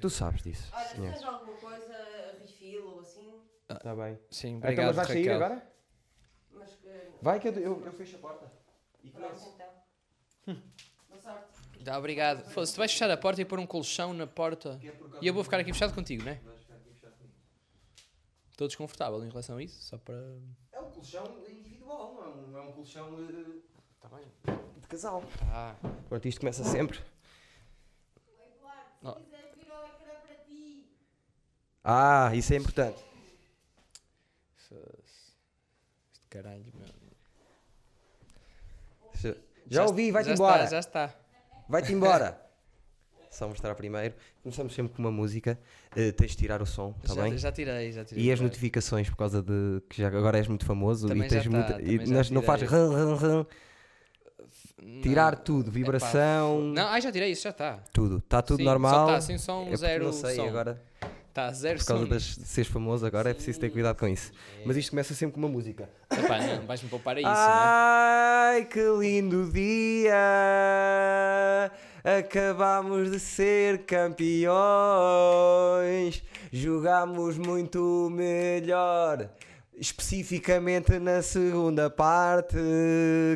Tu sabes disso. Olha, se tens alguma coisa, refill ou assim, Está bem. Sim, Então, obrigado, mas vais sair Raquel. agora? mas que. Vai que eu, eu, eu fecho a porta. E Pronto, começo. então. Boa sorte. Tá, obrigado. Foda-se, tu vais fechar a porta e pôr um colchão na porta. E eu vou ficar aqui fechado contigo, né? Estou desconfortável em relação a isso, só para. É um colchão individual, não é um, é um colchão Tá bem. de casal. Tá. Pronto, isto começa sempre. Oh. Ah, isso é importante. Caralho, meu. Já ouvi, vai-te já embora. Está, já está. Vai-te embora. Só mostrar primeiro. Começamos sempre com uma música. Eh, tens de tirar o som, está já, bem? já tirei, já tirei. E as notificações por causa de que já agora és muito famoso Também e tens já tá, muita. também e já nas- não faz ran, ran, ran, Não. tirar tudo, Epá, vibração, Não, ai, já tirei isso, já está. tudo. Está tudo Sim, normal. Só está assim, som é zero não sei som. agora. Está zero Por causa de seres famoso agora é preciso ter cuidado com isso. Mas isto começa sempre com uma música. Epá, não, vais-me poupar a isso, Ah, Ai, que lindo dia! Acabamos de ser campeões, jogámos muito melhor. Especificamente na segunda parte,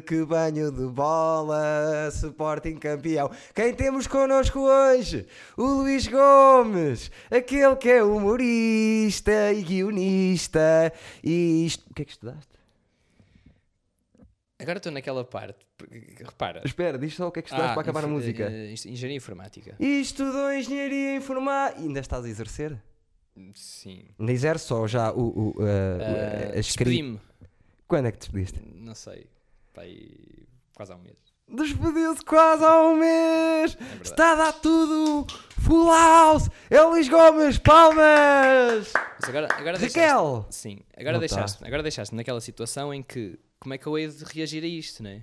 que banho de bola, Sporting campeão. Quem temos connosco hoje? O Luís Gomes, aquele que é humorista e guionista. E isto. O que é que estudaste? Agora estou naquela parte. Repara. Espera, diz só o que é que estudaste para acabar a música. eh, Engenharia informática. E estudou engenharia informática. Ainda estás a exercer? Sim. Ainda exerce só já o, o, uh, Ah, a escrita. Quando é que te despediste? Não sei. Está aí quase há um mês. Despediu-se quase há um mês! É. Está a dar tudo! Full house! É o Luís Gomes! Palmas! Mas agora, agora deixaste. Raquel! Sim, agora Não deixaste, tá. agora deixaste naquela situação em que como é que eu hei de reagir a isto, né?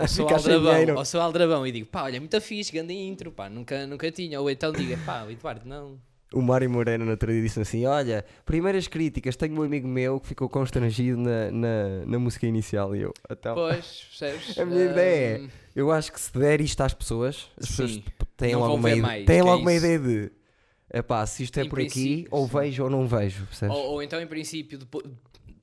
Ou sou aldrabão, ou sou aldrabão e digo, pá, olha, muito fixe, grande intro, pá, nunca, nunca tinha. Ou então digo, pá, Eduardo, não. O Mário Moreira no outro dia disse assim: Olha, primeiras críticas, tenho um amigo meu que ficou constrangido na, na, na música inicial. E eu, então. Pois, percebes? A minha ideia é- Ahm, Eu acho que se der isto às pessoas, as pessoas Sim. têm Não logo, uma, mais, têm que é logo uma ideia de epá, se isto é Em por aqui, ou sim. vejo ou não vejo, percebes? Ou, ou então, em princípio, depo-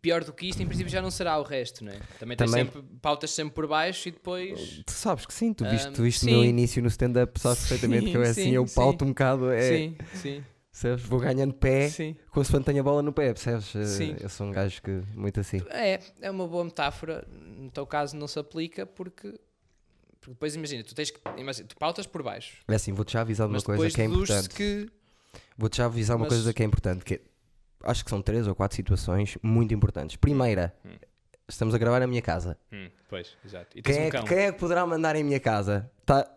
pior do que isto, em princípio já não será o resto, né? Também tens Também- sempre pautas sempre por baixo e depois. Tu sabes que sim, tu viste, Ahm, tu viste o meu sim. início no stand-up, sabes perfeitamente que eu é Sim, assim, sim, eu sim. pauto um bocado, é, Sim, sim, percebes? Vou ganhando pé, sim. consoante tenho a bola no pé, percebes? Eh, Sim. Eu sou um gajo que, muito assim. É, é uma boa metáfora. No teu caso não se aplica porque, porque depois imagina, tu tens que. Imagina, tu pautas por baixo. É assim, vou-te já avisar uma coisa que é importante. que. Vou-te já avisar uma Mas- coisa que é importante, que é- acho que são três ou quatro situações muito importantes. Primeira, Hum. estamos a gravar na minha casa. pois, exato. E Quem um é, que- cão. quem é que poderá mandar em minha casa? Tá,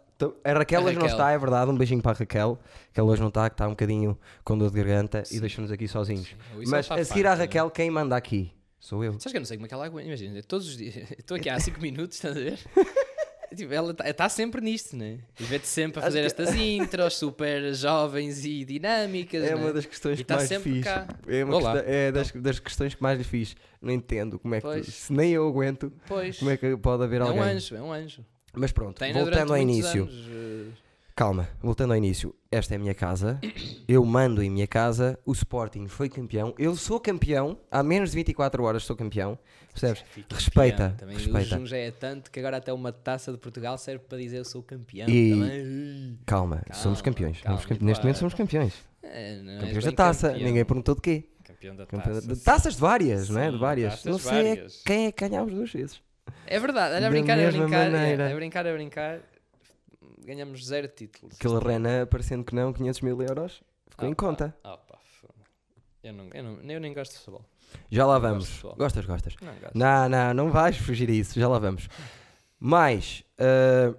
a Raquel A hoje não Raquel. está, é verdade. Um beijinho para a Raquel, que ela hoje não está, que está um bocadinho com dor de garganta Sim. e deixa-nos aqui sozinhos. Isso Mas a seguir à farta, né? Raquel, quem manda aqui? Sou eu. Sabes que eu não sei como é que ela aguenta. Imagina, todos os dias. Estou aqui há 5 minutos, estás a ver? Tipo, ela está sempre nisto, né? E vê-te sempre a fazer que- estas intros super jovens e dinâmicas. É né? uma das questões E que tá mais sempre fiz. É, uma questão- é das, das questões que mais lhe fiz. Não entendo como é que Pois. se nem eu aguento, Pois. como é que pode haver é alguém. um anjo, é um anjo. Mas pronto, Tem durante voltando ao início. anos, Calma, voltando ao início. Esta é a minha casa. Eu mando em minha casa. O Sporting foi campeão. Eu sou campeão. Há menos de 24 horas sou campeão. Percebes? Fica Respeita, campeão. Também respeita. o já é tanto que agora até uma taça de Portugal serve para dizer eu sou campeão. E-. Calma, Calma, somos campeões. calma, Somos campe- Neste momento somos campeões. É, és Campeões da taça. campeão. Ninguém perguntou de quê. Campeão da Campeão taça. de taças de várias, não é? De Sim, várias. Não sei é várias. quem é que ganhámos duas vezes. É verdade, olha a brincar, a brincar, maneira. é, a brincar, a brincar. Ganhamos zero títulos. Aquele Rena, parecendo que não, 500 mil euros. Ficou em Ah, pá, conta. ah, pá, eu, não, eu, não, eu nem gosto de futebol. Já lá vamos. Gostas, gostas. Não. Não, não, não vais fugir a isso, já lá vamos. Mas ah,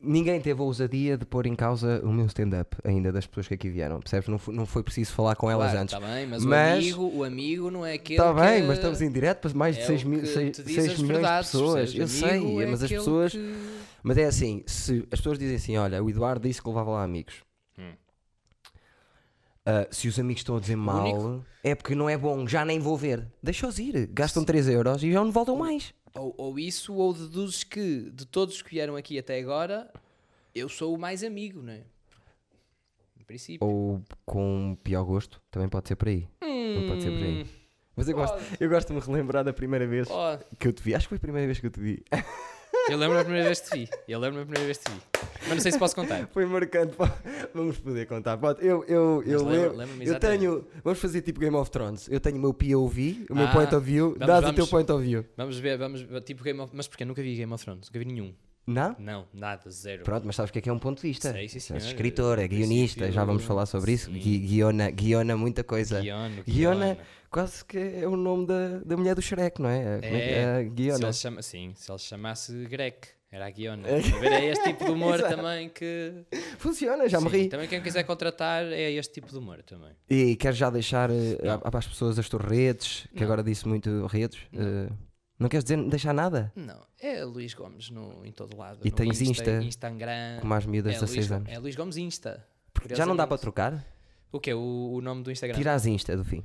ninguém teve a ousadia de pôr em causa o meu stand-up ainda das pessoas que aqui vieram, percebes? Não foi, não foi preciso falar com elas Claro, antes. Tá bem, mas, Mas- O, amigo, o amigo não é aquele Está bem, que- mas estamos em direto para mais de é 6, o mil, que 6, te diz as milhões verdades, de pessoas. Eu sei, é mas as pessoas. que- Mas é assim, se as pessoas dizem assim, olha, o Eduardo disse que levava lá amigos. Hum. Ah, se os amigos estão a dizer mal, único- é porque não é bom, já nem vou ver. Deixa-os ir, gastam 3 euros e já não voltam mais. Ou, ou isso, ou deduzes que de todos que vieram aqui até agora, eu sou o mais amigo, não é? princípio. Ou com pior gosto, também pode ser por aí. pode ser por aí. Hum, Mas eu gosto, eu gosto de me relembrar da primeira vez pode. que eu te vi. Acho que foi a primeira vez que eu te vi. Eu lembro a primeira vez que te vi. Eu lembro a primeira vez que te vi. Mas não sei se posso contar. Foi marcante. Vamos poder contar. Pode. Eu, eu, eu lembro- lembro. lembro-me Eu tenho. Vamos fazer tipo Game of Thrones. Eu tenho o meu POV, o meu Ah, point of view. vamos- dás o teu point of view. Vamos ver, vamos tipo Game of... Mas porque eu nunca vi Game of Thrones, nunca vi nenhum. Não? Não, nada, zero. Pronto, mas sabes o que é que é um ponto de vista? Sei, sim, senhor. escritor, é guionista, já vamos falar sobre isso. Gui- Guiona, guiona muita coisa. Guiona, Guiona, quase que é o nome da, da mulher do Shrek, não é? É que É, é? Se Guiona. ele chama, sim, se ele chamasse Greg, era a Guiona. É. A ver, é este tipo de humor também que. Funciona, já me Sim, ri. Também quem quiser contratar é este tipo de humor também. E queres já deixar eh, para as pessoas as tuas redes, que Não. agora disse muito redes. Não. Não queres dizer, deixar nada? Não, é Luís Gomes no, em todo lado. E tens Insta? Instagram. Como as miúdas é de 16 Luís, anos. é Luís Gomes Insta. Já não dá para trocar? O quê? O, o nome do Instagram? Tira as Insta do fim.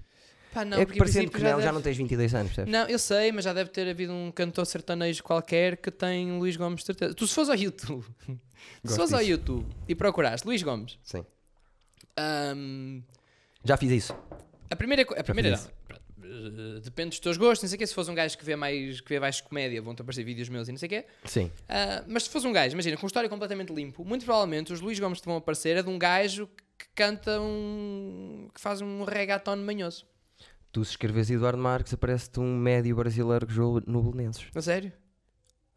Pá, não, é porque que parecendo que já deve- não tens 22 anos, percebes? Não, eu sei, mas já deve ter havido um cantor sertanejo qualquer que tem Luís Gomes, certeza. Tu se fores ao YouTube, se fores ao. YouTube e procuraste Luís Gomes, Sim. ahm, Já fiz isso. a primeira, a primeira não, eh, depende dos teus gostos, não sei o quê. Se fores um gajo que vê mais, que vê mais comédia, vão-te aparecer vídeos meus e não sei o quê. Sim. Ah, mas se fosse um gajo, imagina, com uma história completamente limpo, muito provavelmente os Luís Gomes que te vão aparecer é de um gajo que canta um. que faz um reggaeton manhoso. Tu se escreves Eduardo Marques, aparece-te um médio brasileiro que jogou no Belenenses. A sério?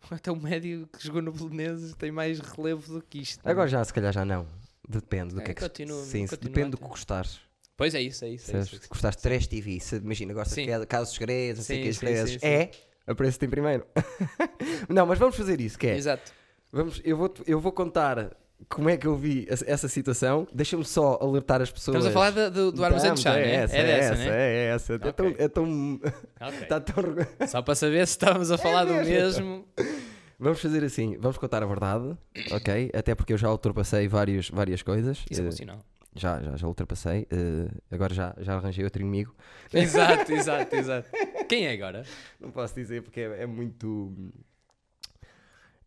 Até o médio que jogou no Belenenses tem mais relevo do que isto. Agora já, se calhar já não. Depende do É, que é que... continua- Sim, continua depende do que gostares. Pois é isso, é isso. É isso. Se gostares de Trash TV, se, imagina, gostas de casos segredos, o que, sim, sim. É, aparece-te em primeiro. não, mas vamos fazer isso, que é... Exato. Vamos, eu, vou, eu vou contar como é que eu vi essa, situação. Deixa-me só alertar as pessoas. Estamos a falar da- do, do Armazém de Estamos, Chá, é, né? essa, é dessa, essa, né? é essa. É tão, é tão, Ok. está tão... Só para saber se estávamos a falar do mesmo. mesmo. Vamos fazer assim, vamos contar a verdade, ok? Até porque eu já ultrapassei vários, várias coisas. Isso é Eh, bom sinal. Já, já, já ultrapassei. eh, agora já, já arranjei outro inimigo. Exato, exato, exato. Quem é agora? Não posso dizer porque é, é muito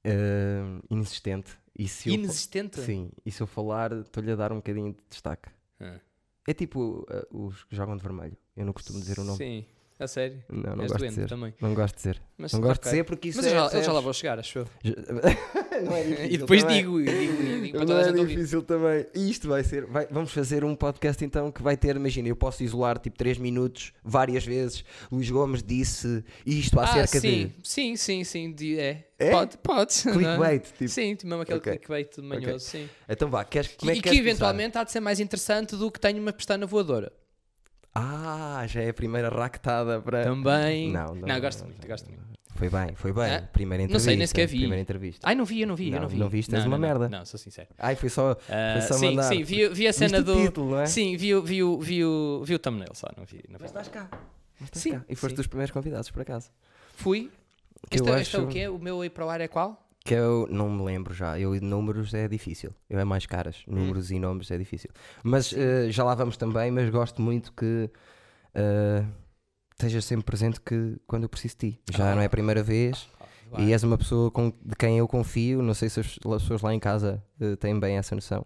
eh, inexistente. E se eu Inexistente? Sim, e se eu falar, estou-lhe a dar um bocadinho de destaque. Ah. É tipo eh, os que jogam de vermelho. Eu não costumo dizer o nome. Sim, a sério. Não, não És gosto de dizer. também. Não gosto de dizer. Mas, não gosto ok. de dizer porque isso Mas é. já, eu já lá percebes? vou chegar, acho eu. não é difícil E depois também. digo, digo, digo, digo para Não toda a é difícil também. E isto vai ser. vai- vamos fazer um podcast então que vai ter. Imagina, eu posso isolar tipo 3 minutos várias vezes. Luís Gomes disse isto Ah, acerca sim, de. sim, sim, sim, de- é. É? Pode, pode. não é? Clickbait. Tipo. Sim, mesmo aquele Ok. clickbait manhoso, sim. Então vá, queres, como é e que que queres começar? eventualmente há de ser mais interessante do que tenho uma pestana voadora. Ah, já é a primeira ractada para. Também. Não, não, não, gosto não, muito, não, gosto muito. Foi bem, foi bem. Ah, Primeira não entrevista. sei, nem sequer vi. Primeira entrevista. Ai, não vi, eu não vi, eu Não, não vi. não viste, és uma não, merda. Não, sou sincero. Ai, foi só. Ah, só sim, mandar. sim, vi, vi a cena Viste o do. título, não é? Sim, vi, o- vi, o- vi, o- vi o thumbnail só, não vi. Não vi Mas estás cá. Mas estás Sim, cá. E foste sim. dos primeiros convidados, por acaso. Fui. Este, eu é- este é o acho- quê? O meu ir para o ar é qual? Que eu não me lembro já. Eu números é difícil. Eu é mais caras. Hum. Números e nomes é difícil. Mas eh, já lá vamos também. Mas gosto muito que eh, estejas sempre presente que quando eu preciso de ti. Já Ah. não é a primeira vez. Vai. E és uma pessoa com, de quem eu confio. Não sei se as, as pessoas lá em casa eh, têm bem essa noção.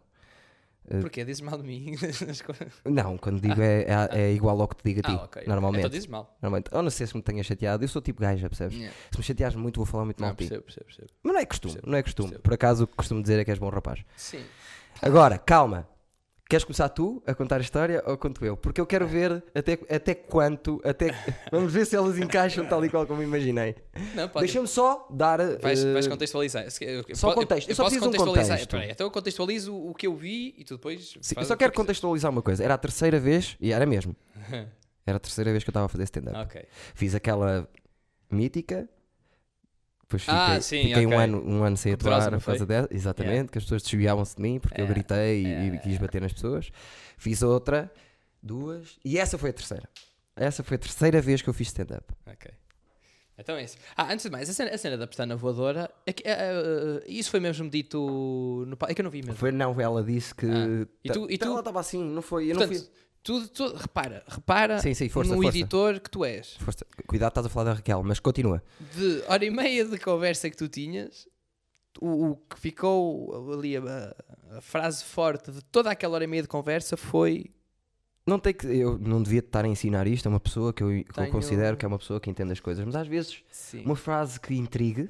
Porquê? Dizes mal de mim? Não, quando digo é, é, é igual ao que te digo a ti. ah, ok. Normalmente. Então dizes mal. Normalmente. Ou não sei se me tenha chateado. Eu sou tipo gaja, percebes? Yeah. Se me chateares muito, vou falar muito mal Não, de ti. percebo, percebo. Mas não é costume. Percebo, Não é costume. percebo. Por acaso, o que costumo dizer é que és bom rapaz. Sim. Agora, calma. Queres começar tu a contar a história ou conto eu? Porque eu quero ver até, até quanto. Até, vamos ver se elas encaixam tal e qual como imaginei. Deixa-me só dar. Vais, eh, vais contextualizar. Só contexto. Eu Eu só posso preciso de um contextualizar. contexto. Então eu contextualizo o que eu vi e tu depois. sim, eu só quero contextualizar uma coisa. Era a terceira vez, e era mesmo. Era a terceira vez que eu estava a fazer stand-up. Ok. Fiz aquela mítica. Depois fiquei, Ah, sim, fiquei um, ok. ano, um ano sem atuar por causa dela. Exatamente, que as pessoas desviavam-se de mim porque eu Yeah, gritei e- e, yeah, quis bater nas pessoas. Fiz outra, duas, e essa foi a terceira. Essa foi a terceira vez que eu fiz stand-up. Ok. Então é isso. Ah, antes de mais, a cena, a cena da pestana voadora, é que, eh, eh, isso foi mesmo dito no. É que eu não vi mesmo. Foi não, ela disse que. Ah, e tu- e tu- Ela estava assim, não foi? Eu Portanto, não fui. Tu, tu- repara, repara Sim, sim, força, no força. editor que tu és. Força. Cuidado, estás a falar da Raquel, mas continua. De hora e meia de conversa que tu tinhas, o, o que ficou ali a, a frase forte de toda aquela hora e meia de conversa foi Não tem que, eu não devia estar a ensinar isto a uma pessoa que eu, que eu Tenho- considero que é uma pessoa que entende as coisas, mas às vezes sim. uma frase que intrigue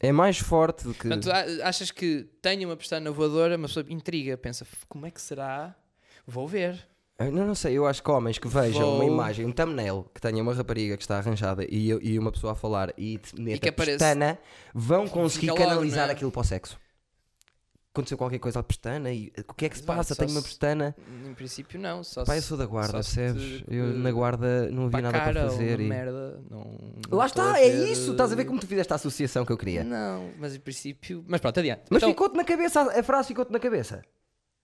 é mais forte do que. Portanto, achas que tenho uma pestana voadora, uma pessoa intriga, pensa, como é que será? Vou ver. Eu não, não sei, eu acho que homens que vejam Vou- uma imagem, um thumbnail que tenha uma rapariga que está arranjada e, e uma pessoa a falar e te meta que aparece- pestana, vão conseguir logo, canalizar não é? aquilo para o sexo. Aconteceu qualquer coisa à pestana e o que é que se Exato, passa? só Tenho uma se- pestana. Em princípio, não. Só Pá, eu sou da guarda, só se percebes? Eu na guarda não havia para a nada para ou fazer. uma e- merda. Não, não Lá estou está, é isso. Estás a ver como tu fizeste a associação que eu queria. Não, mas em princípio. Mas pronto, adiante. Mas então, ficou-te na cabeça, a a frase ficou-te na cabeça.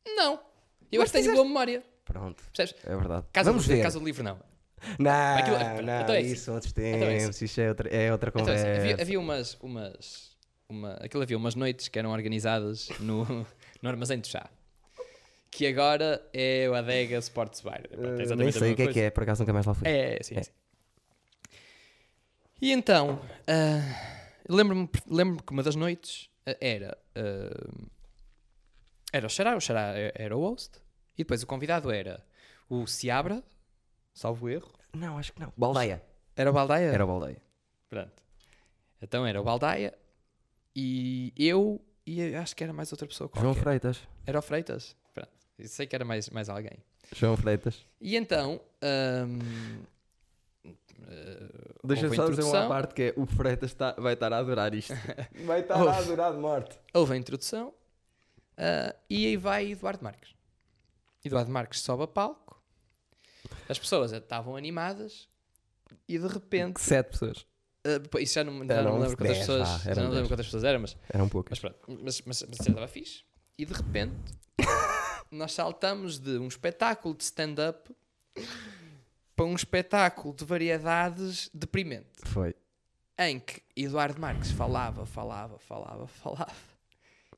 Não. Eu Mas acho que tenho fizeste- boa memória. Pronto, Percebes? é verdade. Caso Vamos do, ver. Caso do livro, não. Não, Aquilo- não, então é isso. isso são outros Então é isso. tempos, isto é outra, é outra Então, conversa. assim, havia, havia umas. umas uma, aquilo havia umas noites que eram organizadas no, no armazém de chá. Que agora é o Adega Sports Bar. Pronto, é Eh, exatamente nem sei o que é que é, por acaso nunca mais lá fui. É, sim, É. sim. E então, ah, lembro-me lembro que uma das noites ah, era. ah, era o Xará, o Xará era o host, e depois o convidado era o Seabra, salvo erro. Não, acho que não. Baldeia. Era o Baldaia? Era o Baldeia. Pronto. Então era o Baldaia e eu e acho que era mais outra pessoa João qualquer. Freitas. Era o Freitas. Pronto. Eu sei que era mais, mais alguém. João Freitas. E então. hum, eh, Deixa só a dizer uma parte que é o Freitas está- vai estar a adorar isto. vai estar a adorar de morte. Houve a introdução ah, e aí vai Eduardo Marques. Eduardo Marques sobe a palco, as pessoas estavam animadas e de repente. Sete pessoas. ah, pô, isso já não, já não lembro quantas dez, pessoas. vá, já eram não lembro dez. quantas pessoas eram, mas Eram poucas. Mas pronto, mas, mas, mas já estava fixe. E de repente, nós saltamos de um espetáculo de stand-up para um espetáculo de variedades deprimente. Foi. Em que Eduardo Marques falava, falava, falava, falava.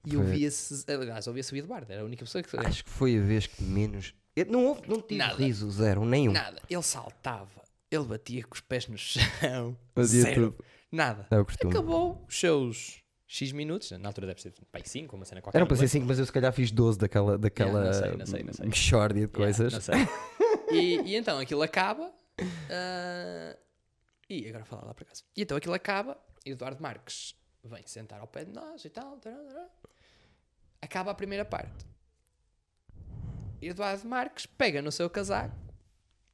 E Foi. ouvia-se. Aliás, ouvia-se o Eduardo, era a única pessoa que. Acho que foi a vez que menos. Eu- Não houve, não tive Nada. riso, zero, nenhum. Nada. Ele saltava, ele batia com os pés no chão. Fazia zero. tudo. Nada. É o costume. Acabou os seus X minutos, na altura deve ser pai 5, uma cena qualquer. Não para ser lembro. 5, mas eu se calhar fiz 12 daquela, daquela não sei, não sei, não sei. mixórdia de Yeah, coisas. não sei. e, e então aquilo acaba. ah, e agora falar lá para casa. E então aquilo acaba. E Eduardo Marques vem sentar ao pé de nós e tal. tará, tará. Acaba a primeira parte. E Eduardo Marques pega no seu casaco,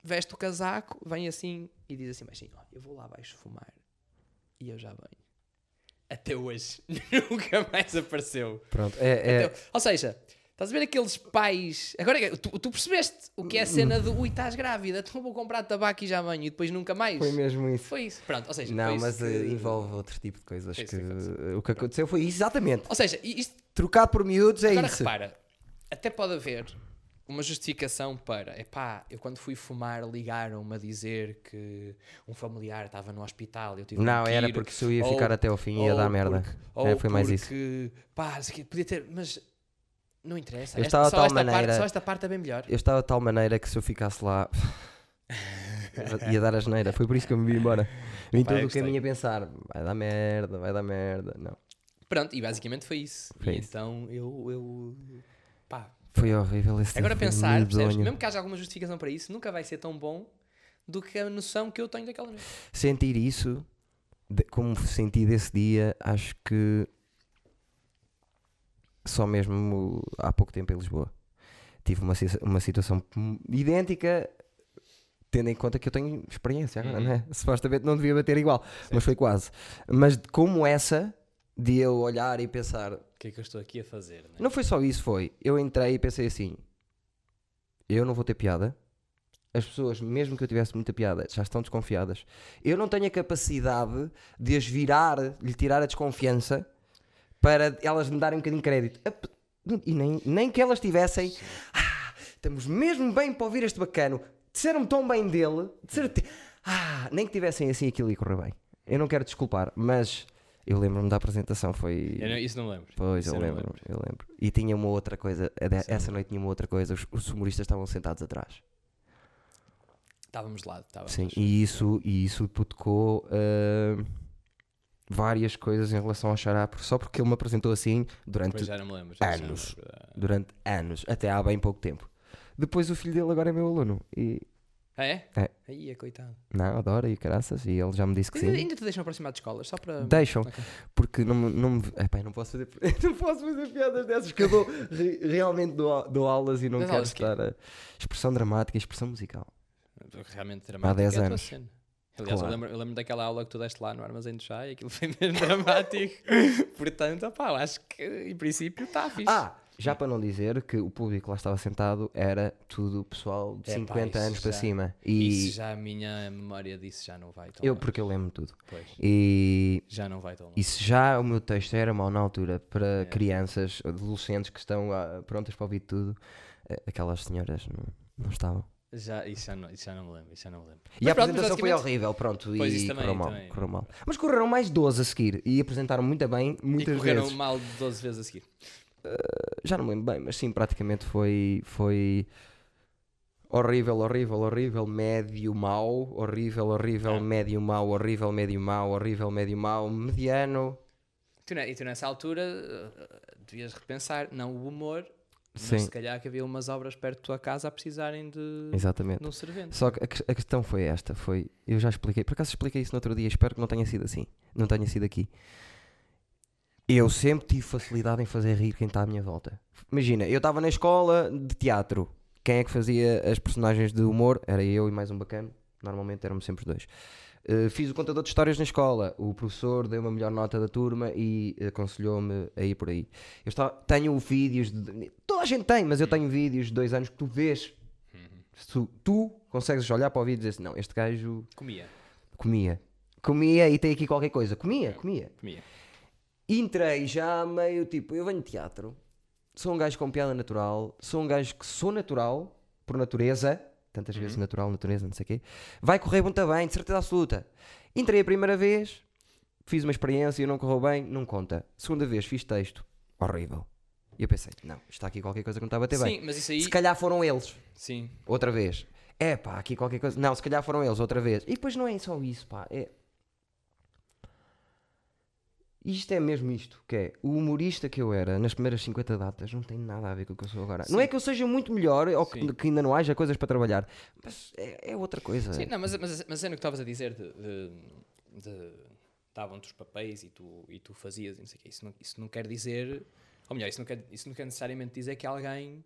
veste o casaco, vem assim e diz assim: baixinho, ó, eu vou lá abaixo fumar e eu já venho. Até hoje nunca mais apareceu. Pronto, é, é- Então, ou seja, estás a ver aqueles pais. Agora tu, tu percebeste o que é a cena de ui, estás grávida, então vou comprar tabaco e já venho e depois nunca mais. foi mesmo isso. Foi isso. Pronto, ou seja, Não, mas que- eh, envolve outro tipo de coisas. Que, o que aconteceu foi isso, exatamente. Ou seja, isto. Trocado por miúdos é agora isso. repara, até pode haver uma justificação para epá, eu quando fui fumar ligaram-me a dizer que um familiar estava no hospital e eu tive Não, era porque se eu ia ou- ficar até ao fim ia dar merda. porque- ou É, foi mais isso. porque, Pá, podia ter, mas não interessa. Eu Esta- estava só, tal esta maneira- parte, só esta parte é bem melhor. Eu estava de tal maneira que se eu ficasse lá ia dar a geneira. Foi por isso que eu me vim embora. Vim todo o caminho a pensar: vai dar merda, vai dar merda. Não. Pronto, e basicamente foi isso. Foi isso. então eu, eu pá. Foi horrível esse Agora foi pensar, percebes? Mesmo que haja alguma justificação para isso, nunca vai ser tão bom do que a noção que eu tenho daquela noite. Sentir isso, de- como senti desse dia, acho que só mesmo há pouco tempo em Lisboa. Tive uma, uma situação idêntica, tendo em conta que eu tenho experiência agora, Uhum. não é? Supostamente não devia bater igual, mas foi quase. Mas como essa, de eu olhar e pensar, O que é que eu estou aqui a fazer? Né? não foi só isso, foi. Eu entrei e pensei assim: eu não vou ter piada. As pessoas, mesmo que eu tivesse muita piada, já estão desconfiadas. Eu não tenho a capacidade de as virar, lhe tirar a desconfiança para elas me darem um bocadinho de crédito. E nem, nem que elas tivessem. Ah, estamos mesmo bem para ouvir este bacano. Disseram-me tão bem dele. De certe- Ah, nem que tivessem assim aquilo ia correr bem. Eu não quero desculpar, mas eu lembro-me da apresentação. Foi. Não- isso não lembro. Pois, Isso eu não lembro, eu lembro. E tinha uma outra coisa, de- eu essa noite tinha uma outra coisa, os, os humoristas estavam sentados atrás. Estávamos lá, estávamos. Sim, e isso, e isso hipotecou ah, várias coisas em relação ao xará, só porque ele me apresentou assim durante, lembro. anos. durante anos, até há bem pouco tempo. Depois o filho dele agora é meu aluno. E Ah, é? É. Aí é coitado. não, adora e caraças. E ele já me disse que Ainda, sim. ainda te deixam aproximar de escolas, só para. Deixam, Ok. porque não, não me. Epá, não posso fazer. não posso fazer piadas dessas, que eu dou, re- realmente dou, dou aulas e não Das quero estar a. Expressão dramática expressão musical. Realmente dramático. 10 é anos. Aliás, Claro. eu, lembro, eu lembro daquela aula que tu deste lá no Armazém do Chá e aquilo foi mesmo dramático. Portanto, opá, eu acho que em princípio está fixe. Ah, já para não dizer que o público lá estava sentado era tudo pessoal de Epá, 50 isso anos para já- cima. E Isso já a minha memória disso já não vai tão eu, longe. porque eu lembro tudo. Pois, E já não vai tão longe. isso já o meu texto era mau na altura para É. crianças, adolescentes que estão ah, prontas para ouvir tudo. Eh, Aquelas senhoras não, não estavam. Já, isso, já não, isso já não me lembro, isso já não me lembro. E a Mas pronto, apresentação foi horrível, pronto, Pois, e também- correu, mal, também- correu mal. Mas correram mais 12 a seguir e apresentaram muito bem, E muitas correram vezes. mal 12 vezes a seguir. Já não me lembro bem, mas sim, praticamente foi, foi horrível, horrível, horrível, médio, mau, horrível, horrível, Ah. médio, mau, horrível, médio, mau, horrível, médio, mau, mediano. Tu, e tu nessa altura uh, devias repensar, não o humor, Sim. mas se calhar que havia umas obras perto da tua casa a precisarem de, Exatamente. de um servente. Só que a, a questão foi esta, foi, eu já expliquei, por acaso expliquei isso no outro dia, espero que não tenha sido assim, não tenha sido aqui. Eu sempre tive facilidade em fazer rir quem está à minha volta. Imagina, eu estava na escola de teatro, quem é que fazia as personagens de humor? Era eu e mais um bacana, normalmente éramos sempre os dois. Uh, fiz o contador de histórias na escola, o professor deu uma melhor nota da turma e aconselhou-me a ir por aí. Eu estava, tenho vídeos, de, toda a gente tem, mas eu tenho vídeos de dois anos que tu vês tu, tu consegues olhar para o vídeo e dizer assim, não, este gajo Comia, comia. Comia e tem aqui qualquer coisa. Comia, comia. comia. Entrei já meio tipo, eu venho de teatro, sou um gajo com piada natural, sou um gajo que sou natural, por natureza, tantas vezes natural, natureza, não sei o quê, vai correr muito bem, de certeza absoluta. Entrei a primeira vez, fiz uma experiência, não correu bem, não conta. Segunda vez fiz texto, horrível. E eu pensei, não, está aqui qualquer coisa que não está a bater bem. Sim, mas isso aí. Se calhar foram eles Sim. outra vez. É pá, aqui qualquer coisa. Não, se calhar foram eles outra vez. E depois não é só isso, pá. É... Isto é mesmo isto, que é o humorista que eu era nas primeiras 50 datas não tem nada a ver com o que eu sou agora. Não é que eu seja muito melhor ou que, Sim. que ainda não haja coisas para trabalhar, mas é, é outra coisa. Sim, não, mas, mas, mas é no que estavas a dizer de. de, de davam-te os papéis e tu, e tu fazias e não sei o quê. Isso não, isso não quer dizer. Ou melhor, isso não quer, isso não quer necessariamente dizer que alguém.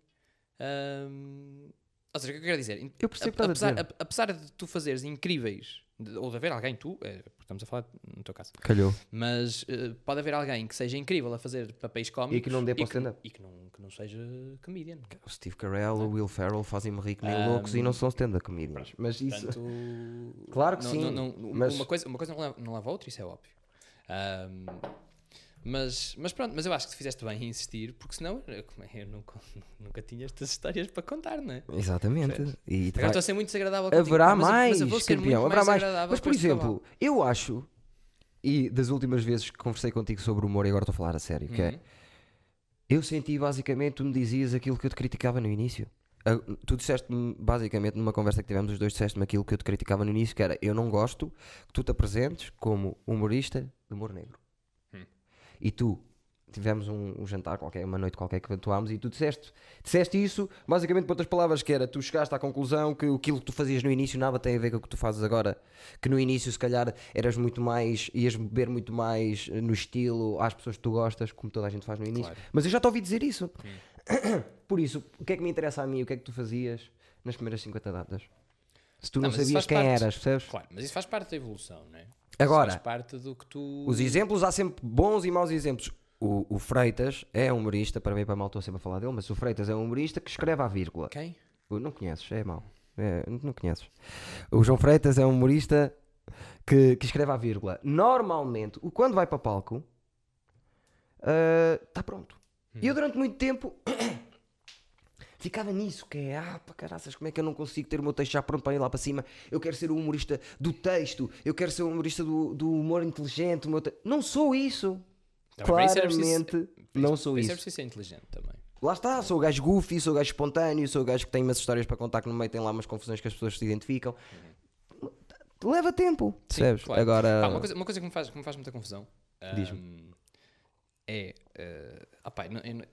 hum, ou seja, o que eu quero dizer? Eu percebo que estás a apesar, apesar de tu fazeres incríveis, ou de haver alguém, tu, é, porque estamos a falar no teu caso, Calhou. mas eh, pode haver alguém que seja incrível a fazer papéis cómicos que não dê para o que, stand-up. e que não, que não seja comedian. O Steve Carell, o Will Ferrell fazem-me rir que nem Um, loucos e não são stand-up comedians. Mas isso. Portanto, Claro que não- sim, não- não- mas- uma, coisa, uma coisa não leva, não leva a outra, isso é óbvio. Ahm, mas, mas pronto, mas eu acho que tu fizeste bem em insistir, porque senão eu, é, eu nunca, nunca tinha estas histórias para contar, não é? Exatamente. E Agora vai- estou a ser muito desagradável contigo, Haverá mas mais, mas campeão, haverá mais. Mas, por exemplo, eu acho, e das últimas vezes que conversei contigo sobre humor, e agora estou a falar a sério, que é, Uhum. eu senti basicamente, tu me dizias aquilo que eu te criticava no início. Ah, Tu disseste-me, basicamente, numa conversa que tivemos os dois, disseste-me aquilo que eu te criticava no início, que era, eu não gosto que tu te apresentes como humorista de humor negro. E tu, tivemos um, um jantar qualquer, uma noite qualquer que atuámos, e tu disseste, disseste isso, basicamente por outras palavras, que era, tu chegaste à conclusão que aquilo que tu fazias no início nada tem a ver com o que tu fazes agora. Que no início, se calhar, eras muito mais, ias beber muito mais eh, no estilo às pessoas que tu gostas, como toda a gente faz no início. Claro. Mas eu já te ouvi dizer isso. Por isso, o que é que me interessa a mim? O que é que tu fazias nas primeiras 50 datas? Se tu não, Não, sabias quem parte. eras, percebes? Claro, mas isso faz parte da evolução, não é? Agora, faz parte do que tu. Os exemplos, há sempre bons e maus exemplos. O, o Freitas é um humorista, para mim e para mal estou sempre a falar dele, mas o Freitas é um humorista que escreve à vírgula. Quem? O- Não conheces, é mau. É, não conheces. O João Freitas é um humorista que, que escreve à vírgula. Normalmente, quando vai para palco, está pronto. E eu durante muito tempo ficava nisso, que é, ah, para caraças, como é que eu não consigo ter o meu texto já pronto para ir lá para cima? Eu quero ser o humorista do texto, eu quero ser o humorista do, do humor inteligente. te- Não sou isso. Para isso era preciso- Claramente, não sou isso. é preciso ser inteligente também. Lá está, sou o gajo goofy, sou o gajo espontâneo, sou o gajo que tem umas histórias para contar que no meio tem lá umas confusões que as pessoas se identificam. Leva tempo, percebes? claro. Agora, Pá, uma, coisa, uma coisa que me faz, que me faz muita confusão. Ahm, é. eh, opá, eu, não- não-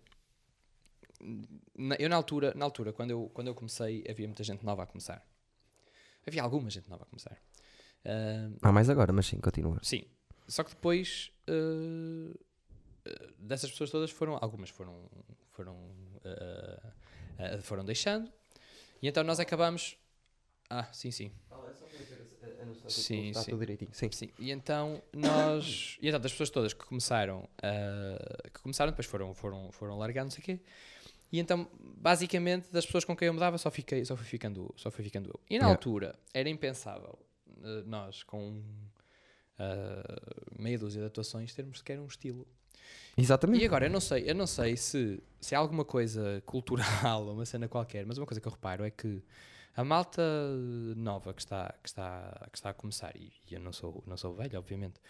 eu na altura, na altura quando, eu, quando eu comecei, havia muita gente nova a começar. Havia alguma gente nova a começar. Ahm, Há mais agora, mas sim, continua. Sim. Só que depois eh, dessas pessoas todas foram, algumas foram foram eh, foram deixando e então nós acabamos ah sim sim Sim, Está sim. tudo direitinho. Sim. sim e então nós e então das pessoas todas que começaram a- que começaram depois foram foram foram largando não sei o quê e então basicamente das pessoas com quem eu me dava só fiquei só fui ficando só fui ficando eu. E na altura era impensável eh, nós com ah, meia dúzia de atuações termos sequer um estilo. Exatamente. e agora, eu não sei, eu não sei se, se é alguma coisa cultural uma cena qualquer, mas uma coisa que eu reparo é que a malta nova que está, que está, que está a começar, e, eu não sou, não sou velho, obviamente,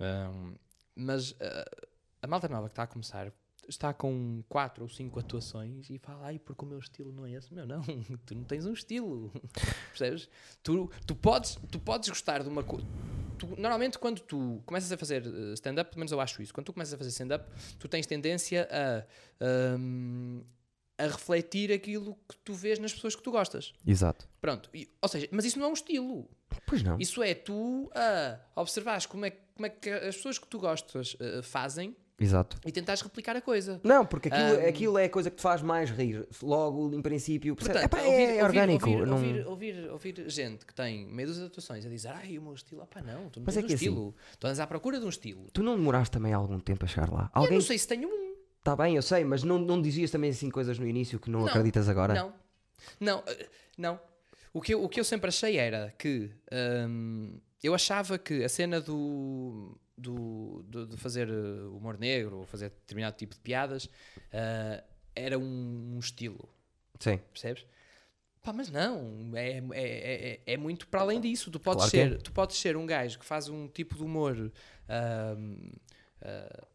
hum, mas ah, a malta nova que está a começar está com quatro ou cinco atuações e fala, ai, porque o meu estilo não é esse. Meu, não, tu não tens um estilo, percebes? Tu, tu, podes, tu podes gostar de uma coisa. Normalmente, quando tu começas a fazer eh, stand-up, pelo menos eu acho isso, quando tu começas a fazer stand-up, tu tens tendência a, hum, a refletir aquilo que tu vês nas pessoas que tu gostas. Exato. Pronto, E- ou seja, mas isso não é um estilo. Pois não. Isso é tu a observares como é, como é que as pessoas que tu gostas eh, fazem Exato. e tentares replicar a coisa. Não, porque aquilo, Ahm. aquilo é a coisa que te faz mais rir. Logo, em princípio? Portanto, Epá, ouvir, é ouvir- orgânico. Ouvir, não... ouvir, ouvir, ouvir gente que tem meio das atuações a dizer ai, o meu estilo, pá, não, tu não Mas tens é um que assim- estilo. Tu andas à procura de um estilo. Tu não demoraste também algum tempo a chegar lá? Eu Alguém não sei se tenho um. está bem, eu sei, mas não, não dizias também assim coisas no início que não, Não. acreditas agora? Não, não, eh, não. O que, eu, o que eu sempre achei era que hum, eu achava que a cena do, do, do- de fazer eh, humor negro ou fazer determinado tipo de piadas eh, era um, um estilo, Sim. percebes? Pá, mas não, é, é, é, é- é muito para além disso. Tu podes, Claro que é. ser, tu podes ser um gajo que faz um tipo de humor. hum, ah,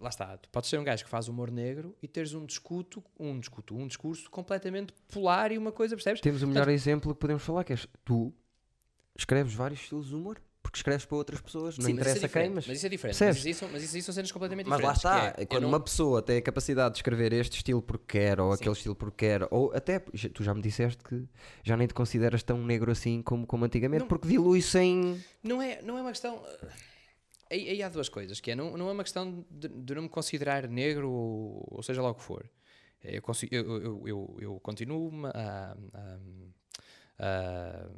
lá está, tu podes ser um gajo que faz humor negro e teres um discuto, um discuto, um discurso completamente polar e uma coisa, percebes? Temos o melhor exemplo que podemos falar, que és tu escreves vários estilos de humor, porque escreves para outras pessoas, não Sim, mas isso é interessa quem, mas... mas isso é diferente. Mas isso, mas isso são cenas completamente Mas lá diferentes. está, que é, quando não- uma pessoa tem a capacidade de escrever este estilo porque quer, ou Sim. aquele estilo porque quer, ou até, tu já me disseste que já nem te consideras tão negro assim como, como antigamente, Não. porque dilui-se em... Não é, não é uma questão. uh, Aí, aí há duas coisas, que é, não, não é uma questão de, de não me considerar negro ou, ou seja lá o que for. Eu, eu, eu, eu, eu continuo a, a, a,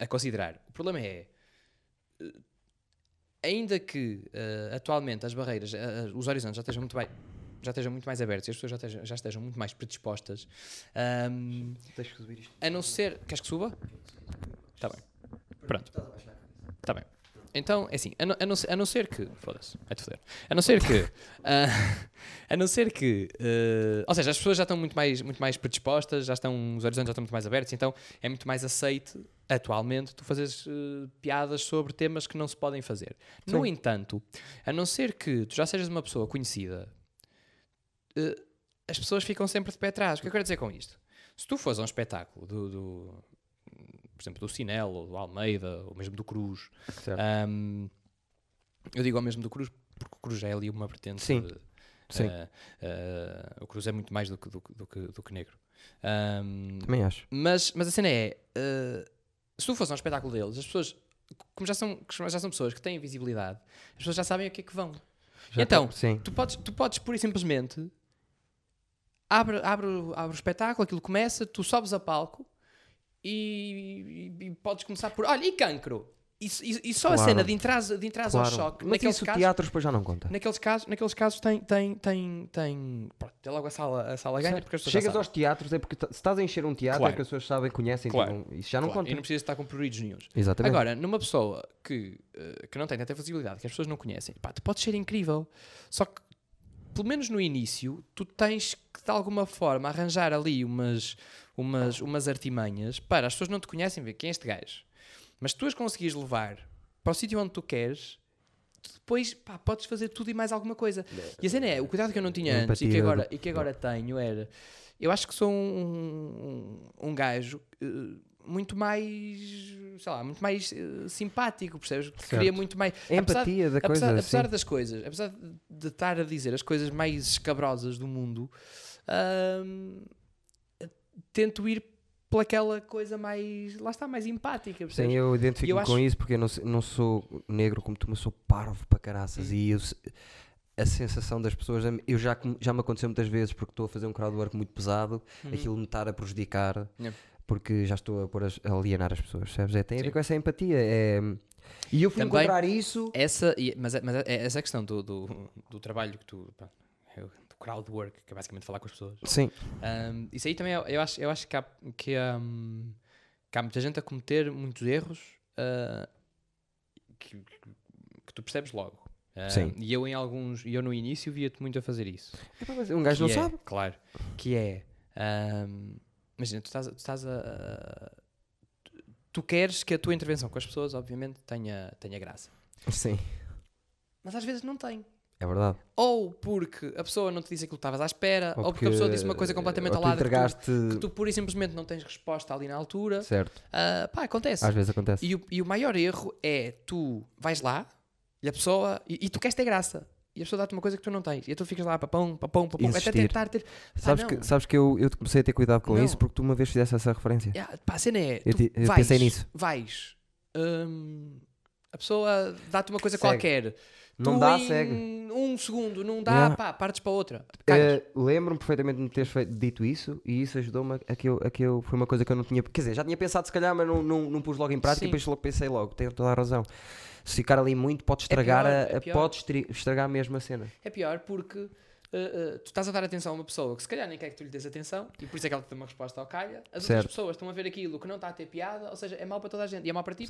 a considerar. O problema é, ainda que uh, atualmente as barreiras, uh, uh, os horizontes já estejam muito mais já estejam muito mais abertos e as pessoas já estejam, já estejam muito mais predispostas um, Tens que subir isto. a não ser. Queres que suba? Está bem. Pronto. Está bem. Então, é assim, a não, a não, ser- a não ser que. Foda-se, vai-te foder. A não ser que. ah, a não ser que. ah, ou seja, as pessoas já estão muito mais, muito mais predispostas, já estão. Os horizontes já estão muito mais abertos, então é muito mais aceite, atualmente, tu fazes ah, piadas sobre temas que não se podem fazer. No Sim. entanto, a não ser que tu já sejas uma pessoa conhecida, ah, as pessoas ficam sempre de pé atrás. O que eu quero dizer com isto? Se tu fores a um espetáculo do, do- por exemplo, do Cinel ou do Almeida ou mesmo do Cruz. Ahm, eu digo ao mesmo do Cruz porque o Cruz é ali uma vertente. Sim, de- sim. ah, ah, o Cruz é muito mais do que, do, que- do que, do que negro. Ahm, Também acho. mas, mas a cena é: ah, se tu fores a um espetáculo deles, as pessoas, como já são, como já são pessoas que têm visibilidade, as pessoas já sabem a que é que vão. Já Então, tô- sim. Tu podes, tu podes pura e simplesmente abre, abre, o- abre o espetáculo, aquilo começa, tu sobes a palco e, e- e podes começar por olha, e cancro? E, e- e só a Claro. cena de entrar, de entrar ao Claro. choque, Mas naqueles isso casos, teatro depois já não conta. naqueles casos, naqueles casos tem, tem, tem, tem, pronto, tem logo a sala, a sala ganha Certo. porque as Chegas aos teatros é porque se estás a encher um teatro Claro. é que as pessoas sabem, conhecem, Claro. então isso já não Claro, conta. E não precisa estar com pruridos nenhuns. Exatamente. Agora, numa pessoa que, eh, que não tem tanta visibilidade, que as pessoas não conhecem, pá, tu podes ser incrível. Só que, pelo menos no início, tu tens que de alguma forma arranjar ali umas, umas, umas artimanhas para as pessoas não te conhecem, ver quem é este gajo. Mas se tu as conseguires levar para o sítio onde tu queres, tu depois pá, podes fazer tudo e mais alguma coisa. E a cena é, o cuidado que eu não tinha antes e que, agora, do- e que agora tenho era, eu acho que sou um, um, um gajo eh, muito mais sei lá, muito mais eh, simpático, percebes? Certo. Cria muito mais. A apesar- empatia da coisa. apesar, apesar sim. das coisas, apesar de- estar a dizer as coisas mais escabrosas do mundo, ahm, tento ir pelaquela coisa mais, lá está, mais empática, Sim, percebes? eu identifico-me acho- com isso porque eu não, não sou negro como tu, mas sou parvo para caraças. Hum. E eu a sensação das pessoas, eu já, já me aconteceu muitas vezes porque estou a fazer um crowdwork muito pesado, Uhum. aquilo me estar a prejudicar Yeah. porque já estou a, pôr as- a alienar as pessoas, percebes? É, tem a ver Sim. com essa empatia. É, e eu fui Também- encontrar isso. Essa, mas, mas é essa questão do, do, do trabalho que tu. pá, é do crowdwork, que é basicamente falar com as pessoas. Sim, Um, isso aí também, eu, eu acho, eu acho que, há, que, um, que há muita gente a cometer muitos erros uh, que, que tu percebes logo. Uh, Sim. E eu em alguns, eu no início via-te muito a fazer isso. Mas um gajo não Que é, sabe. Claro. Que é, um, imagina, tu estás, a- tu estás a, a- Tu queres que a tua intervenção com as pessoas, obviamente, tenha, tenha graça. Sim, Mas às vezes não tem. É verdade. Ou porque a pessoa não te disse aquilo que estavas à espera, ou, Ou porque, a pessoa disse uma coisa completamente ao lado que tu, entregaste. que tu pura e simplesmente não tens resposta ali na altura. Certo, Ah, pá, acontece. às vezes acontece. E o, e o maior erro é tu vais lá e a pessoa. E, e tu queres ter graça. E a pessoa dá-te uma coisa que tu não tens. E tu ficas lá, papão, papão, papão, até Insistir. tentar ter. Pá, Sabes não. que, sabes que eu, eu comecei a ter cuidado com Não. isso porque tu uma vez fizeste essa referência. Yeah, pá, a cena é. Eu ti- eu vais, pensei nisso. Vais. hum, a pessoa dá-te uma coisa Segue. qualquer. Não tu dá, em segue. Um segundo, não dá, Yeah. pá, partes para outra. Cagas. Eh, Lembro-me perfeitamente de me teres feito- dito isso e isso ajudou-me a que, eu, a que eu. Foi uma coisa que eu não tinha. Quer dizer, já tinha pensado se calhar, mas não, não, não pus logo em prática Sim. e depois logo pensei logo. Tenho toda a razão. Se ficar ali muito, pode estragar, pior, a, é a- pior. pode estri- estragar mesmo a cena. É pior porque uh, uh, tu estás a dar atenção a uma pessoa que se calhar nem quer que tu lhe des atenção e por isso é que ela te dá uma resposta ao calha. As Certo. outras pessoas estão a ver aquilo que não está a ter piada, ou seja, é mau para toda a gente e é mau para ti.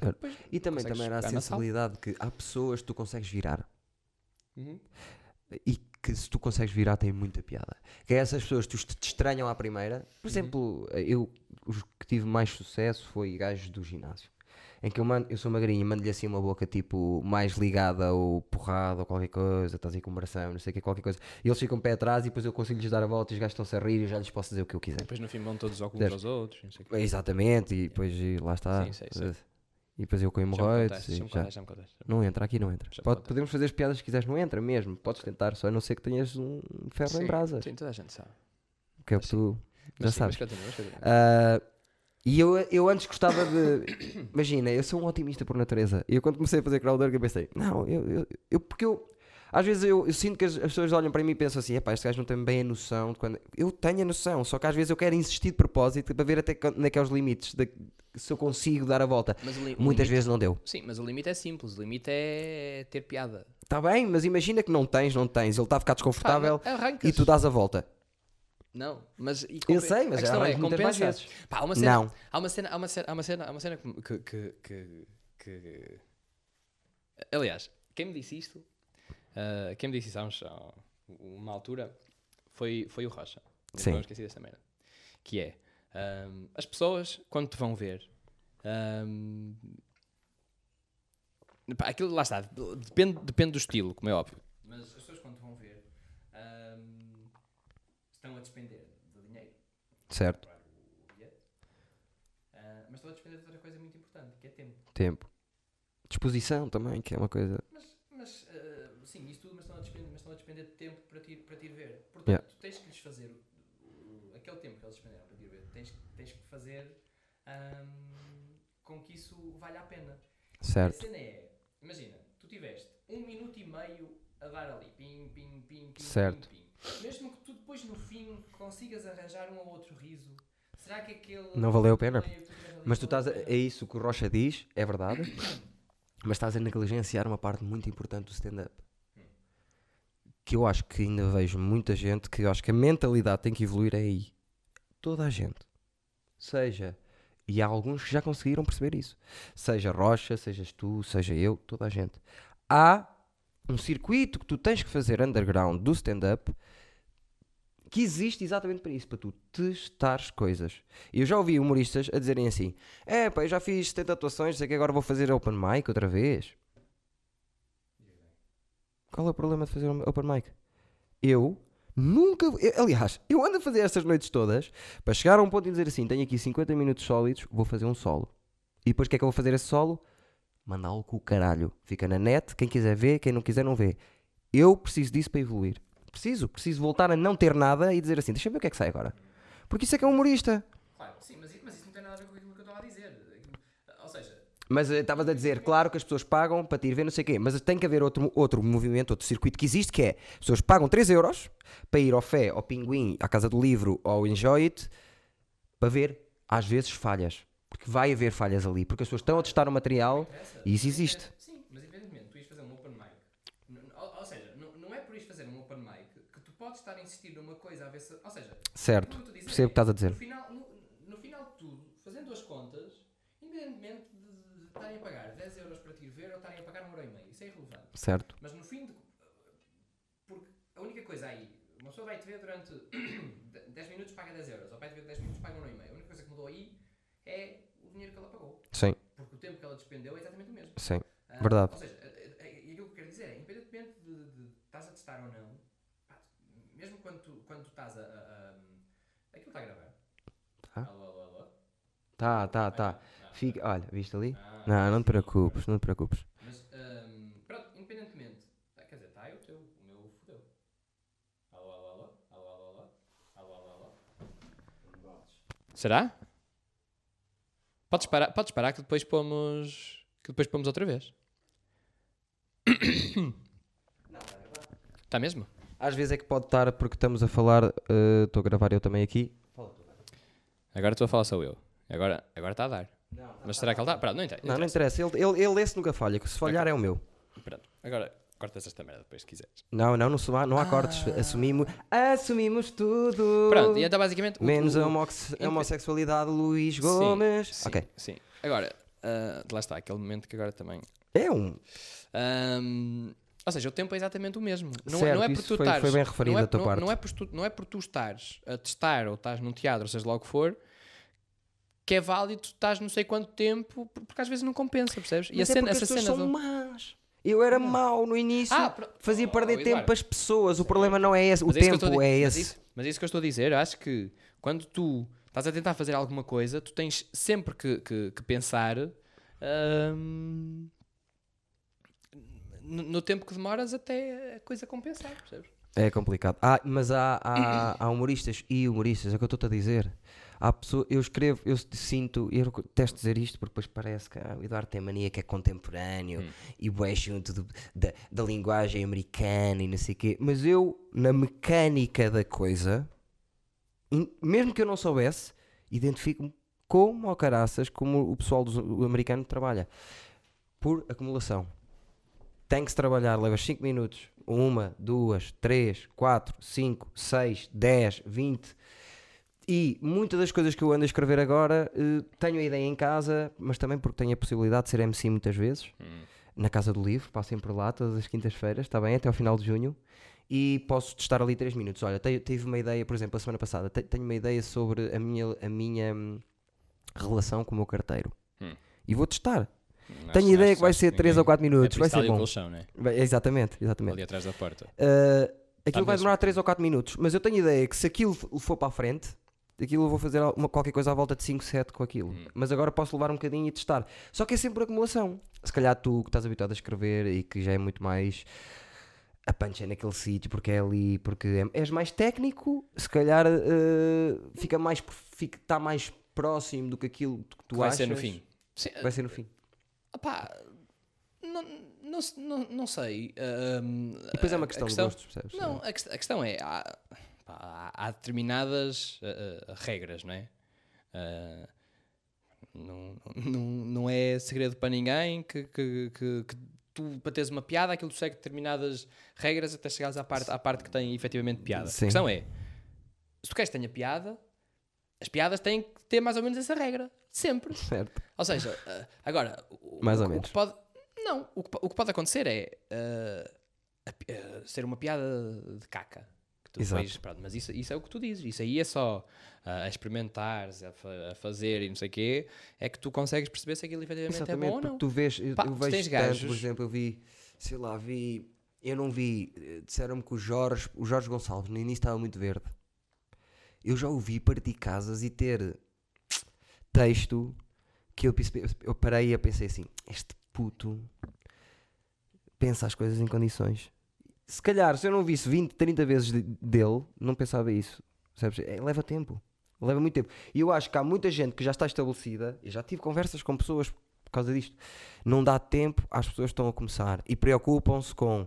E também, também era a sensibilidade que há pessoas que tu consegues virar Uhum. e que se tu consegues virar tem muita piada. Que é essas pessoas que te estranham à primeira. Uhum. Por exemplo, eu os que tive mais sucesso foi gajos do ginásio. Em que eu, mando, eu sou magrinho e mando-lhe assim uma boca tipo mais ligada ou porrada ou qualquer coisa, estás aí com coração, não sei o que, qualquer coisa. E eles ficam pé atrás e depois eu consigo lhes dar a volta e os gajos estão-se a rir e eu já lhes posso dizer o que eu quiser. Depois no fim vão todos os óculos aos outros. Não sei o quê. Exatamente, e depois e lá está. Sim, sei, sei. E depois eu com Já hemorroides. já já- já me contaste. Não entra, aqui não entra. Já Pode- podemos fazer as piadas que quiseres, não entra mesmo. Podes tentar, só a não ser que tenhas um ferro em Sim, brasas. Sim, toda a gente sabe. Que é o que tu já Mas sim, sabes. Mas continua, mas continua. Ah, e eu, eu antes gostava de. Imagina, eu sou um otimista por natureza. E eu quando comecei a fazer crowdwork eu pensei, não, eu, eu, eu- porque eu. Às vezes eu, eu sinto que as, as pessoas olham para mim e pensam assim, epá, este gajo não tem bem a noção de quando. Eu tenho a noção, só que às vezes eu quero insistir de propósito para ver até onde é que é os limites, de- se eu consigo dar a volta. Li- Muitas limite- vezes não deu. Sim, mas o limite é simples. O limite é ter piada. Está bem, mas imagina que não tens, não tens. Ele está a ficar Pá, desconfortável e tu dás a volta. Não, mas. e Eu sei, mas a questão já é, arranco muitas mais compensa. vezes. Pá, há uma cena, Não. Há uma cena, há uma cena, há uma cena, há uma cena que, que, que, que- Aliás, quem me disse isto, ah, quem me disse isso há uns- há uma altura, foi, foi o Rocha. Sim. Não esqueci desta merda. Que é, ahm, as pessoas, quando te vão ver, ahm, pá, aquilo lá está, depende, depende do estilo, como é óbvio. Mas as pessoas quando te vão ver, estão a despender de dinheiro Certo. o bilhete, ah, mas estou a despender de outra coisa muito importante, que é tempo. Tempo. Disposição também, que é uma coisa. Mas, mas ah, sim, isso tudo, mas estão, a despender, mas estão a despender de tempo para te, ir- para te ir ver. Portanto, Yeah. tu tens que lhes fazer o- aquele tempo que eles despenderam para te ir ver, tens, tens que fazer ahm, com que isso valha a pena. Certo. A cena é, imagina, tu tiveste um minuto e meio a dar ali, pim, pim, pim, pim, Certo. pim, pim. Mesmo que tu depois no fim consigas arranjar um ou outro riso, será que aquele... Não valeu a pena? Mas tu estás. A, é isso que o Rocha diz, é verdade. mas estás a negligenciar uma parte muito importante do stand-up. Que eu acho que ainda vejo muita gente que eu acho que a mentalidade tem que evoluir aí. Toda a gente. Seja. E há alguns que já conseguiram perceber isso. Seja Rocha, sejas tu, seja eu, toda a gente. Há um circuito que tu tens que fazer underground do stand-up que existe exatamente para isso, para tu testares coisas. E eu já ouvi humoristas a dizerem assim: É, pá, eu já fiz 70 atuações, sei que agora vou fazer open mic outra vez. Qual é o problema de fazer open mic? Eu nunca. eu- aliás, eu ando a fazer estas noites todas para chegar a um ponto e dizer assim: tenho aqui 50 minutos sólidos, vou fazer um solo. E depois o que é que eu vou fazer esse solo? Mandá-lo com o caralho. Fica na net, quem quiser ver, quem não quiser não vê. Eu preciso disso para evoluir. Preciso, preciso voltar a não ter nada e dizer assim, deixa eu ver o que é que sai agora. Porque isso é que é um humorista. Claro, sim, mas, mas isso não tem nada a ver com aquilo que eu estava a dizer. Ou seja, Mas eh, estavas a dizer, claro que as pessoas pagam para te ir ver não sei o quê, mas tem que haver outro, outro movimento, outro circuito que existe, que é, as pessoas pagam 3 euros para ir ao Fé, ao Pinguim, à Casa do Livro ao Enjoy It, para ver, às vezes, falhas. Porque vai haver falhas ali, porque as pessoas estão a testar o material e isso existe. Sim, mas independentemente, tu ias fazer um open mic. Ou, ou seja, não, não é por isto fazer um open mic que tu podes estar a insistir numa coisa a ver se. Ou seja, Certo, percebo o que estás a dizer. No final, no, no final de tudo, fazendo as contas, independentemente de, estarem a pagar 10 euros para te ir ver ou estarem a pagar um euro e meio, isso é irrelevante. Certo, Mas no fim de. Porque a única coisa aí, uma pessoa vai te ver durante 10 minutos paga 10 euros, ou vai te ver 10 minutos paga 1 euro e meio. A única coisa que mudou aí é dinheiro que ela pagou. sim, Porque o tempo que ela despendeu é exatamente o mesmo. sim, Ah, Verdade. Ou seja, a- a- e aquilo que eu quero dizer é, independentemente de, de, de estás a testar ou não, pá, mesmo quando tu, quando tu estás a, a, a- Aquilo está a gravar. Tá. Alô, alô, alô. tá, tá, tá. Ah, Fica, olha, viste ali? ah, Não, não te preocupes, não te preocupes. Mas, ahm, pronto, independentemente. ah, Quer dizer, está aí o teu, o meu fodeu. Alô, alô, alô. Alô, alô, alô. Alô, alô, alô. Será? Podes parar, podes parar que depois pomos. Que depois pomos outra vez. Está mesmo? Às vezes é que pode estar, porque estamos a falar, eh, estou a gravar eu também aqui. Agora estou a falar só eu. Agora agora está a dar. Mas será que ele está? Pronto, não interessa. Não, não interessa, ele, ele, ele esse nunca falha, se falhar é o meu. Pronto. Agora cortas esta merda depois se quiseres. Não, não, não, se- não há cortes. Assumimos, assumimos tudo. Pronto, e então basicamente. Menos o- a Sim, a homossexualidade, Luís Gomes. Sim, ok. Sim. Agora, ah, lá está, aquele momento que agora também. É um. Ahm, ou seja, o tempo é exatamente o mesmo. Não, Certo, não é por tu foi- estares. foi bem referido não é, da tua não, parte. Não é, por tu, não é por tu estares a testar ou estás num teatro, ou seja lá o que for, que é válido tu estás não sei quanto tempo, por- porque às vezes não compensa, percebes? E a Mas é cena, porque essa as pessoas cena são do. más. Eu era mau no início, Ah, pro- fazia Oh, perder Eduardo. tempo às pessoas. O problema não é esse, o Mas que eu tempo é mas esse. isso- Mas isso que eu estou a dizer, acho que quando tu estás a tentar fazer alguma coisa, tu tens sempre que, que- que pensar ahm, no, no tempo que demoras até a coisa compensar, percebes? É complicado. Ah, mas há, há, há humoristas e humoristas, é o que eu estou-te a dizer. Há pessoa, eu escrevo, eu sinto, eu detesto dizer isto porque depois parece que ah, o Eduardo tem mania que é contemporâneo Hum. e bué junto do- da, da linguagem americana e não sei o quê. Mas eu, na mecânica da coisa, mesmo que eu não soubesse, identifico-me como ao caraças, como o pessoal dos- o americano trabalha. Por acumulação. Tem que se trabalhar, levas 5 minutos. Uma, duas, três, quatro, cinco, seis, dez, vinte. E muitas das coisas que eu ando a escrever agora, eh, tenho a ideia em casa, mas também porque tenho a possibilidade de ser MC muitas vezes. Na Casa do Livro, passo sempre por lá todas as quintas-feiras, está bem? Até ao final de junho. E posso testar ali 3 minutos. Olha, te- tive uma ideia, por exemplo, a semana passada, te- tenho uma ideia sobre a minha, a minha hum, relação com o meu carteiro. Hum. E vou testar. Tenho a ideia que vai ser 3 ou 4 minutos, vai ser bom. colchão, né? Vai- Exatamente, exatamente. Ali atrás da porta. Uh, aquilo Tá vai demorar 3 ou 4 minutos, mas eu tenho ideia que se aquilo for para a frente, aquilo eu vou fazer uma, qualquer coisa à volta de 5, 7 com aquilo. Hum. Mas agora posso levar um bocadinho e testar. Só que é sempre acumulação. Se calhar tu que estás habituado a escrever e que já é muito mais a punch é naquele sítio porque é ali, porque é- és mais técnico, se calhar uh, fica mais fica, está mais próximo do que aquilo que tu vai achas. ser no fim. Sim, Vai ser no fim. opá, não, não, não, não sei. ahm, E depois é uma a questão, de gostos, percebes? Não, a, a questão é, há, pá, há- há determinadas ah, regras, não é? Ah, não, não, não é segredo para ninguém que, que, que, que tu, para teres uma piada, aquilo segue determinadas regras até chegares à parte, à parte que tem efetivamente piada. Sim. A questão é, se tu queres que tenha piada, as piadas têm que ter mais ou menos essa regra. Sempre. Certo. Ou seja, agora, o, Mais o ou que- o menos. pode, não, o que, o que pode acontecer é ah, a ah, ser uma piada de caca. Que tu Exato. pronto, mas isso, isso é o que tu dizes. Isso aí é só ah, a experimentares, a, fa- a fazer e não sei o quê, é que tu consegues perceber se aquilo efetivamente é Exatamente, bom ou não. tu vês, eu, Pá, eu vejo tens tanto, por exemplo, eu vi, sei lá, vi, eu não vi, disseram-me que o Jorge, o Jorge Gonçalves no início estava muito verde. Eu já o vi partir casas e ter texto que eu, eu parei e pensei assim: este puto pensa as coisas em condições. Se calhar, se eu não visse 20, 30 vezes de- dele, não pensava isso. É, leva tempo. Leva muito tempo. E eu acho que há muita gente que já está estabelecida, e já tive conversas com pessoas por causa disto. Não dá tempo às pessoas que estão a começar e preocupam-se com.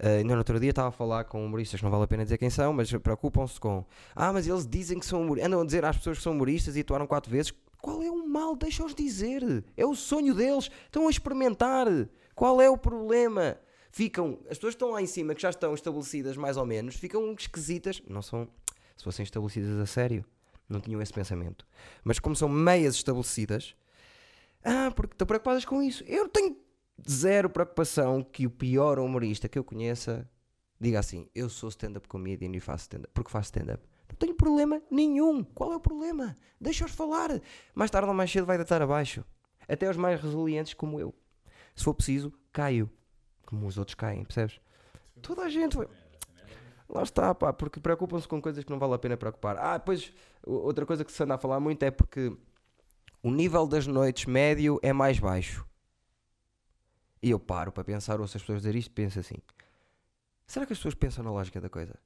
ainda no outro dia estava a falar com humoristas, não vale a pena dizer quem são, mas preocupam-se com. Ah, mas eles dizem que são humoristas. Andam a dizer às pessoas que são humoristas e atuaram quatro vezes. Qual é o mal? Deixa-os dizer. É o sonho deles. Estão a experimentar. Qual é o problema? Ficam. As pessoas que estão lá em cima, que já estão estabelecidas mais ou menos, ficam esquisitas. Não são. Se fossem estabelecidas a sério, não tinham esse pensamento. Mas como são meias estabelecidas, ah, porque estão preocupadas com isso. Eu tenho zero preocupação que o pior humorista que eu conheça diga assim: eu sou stand-up comedian e faço stand-up, porque faço stand-up. Não tenho problema nenhum. Qual é o problema? Deixa-os falar. Mais tarde ou mais cedo vai deitar abaixo. Até os mais resilientes como eu. Se for preciso, caio. Como os outros caem, percebes? Toda a gente. Lá está, pá, porque preocupam-se com coisas que não vale a pena preocupar. Ah, depois, outra coisa que se anda a falar muito é porque o nível das noites médio é mais baixo. E eu paro para pensar, ouço as pessoas dizer isto, penso assim: será que as pessoas pensam na lógica da coisa?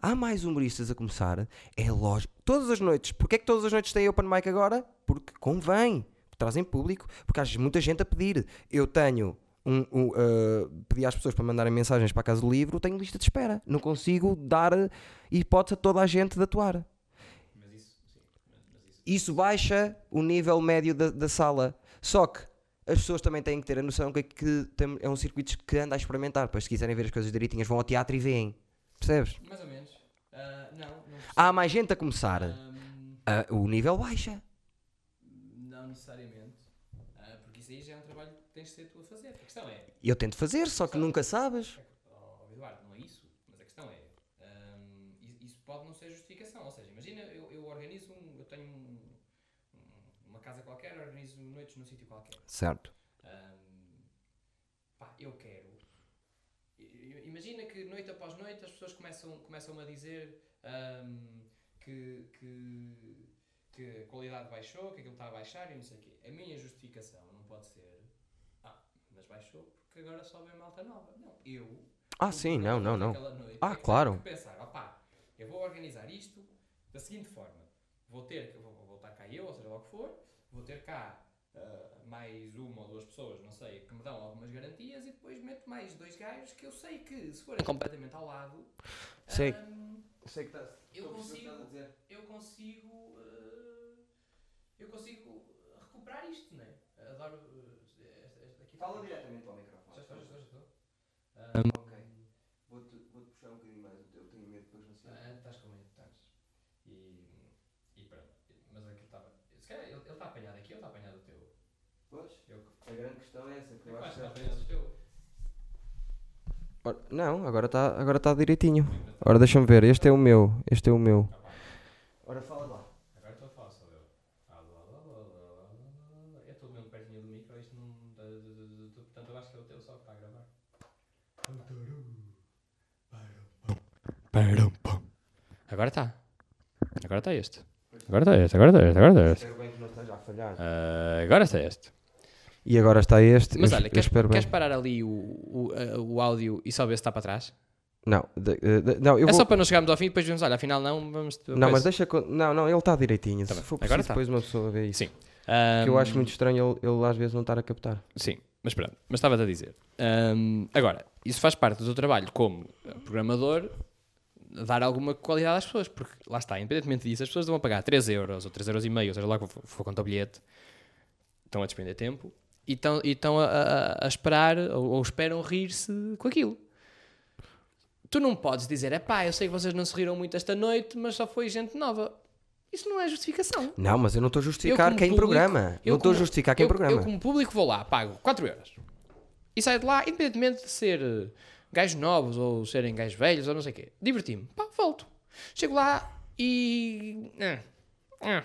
Há mais humoristas a começar, é lógico. Todas as noites, porque é que todas as noites têm open mic agora? Porque convém, trazem público, porque há muita gente a pedir. Eu tenho um, um, uh, pedi às pessoas para mandarem mensagens para a casa do livro, tenho lista de espera. Não consigo dar uh, hipótese a toda a gente de atuar. Isso baixa o nível médio da, da sala. Só que as pessoas também têm que ter a noção que, que tem- é um circuito que anda a experimentar. Depois, se quiserem ver as coisas direitinhas, vão ao teatro e veem. Percebes? Mais ou menos. Ah, não, não Há mais gente a começar, Ahm, ah, o nível baixa. não necessariamente. Ah, porque isso aí já é um trabalho que tens de ser tu fazer. A questão é. Eu tento fazer, só que nunca sabes. Oh, Eduardo, não é isso. Mas a questão é. i- isso pode não ser justificação. Ou seja, imagina, eu, eu organizo. um- eu tenho um- um- uma casa qualquer, organizo noites num sítio qualquer. Certo. Ahm, pá, eu quero. Imagina que noite após noite as pessoas começam, começam a dizer ahm, que, que, que a qualidade baixou, que aquilo está a baixar e não sei o quê. A minha justificação não pode ser. Ah, baixou porque agora só vem malta nova. Não, eu. Ah, sim, não, não, não. noite, Ah, claro. tenho que pensar, opá, eu vou organizar isto da seguinte forma. Vou ter, vou, vou voltar cá eu, ou seja lá o que for, vou ter cá ah, mais uma ou duas pessoas, não sei, que me dão algumas garantias e depois meto mais dois gajos que eu sei que se forem completamente ao lado, Sei. ahm, Sei que eu consigo, eu consigo, ah, eu consigo recuperar isto, não é? Adoro ah, aqui. diretamente ao microfone. Já estou, já estou, já estou. Ok. Vou-te puxar um bocadinho mais. Eu tenho medo depois não sei. Ah, estás com medo, estás. E, e pronto. Mas aquilo estava. Se calhar ele está apanhado aqui ou está apanhado o teu? Pois, Eu, a grande questão é essa. Que eu eu acho que está apanhado o teu. Ora, Não, agora está agora tá direitinho. Ora, deixa-me ver. Este é o meu. Este é o meu. Ah, Ora, fala Agora está. Agora está este. Agora está este, agora está este, agora está este. Espero bem que não esteja a falhar. Ah, agora está este. E agora está este. Mas eu, olha, eu queres, espero bem. queres parar ali o, o, a- o áudio e só ver se está para trás? Não, de- de- não, eu é vou. só para não chegarmos ao fim e depois vemos, olha, afinal não, vamos... Não, mas deixa. con- Não, não, ele está direitinho. Tá Se bem. for Agora preciso, tá. depois uma pessoa vê isso. Sim. Que eu acho muito estranho ele, ele às vezes não estar a captar. Sim, mas pronto, mas estava-te a dizer. Ahm, agora, isso faz parte do teu trabalho como eh, programador, dar alguma qualidade às pessoas, porque lá está, independentemente disso, as pessoas vão pagar 3 euros ou 3 euros e meio, ou seja lá que for, quanto ao bilhete, estão a despender tempo e estão, e estão a, a- a esperar ou, ou esperam rir-se com aquilo. Tu não podes dizer, é pá, eu sei que vocês não se riram muito esta noite, mas só foi gente nova. Isso não é justificação. Não, mas eu não estou a justificar quem público- programa. eu Não estou a justificar quem eu, programa. Eu, como público, vou lá, pago 4 euros. E saio de lá, independentemente de ser gajos novos ou serem gajos velhos ou não sei o quê. Diverti-me. Pá, volto. Chego lá e. ah, ah.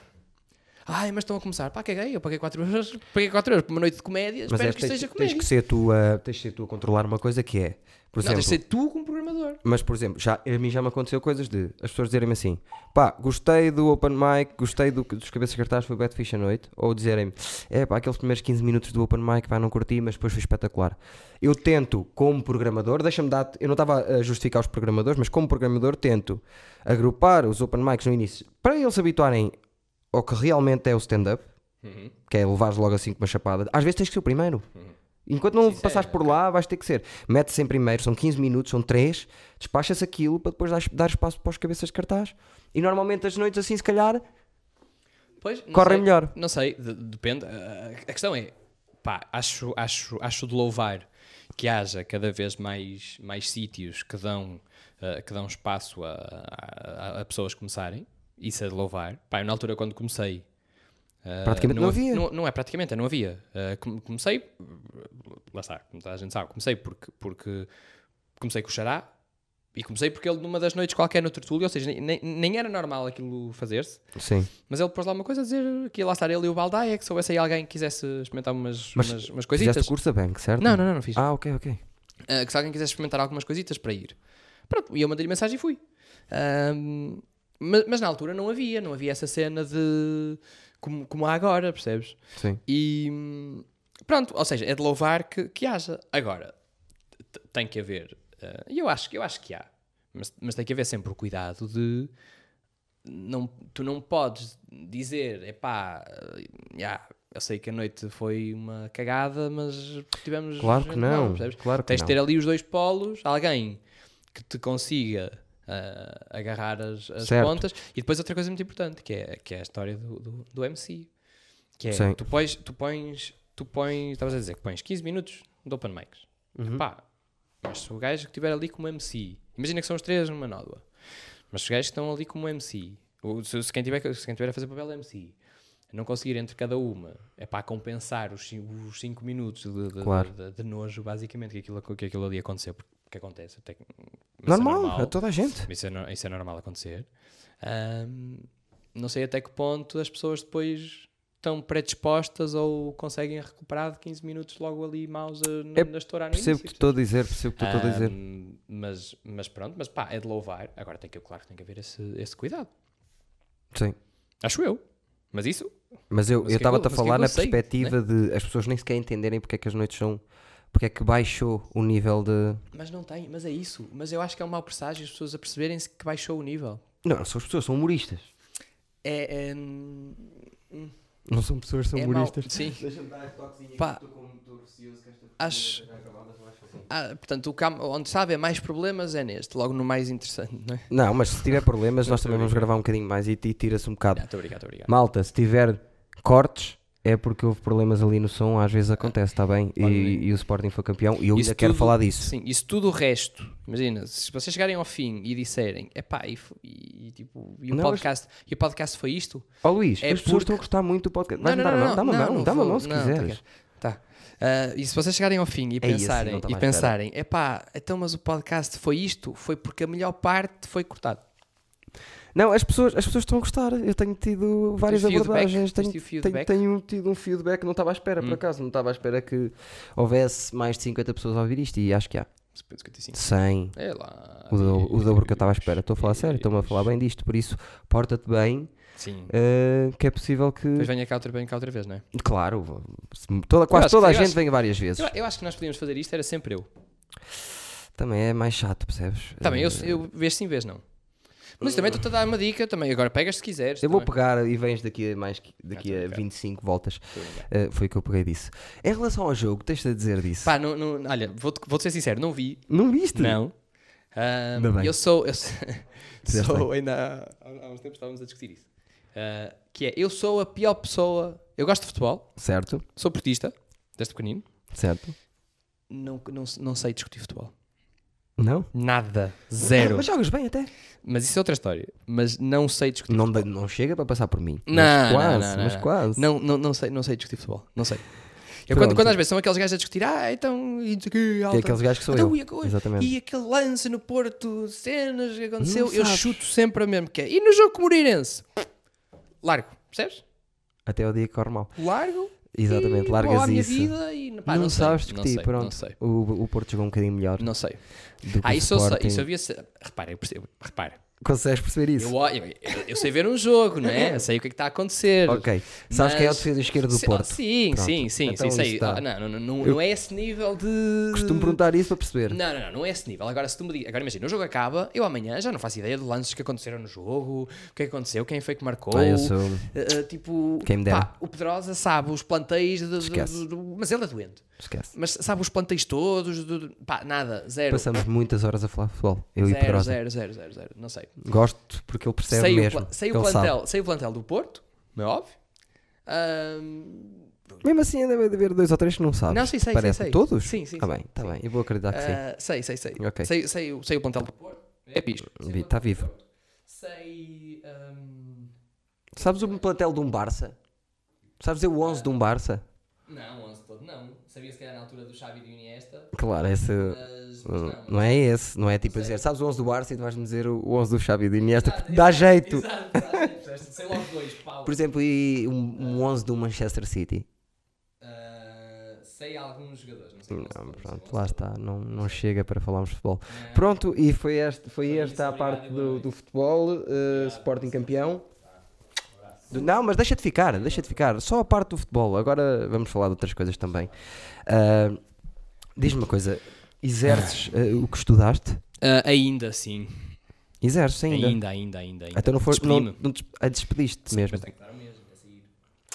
Ai, mas estão a começar. Pá, caguei, eu paguei 4 euros, paguei 4 euros por uma noite de comédia, Mas espero é, que tens, esteja tens comédia. que ser tu a, tens de ser tu a controlar uma coisa que é, por Não, tens de exemplo, ser tu como programador. mas por exemplo, já, a mim já me aconteceu coisas de as pessoas dizerem-me assim, pá, gostei do open mic, gostei do, dos cabeças cartaz, foi Bad Fish à noite, ou dizerem-me, é pá, aqueles primeiros 15 minutos do open mic, pá, não curti, mas depois foi espetacular. Eu tento, como programador, deixa-me dar, eu não estava a justificar os programadores, mas como programador tento agrupar os open mics no início, para eles se habituarem ao que realmente é o stand-up, que é levares logo assim com uma chapada. Às vezes tens que ser o primeiro. Enquanto não Sim, passares é, por lá, vais ter que ser. Mete-se em primeiro, são 15 minutos, são 3, despacha-se aquilo para depois dar, dar espaço para os cabeças de cartaz. E normalmente as noites assim, se calhar, Pois, correm sei. melhor. Não sei, de- depende. A, questão é, pá, acho, acho, acho de louvar que haja cada vez mais, mais sítios que dão, eh, que dão espaço a, a- a pessoas começarem. Isso é de louvar. Pá, na altura quando comecei. eh, Praticamente não havia. Não, não é praticamente, não havia. Come- comecei, lá está, como toda a gente sabe, comecei porque, porque comecei com o Xará e comecei porque ele numa das noites qualquer no Tertúlio, ou seja, nem, nem- era normal aquilo fazer-se. Sim. Mas ele pôs lá uma coisa a dizer que ia lá estar ele e o Baldaia, que se houvesse aí alguém que quisesse experimentar umas, Mas umas, umas Fizeste coisitas. curso a bank, certo? Não, não, não, não fiz. Ah, ok, ok. Ah, que se alguém quisesse experimentar algumas coisitas para ir. Pronto, e eu mandei-lhe mensagem e fui. Ahm, mas, mas na altura não havia, não havia essa cena de. como, como há agora, percebes? Sim. E pronto, ou seja, é de louvar que, que haja. Agora, tem que haver, eh, e eu acho, eu acho que há, mas, mas tem que haver sempre o cuidado de. Não, tu não podes dizer, epá, eh, já, eu sei que a noite foi uma cagada, mas tivemos. Claro que não. mal? Claro que Tens de ter ali os dois polos, alguém que te consiga ah, agarrar as, as pontas. E depois outra coisa muito importante, que é, que é a história do, do, do MC. Que é, Sim. tu pões, tu pões, tu pões, estavas a dizer que pões 15 minutos de open mics. Uhum. Pá, mas se o gajo que estiver ali como MC, imagina que são os três numa nódoa, mas se os gajos que estão ali como MC, ou se, se quem tiver, se quem tiver a fazer papel MC, não conseguir entre cada uma, é para compensar os 5 cinco minutos de, de, Claro. de- de nojo, basicamente, que aquilo, que aquilo ali aconteceu, porque acontece. Até, que- isso é Normal, a toda a gente. isso é, no- isso é normal acontecer. Ahm, não sei até que ponto as pessoas depois estão predispostas ou conseguem recuperar de 15 minutos logo ali maus a, na, É, na estourar no Percebo o que estou a dizer, percebo o que estou a dizer. Mas, mas pronto, mas pá, é de louvar. Agora tem que, claro que tem que haver esse, esse cuidado. Sim. Acho eu. Mas isso, Mas eu que é que estava-te a que é falar que na sei, perspectiva de as pessoas nem sequer entenderem porque é que as noites são. Porque é que baixou o nível de. mas não tem, mas é isso. Mas eu acho que é um mau presságio as pessoas a perceberem-se que baixou o nível. Não, são as pessoas, são humoristas. É. é, Não são pessoas, são é mau. humoristas. Sim. Deixa-me dar este toquezinho Pá. aqui, estou muito receoso que esta Acho- já acabar, mas eu acho que sim. Ah, portanto, o cam- onde sabe é mais problemas é neste, logo no mais interessante, não é? Não, mas se tiver problemas, nós também vamos gravar um bocadinho mais e, e tira-se um bocado. Estou obrigado, estou obrigado. Malta, se tiver cortes, é porque houve problemas ali no som, às vezes acontece, está bem? E, e o Sporting foi campeão e eu Isso ainda quero tudo- falar disso. Sim, isso tudo o resto, imagina, se vocês chegarem ao fim e disserem, epá, e, e, tipo, e o, Não, podcast, e o podcast foi isto? Ó Luís, É as pessoas porque- estão a gostar muito do podcast. Vais-me dar a mão? Dá-me a mão, dá-me a mão se não, quiseres. Tá. Ah, e se vocês chegarem ao fim e É isso, pensarem, não estava e pensarem, epá, então mas o podcast foi isto? Foi porque a melhor parte foi cortado. Não, as pessoas, as pessoas estão a gostar. Eu tenho tido várias Tens abordagens. Tenho, tido tenho, tenho tido um feedback que não estava à espera, por Hum. acaso. Não estava à espera que houvesse mais de 50 pessoas a ouvir isto e acho que há 55. 100. É lá. O, do- o dobro que eu estava à espera. Estou a falar sério, estou-me a falar bem disto. Por isso, porta-te bem, Sim. eh, que é possível que. Depois venha cá outra, venha cá outra vez, não é? Claro, toda, quase toda a gente acho- vem várias vezes. Eu, eu acho que nós podíamos fazer isto, era sempre eu. Também é mais chato, percebes? Também, eu, Eh, eu vez sim, vez não. Mas também estou-te a dar uma dica também. Agora pegas se quiseres. Eu vou também. pegar e vens daqui a, mais, daqui Ah, a tô brincando. 25 voltas. A. Eh, foi o que eu peguei disso. Em relação ao jogo, tens-te a dizer disso? Pá, não, não, olha, vou-te vou ser sincero, não vi. não viste? Não. Bem. eu sou. Eu sou, sou ainda há, há uns tempos estávamos a discutir isso. Ah, que é, eu sou a pior pessoa. Eu gosto de futebol, Certo, sou portista, desde pequenino. certo. Não, não, não sei discutir futebol. Não? Nada. Ah, Zero. mas jogas bem até. Mas isso é outra história. Mas não sei discutir Não, futebol. não chega para passar por mim. Não, mas quase, não, não, mas quase. Não, não, não, sei, não sei discutir futebol. Não sei. Eu Pronto. quando, quando às vezes são aqueles gajos a discutir, ah, então, e o Que alta. é aqueles gajos que sou Então, eu. e Exatamente. E aquele lance no Porto, cenas que aconteceu, eu chuto sempre a mesmo que é. E no jogo com o Moreirense? Largo, percebes? Até ao dia que corre mal. Largo Exatamente, e largas vou à minha isso. vida e pá, não, não, sei, sabes não discutir, sei, pronto. Não sei. O, o Porto jogou um bocadinho melhor Não sei. Ah, isso eu sei. Isso eu havia. se- Repara, eu percebo. Repara. Consegues perceber isso? Eu, eu, eu sei ver um jogo, não é? Eu sei o que é que está a acontecer. Ok. Sabes quem é o defesa esquerdo do Porto? Sim, sim, sim, Então sim, sei. não, não, não, não, é esse nível de. Costumo perguntar isso para perceber. Não, não, não, não é esse nível. Agora, se tu me diz, agora imagina, o jogo acaba, eu amanhã já não faço ideia de lances que aconteceram no jogo, o que é que aconteceu, quem foi que marcou. Ah, eu sou. Uh, uh, tipo, Quem me dera. o Pedrosa sabe os do- mas ele é doente. Esquece. Mas sabe os planteios todos, do- pá, nada, zero. Passamos muitas horas a falar de futebol. Eu e Zero, Pedrosa. zero, zero, zero, zero, não sei. Gosto porque ele percebe sei, mesmo. o, sei, o plantel, sabe. sei o plantel do Porto, não é óbvio. Ahm, Mesmo assim, ainda deve haver dois ou três que não sabes. não, sim, sei, Parece. sei, sei. Todos? Sim, sim. Tá sim, bem, tá sim. bem. Eu vou acreditar que sim. Ah, sei, sei, sei. Ok. Sei, sei, o- sei o plantel do Porto. É pisto. Vi- tá vivo. Sei. ahm, Sabes o plantel de um Barça? Sabes dizer o 11 de um Barça? Não, 11 todo não. Sabia se calhar na altura do Xavi e do Iniesta, Claro, esse. mas, mas uh, não. Não é esse, não é tipo dizer, sabes o 11 do Barça e tu vais-me dizer o 11 do Xavi e do Iniesta, Exato, porque dá exato, jeito. Exato, dá? Sei logo dois, pau. Por exemplo, e um, um 11 do Manchester City. Ah, sei alguns jogadores, não sei Não, pode pronto, lá não está, não, não chega para falarmos de futebol. Não. Pronto, e foi, este, foi Foi esta a parte do, do futebol, uh, Obrigado, Sporting campeão. Do- Não, mas deixa de ficar, deixa de ficar. Só a parte do futebol. Agora vamos falar de outras coisas também. Ah, Diz-me uma coisa: exerces ah, o que estudaste? Ah, ainda sim. Exerces ainda. Ainda, ainda, ainda. ainda. Então não foi. Não, não ah, despediste Sim, mesmo. tenho que dar mesmo, é sair.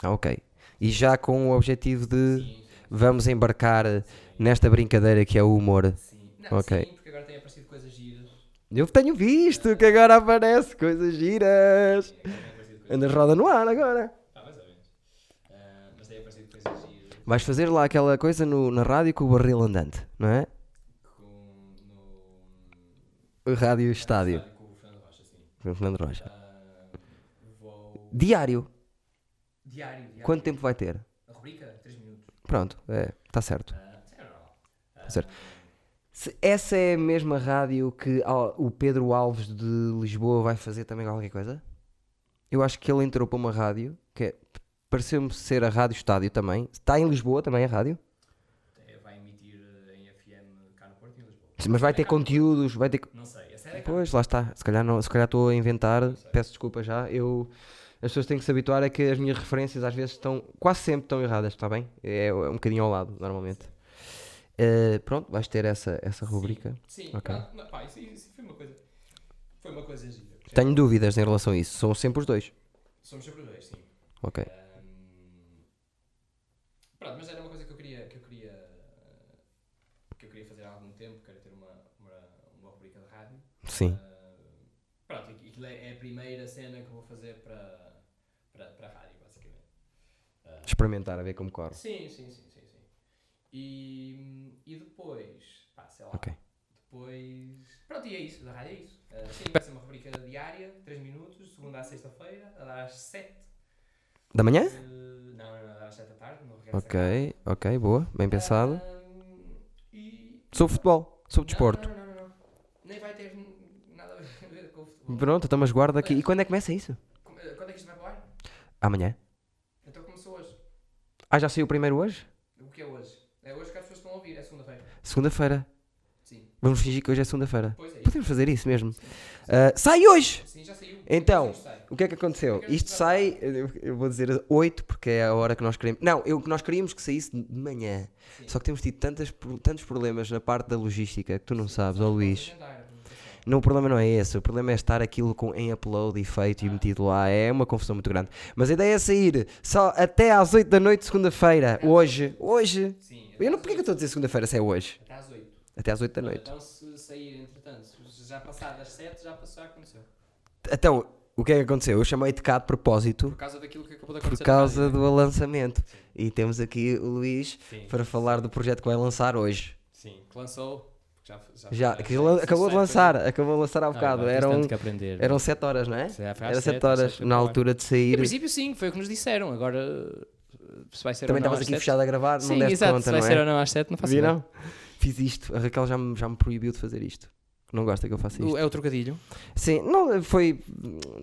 Ah, ok. E já com o objetivo de Sim, sim, vamos embarcar nesta brincadeira que é o humor. sim. Não, Ok. sim, porque agora têm aparecido coisas giras. Eu tenho visto que agora aparece coisas giras. Coisas Andas roda no ar agora. Ah, mais ou menos. Ah, mas têm aparecido coisas giras. Vais fazer lá aquela coisa no- na rádio com o barril andante, não é? Com, no... Rádio estádio. estádio Com o Fernando Rocha, sim. Com o Fernando Rocha. Ah, vou... Diário. Diário, diário. Quanto tempo vai ter? A rubrica? 3 minutos. Pronto, é, está certo. Ah, é normal. Ah, Certo. Se essa é a mesma rádio que ah, o Pedro Alves de Lisboa vai fazer também qualquer coisa? Eu acho que ele entrou para uma rádio que é- pareceu-me ser a Rádio Estádio também. Está em Lisboa também a rádio? é, Vai emitir eh, em FM cá no Porto e em Lisboa. Sim, Mas vai ter conteúdos, vai ter. Não sei, a série é. Pois, lá está. Se calhar, não, se calhar estou a inventar, peço desculpa já. Eu, as pessoas têm que se habituar a que as minhas referências às vezes estão, quase sempre estão erradas, está bem? É, é um bocadinho ao lado, normalmente. Eh, pronto, vais ter essa, essa rubrica. Sim, Ok. pronto, mas, pá, isso, isso foi uma coisa. Foi uma coisa gira. Tenho dúvidas em relação a isso. São sempre os dois. Somos sempre dois, sim. Ok. Ahm, Pronto, mas era uma coisa que eu queria. Que eu queria, que eu queria fazer há algum tempo, quero ter uma, uma, uma rubrica de rádio. Sim. Ah, pronto, e aquilo é, a primeira cena que eu vou fazer para, para, para a rádio, basicamente. Ah, Experimentar, a ver como corre. sim, sim, sim, sim, sim. E, e depois, pá, sei lá. Ok. Depois. Pronto, e é isso, da rádio é isso. Ah, sim, vai ser uma rubrica diária, 3 minutos, segunda à sexta-feira, às 7. Da manhã? não, não, não, dar às 7 da tarde, no regresso Ok, ok, boa. Bem pensado. Ahm, e... Sobre futebol, sobre desporto. Não, não, não, não, não. Nem vai ter nada a ver com o futebol. Pronto, então mas guarda aqui. E quando é que começa isso? Eh, Quando é que isto vai para o ar? Amanhã. Então começou hoje. Ah, já saiu o primeiro hoje? O que é hoje? É hoje que as pessoas estão a ouvir, é segunda-feira. Segunda-feira. Sim. Vamos fingir que hoje é segunda-feira. É. Podemos fazer isso mesmo. Ah, sai hoje! Sim, já saiu. Então, sai. O que é que aconteceu? Porque Isto sai, eu, vou dizer 8, porque é a hora que nós queremos. Não, eu, que nós queríamos que saísse de manhã. Sim. Só que temos tido tantas, tantos problemas na parte da logística que tu não sabes, ó Luís. Não, o problema não é esse. O problema é estar aquilo com, em upload e feito e metido lá. É uma confusão muito grande. Mas a ideia é sair só até às 8 da noite, segunda-feira. Hoje. Hoje. Sim. Eu não, porquê que eu estou a dizer segunda-feira se é hoje? Até às 8. Até às 8 da noite. Então se sair, entretanto, se já passar das 7, já passou, já aconteceu. Então, o que é que aconteceu? Eu chamei-te cá de propósito Por causa daquilo que acabou de por acontecer. causa na rádio, do lançamento. E temos aqui o Luís? Sim. para falar do projeto que vai lançar hoje. Sim, que lançou. Já, já, Já, que lan- acabou de lançar, acabou de lançar há Ah, bocado. Eram, que aprender. eram 7 horas, não é? Já foi Era sete, 7 horas já foi na ar. altura de Em sair. princípio, sim, foi o que nos disseram. Agora, se vai ser Também ou não estavas aqui sete- fechado a gravar, não Sim, deste exato. conta, se vai não ser é? ou não às 7, não faço ideia. Viram? Fiz isto, a Raquel já me, já me proibiu de fazer isto. Não gosta que eu faça isto. É o trocadilho. Sim, não, foi.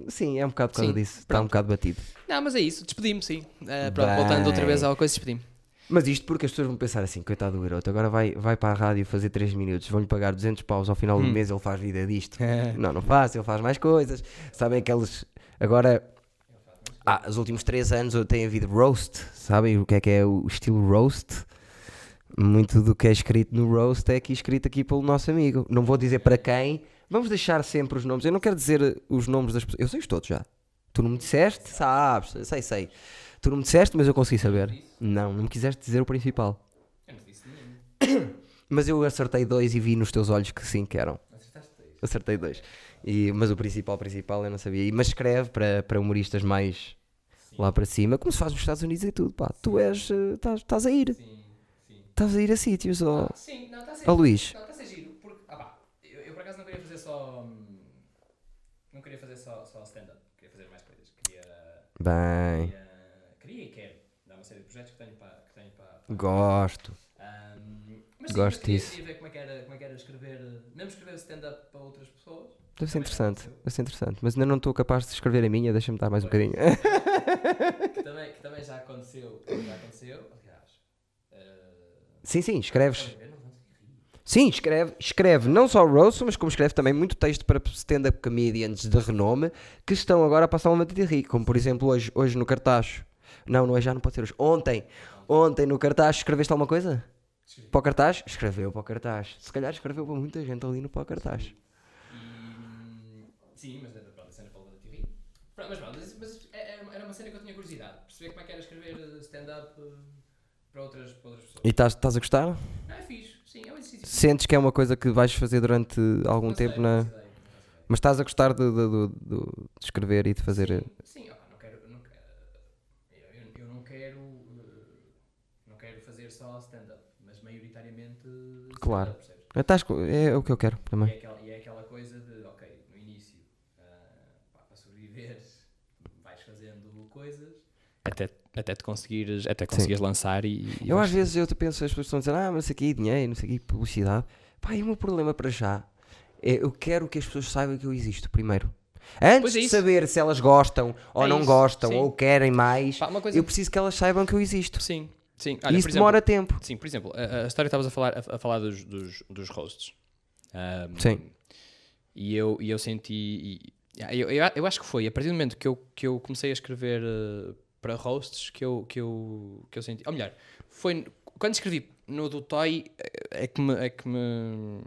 Sim, é um bocado por causa Sim, disso. Está um bocado batido. Não, mas é isso. Despedi-me, sim. Eh, pronto, voltando outra vez à coisa, despedi-me. Mas isto porque as pessoas vão pensar assim, coitado do garoto, agora vai, vai para a rádio fazer 3 minutos, vão-lhe pagar 200 paus ao final do Hum. mês, ele faz vida disto. Não, não faz, ele faz mais coisas. Sabem aqueles. Agora. Ah, os últimos 3 anos tem havido roast. Sabem o que é que é o estilo roast? Muito do que é escrito no roast é aqui escrito aqui pelo nosso amigo. Não vou dizer para quem. Vamos deixar sempre os nomes. Eu não quero dizer os nomes das pessoas. Eu sei os todos já. Tu não me disseste? Sabes, sei, sei. Tu não me disseste, mas eu consegui saber. Não, não me quiseste dizer o principal. Eu não disse nenhum. Mas eu acertei dois e vi nos teus olhos que sim, que eram. Acertei dois. E, mas o principal, principal eu não sabia. E- Mas escreve para, para humoristas mais lá para cima, como se faz nos Estados Unidos e tudo. Pá, tu és. eh, Estás estás a ir. Sim, sim. Estás a ir a sítios, ó Ah, sim, não, está a ser. ó Luís. Não, está a ser giro. Porque, ah pá, eu, eu por acaso não queria fazer só. hum, Não queria fazer só, só stand-up. Queria fazer mais coisas. Queria. Bem, Queria, queria e quero. Dá uma série de projetos que tenho para. Que tenho para, para gosto. Ahm, mas sim, Gosto queria, disso. queria ver como é, que era, como é que era escrever, mesmo escrever stand-up para outras pessoas. Deve ser interessante. Deve ser interessante. Mas ainda não estou capaz de escrever a minha, deixa-me dar mais um Pois. bocadinho. Que também, que também já aconteceu. Já aconteceu. Sim, sim, escreves. Sim, escreve, escreve não só roast, mas como escreve também muito texto para stand-up comedians de renome que estão agora a passar um momento de rir, como por exemplo hoje, hoje no cartaz. Não, não é já, não pode ser hoje. Ontem, ontem no cartaz, escreveste alguma coisa? Escrevi. Para o cartaz? Escreveu para o cartaz. Se calhar escreveu para muita gente ali no para o cartaz. E, hum, sim, mas pronto, a cena para o TV. Mas mas, mas é- era era uma cena que eu tinha curiosidade. Perceber como é que era escrever stand-up para outras, para outras pessoas. E estás estás a gostar? Não, é fixe. Sim, é um exercício. Sentes que é uma coisa que vais fazer durante algum Não sei, tempo não na. ideia. Mas estás a gostar de, de- de- de- escrever e de fazer. eh, Sim, sim, não quero. Não, quero- eu, eu- não quero. eh, Não quero fazer só stand-up, mas maioritariamente. Claro. eh, estás é o que eu quero E também. é, aquela, e é aquela coisa de, ok, no início, ah, pá, para sobreviver, vais fazendo coisas. Até, até te conseguires, até conseguires lançar e. e Eu às vezes eu penso, as pessoas estão a dizer, ah, mas isso aqui, dinheiro, não sei o quê, publicidade. Pá, e o meu problema para já é eu quero que as pessoas saibam que eu existo primeiro. Antes é de isso. saber se elas gostam ou É não isso, gostam sim. ou querem mais, Pá, coisa. eu preciso que elas saibam que eu existo. Sim, sim. e Olha, isso exemplo, demora tempo. Sim, por exemplo, a, a história que estavas a falar, a, a falar dos, dos, dos hosts. Ahm, Sim. E eu, e eu senti. e- eu, eu, eu acho que foi a partir do momento que eu, que eu comecei a escrever eh, para hosts que eu, que, eu, que eu senti. Ou melhor, foi quando escrevi no do Toy é que me. É que, me,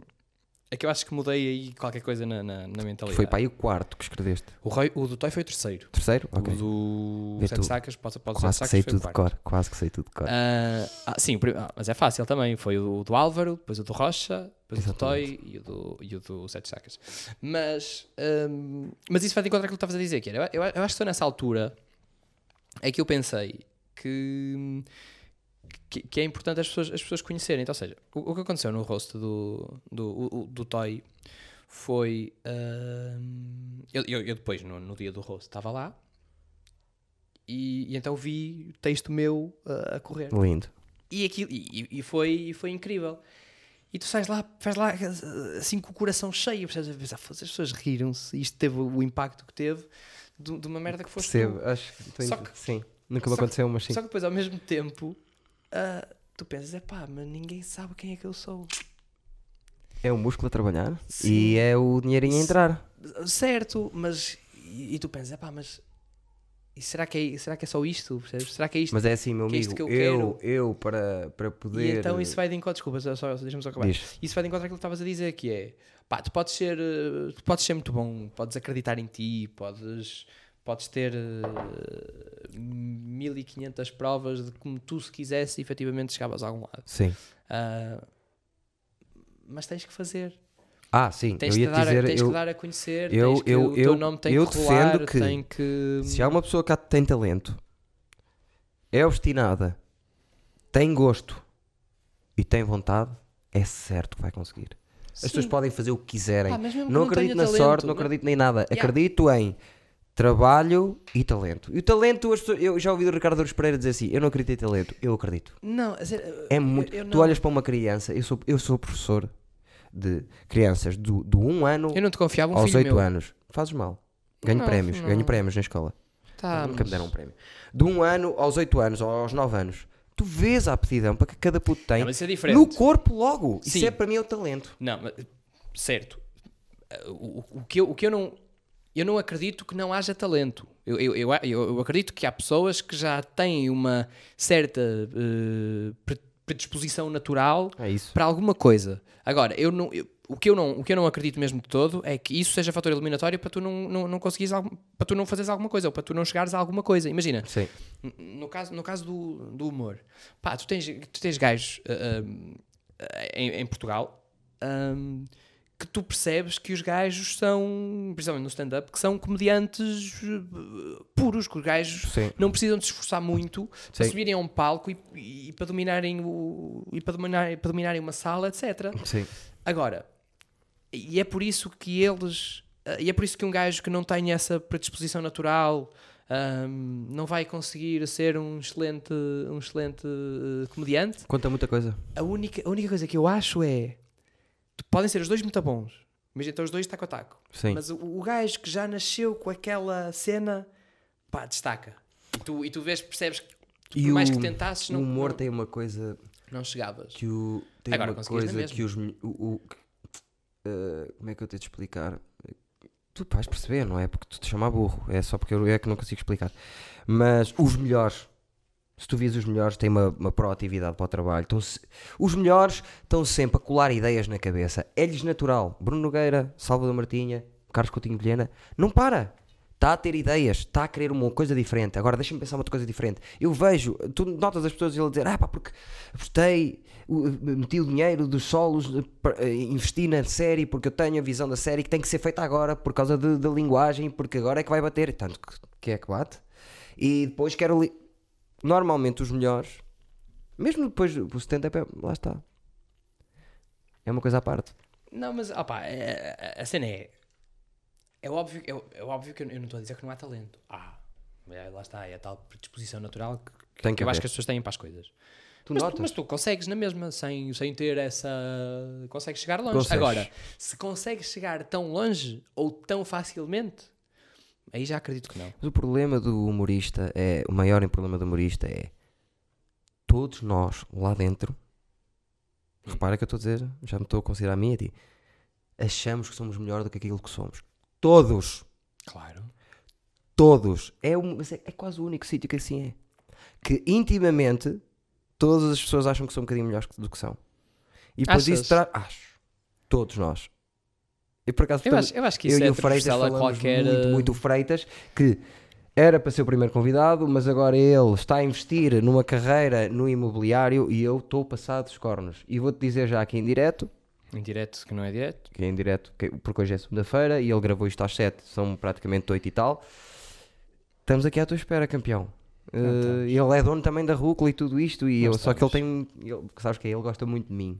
é que eu acho que mudei aí qualquer coisa na, na, na mentalidade. Foi para aí o quarto que escreveste. o, Roy- o do Toy foi o terceiro. Terceiro? Ok. O do Sete. Sacas, pode, pode Quase que sei o tudo de cor. Quase que sei tudo de cor. Ah, ah, sim, o ah, mas é fácil também. Foi o do Álvaro, depois o do Rocha, depois o do Toy e o do, e o do Sete Sacas. Mas, ahm, mas isso vai de encontro àquilo que estavas a dizer, que era, eu, eu acho que estou nessa altura é que eu pensei que, que, que é importante as pessoas, as pessoas conhecerem. Então, ou seja, o, o que aconteceu no rosto do, do, do Toy foi. ahm, eu, eu, depois, no, no dia do rosto, estava lá. E, e então vi texto meu ah, a correr. Lindo. E, aquilo, e, e- foi, foi incrível. E tu sais lá, faz lá assim com o coração cheio, percebes? A pensar, "Foda-se, as pessoas riram-se isto teve o impacto que teve de, de uma merda que foste Percebo. tu. Acho que Só que- Sim. Nunca me que- aconteceu, mas sim. Só que depois, ao mesmo tempo, ah, tu pensas, é pá, mas ninguém sabe quem é que eu sou. É o músculo a trabalhar Sim. e é o dinheirinho a entrar. Certo, mas. E, e tu pensas, é pá, mas. E será que, é, será que é só isto? Percebes? Será que é isto? Mas é assim, meu é amigo. que eu eu, eu, para, para E poder. então isso vai de encontro, desculpa, só, só, deixa-me só acabar. Diz. Isso vai de encontro àquilo que estavas a dizer, que é pá, tu podes ser, eh, tu podes ser muito bom, podes acreditar em ti, podes, podes ter eh, 1500 provas de como tu se quisesse efetivamente chegavas a algum lado. Sim. Ah, mas tens que fazer. Ah, sim. Tens, eu que ia dar, a- dizer. tens eu, que dar a conhecer, eu- que, eu- o teu eu- nome tem eu que rolar, defendo que tem que... Se há uma pessoa que tem talento, é obstinada, tem gosto e tem vontade, é certo que vai conseguir. As pessoas podem fazer o que quiserem. Que não não acredito na sorte, talento, não não- acredito nem nada. Yeah. Acredito em trabalho e talento. E o talento, as pessoas- eu já ouvi o Ricardo Douros Pereira dizer assim: Eu não acredito em talento, eu acredito. Não, sério, É eu- muito. eu tu não- olhas para uma criança, eu sou, eu sou professor. de crianças do, do 1 ano Eu não te confiava um aos filho 8 meu. anos. Fazes mal. Ganho Não, prémios, não. ganho prémios na escola. Tá, Nunca me mas- deram um prémio. De 1 ano aos 8 anos ou aos 9 anos, tu vês a aptidão para que cada puto tem Não, mas isso é diferente. no corpo logo. Isso Sim. é para mim é o talento. Não, mas- certo. O, o- que eu, o que eu não. Eu não acredito que não haja talento. Eu, eu, eu, eu- acredito que há pessoas que já têm uma certa uh, pre- predisposição natural É isso. para alguma coisa. Agora, eu não, eu- o, que eu não, o que eu não acredito mesmo de todo é que isso seja fator eliminatório para tu não, não, não conseguires para tu não fazeres alguma coisa ou para tu não chegares a alguma coisa. Imagina, Sim. No caso, no caso do, do humor, pá, tu tens, tu tens gajos ah, ah, em, em Portugal ahm, que tu percebes que os gajos são, principalmente no stand-up, que são comediantes eh, puros, que os gajos Sim. não precisam de se esforçar muito para Sim. subirem a um palco e, e para dominarem o, e para dominar, para dominarem uma sala, etc. Sim. Agora, e é por isso que eles. eh, E é por isso que um gajo que não tem essa predisposição natural ahm, não vai conseguir ser um excelente, um excelente eh, comediante. Conta muita coisa. A única, a única coisa que eu acho é. Podem ser os dois muito bons. Imagina, estão os dois taco a taco. Sim. Mas o, o gajo que já nasceu com aquela cena, pá, destaca. E tu, e tu vês, percebes que E por mais o- que tentasses, o não, humor não, tem uma coisa não chegavas. que o tem Agora uma coisa que os o, o- eh, como é que eu tenho de explicar? Tu vais perceber, não é porque tu te chama burro, é só porque eu é que não consigo explicar. Mas os melhores, se tu vis os melhores, têm uma, uma proatividade para o trabalho. Estão se- os melhores estão sempre a colar ideias na cabeça. É-lhes natural. Bruno Nogueira, Salvador Martinha, Carlos Coutinho Vilhena, não para. Está a ter ideias, está a querer uma coisa diferente. Agora deixa-me pensar uma outra coisa diferente. Eu vejo, tu notas as pessoas a dizer, ah pá, porque apostei, meti o dinheiro dos solos, eh, eh, investi na série porque eu tenho a visão da série que tem que ser feita agora por causa da linguagem, porque agora é que vai bater. Tanto que, que é que bate. E depois quero. Li... Normalmente os melhores, mesmo depois do 70, é- lá está. É uma coisa à parte. Não, mas opá, é- é- a cena é. É óbvio, é, é óbvio que eu, eu não estou a dizer que não há talento. Ah, lá está, é a tal predisposição natural que, que que eu acho que as pessoas têm para as coisas. Tu Mas, tu- notas? mas tu consegues na mesma, sem, sem ter essa. Consegues chegar longe. Consegues. Agora, se consegues chegar tão longe ou tão facilmente, aí já acredito que não. Mas o problema do humorista é. O maior problema do humorista é. Todos nós lá dentro. Repara que eu estou a dizer, já me estou a considerar a mim e a ti. Achamos que somos melhor do que aquilo que somos. Todos. Claro. Todos. É, um, é, é quase o único sítio que assim é. Que intimamente todas as pessoas acham que são um bocadinho melhores do que são. E depois Achas? isso traz. Acho. Todos nós. E por acaso Eu estamos- acho, eu acho que eu isso e é o Freitas falamos qualquer. muito, muito o Freitas que era para ser o primeiro convidado, mas agora ele está a investir numa carreira no imobiliário e eu estou passado dos cornos. E vou-te dizer já aqui em direto, Em direto, que não é direto. que é em direto, que- porque hoje é segunda-feira e ele gravou isto às 7, são praticamente 8 e tal. Estamos aqui à tua espera, campeão. Estamos. ele é dono também da Rúcula e tudo isto, e eu, só que ele tem. Ele, sabes que é? Ele gosta muito de mim,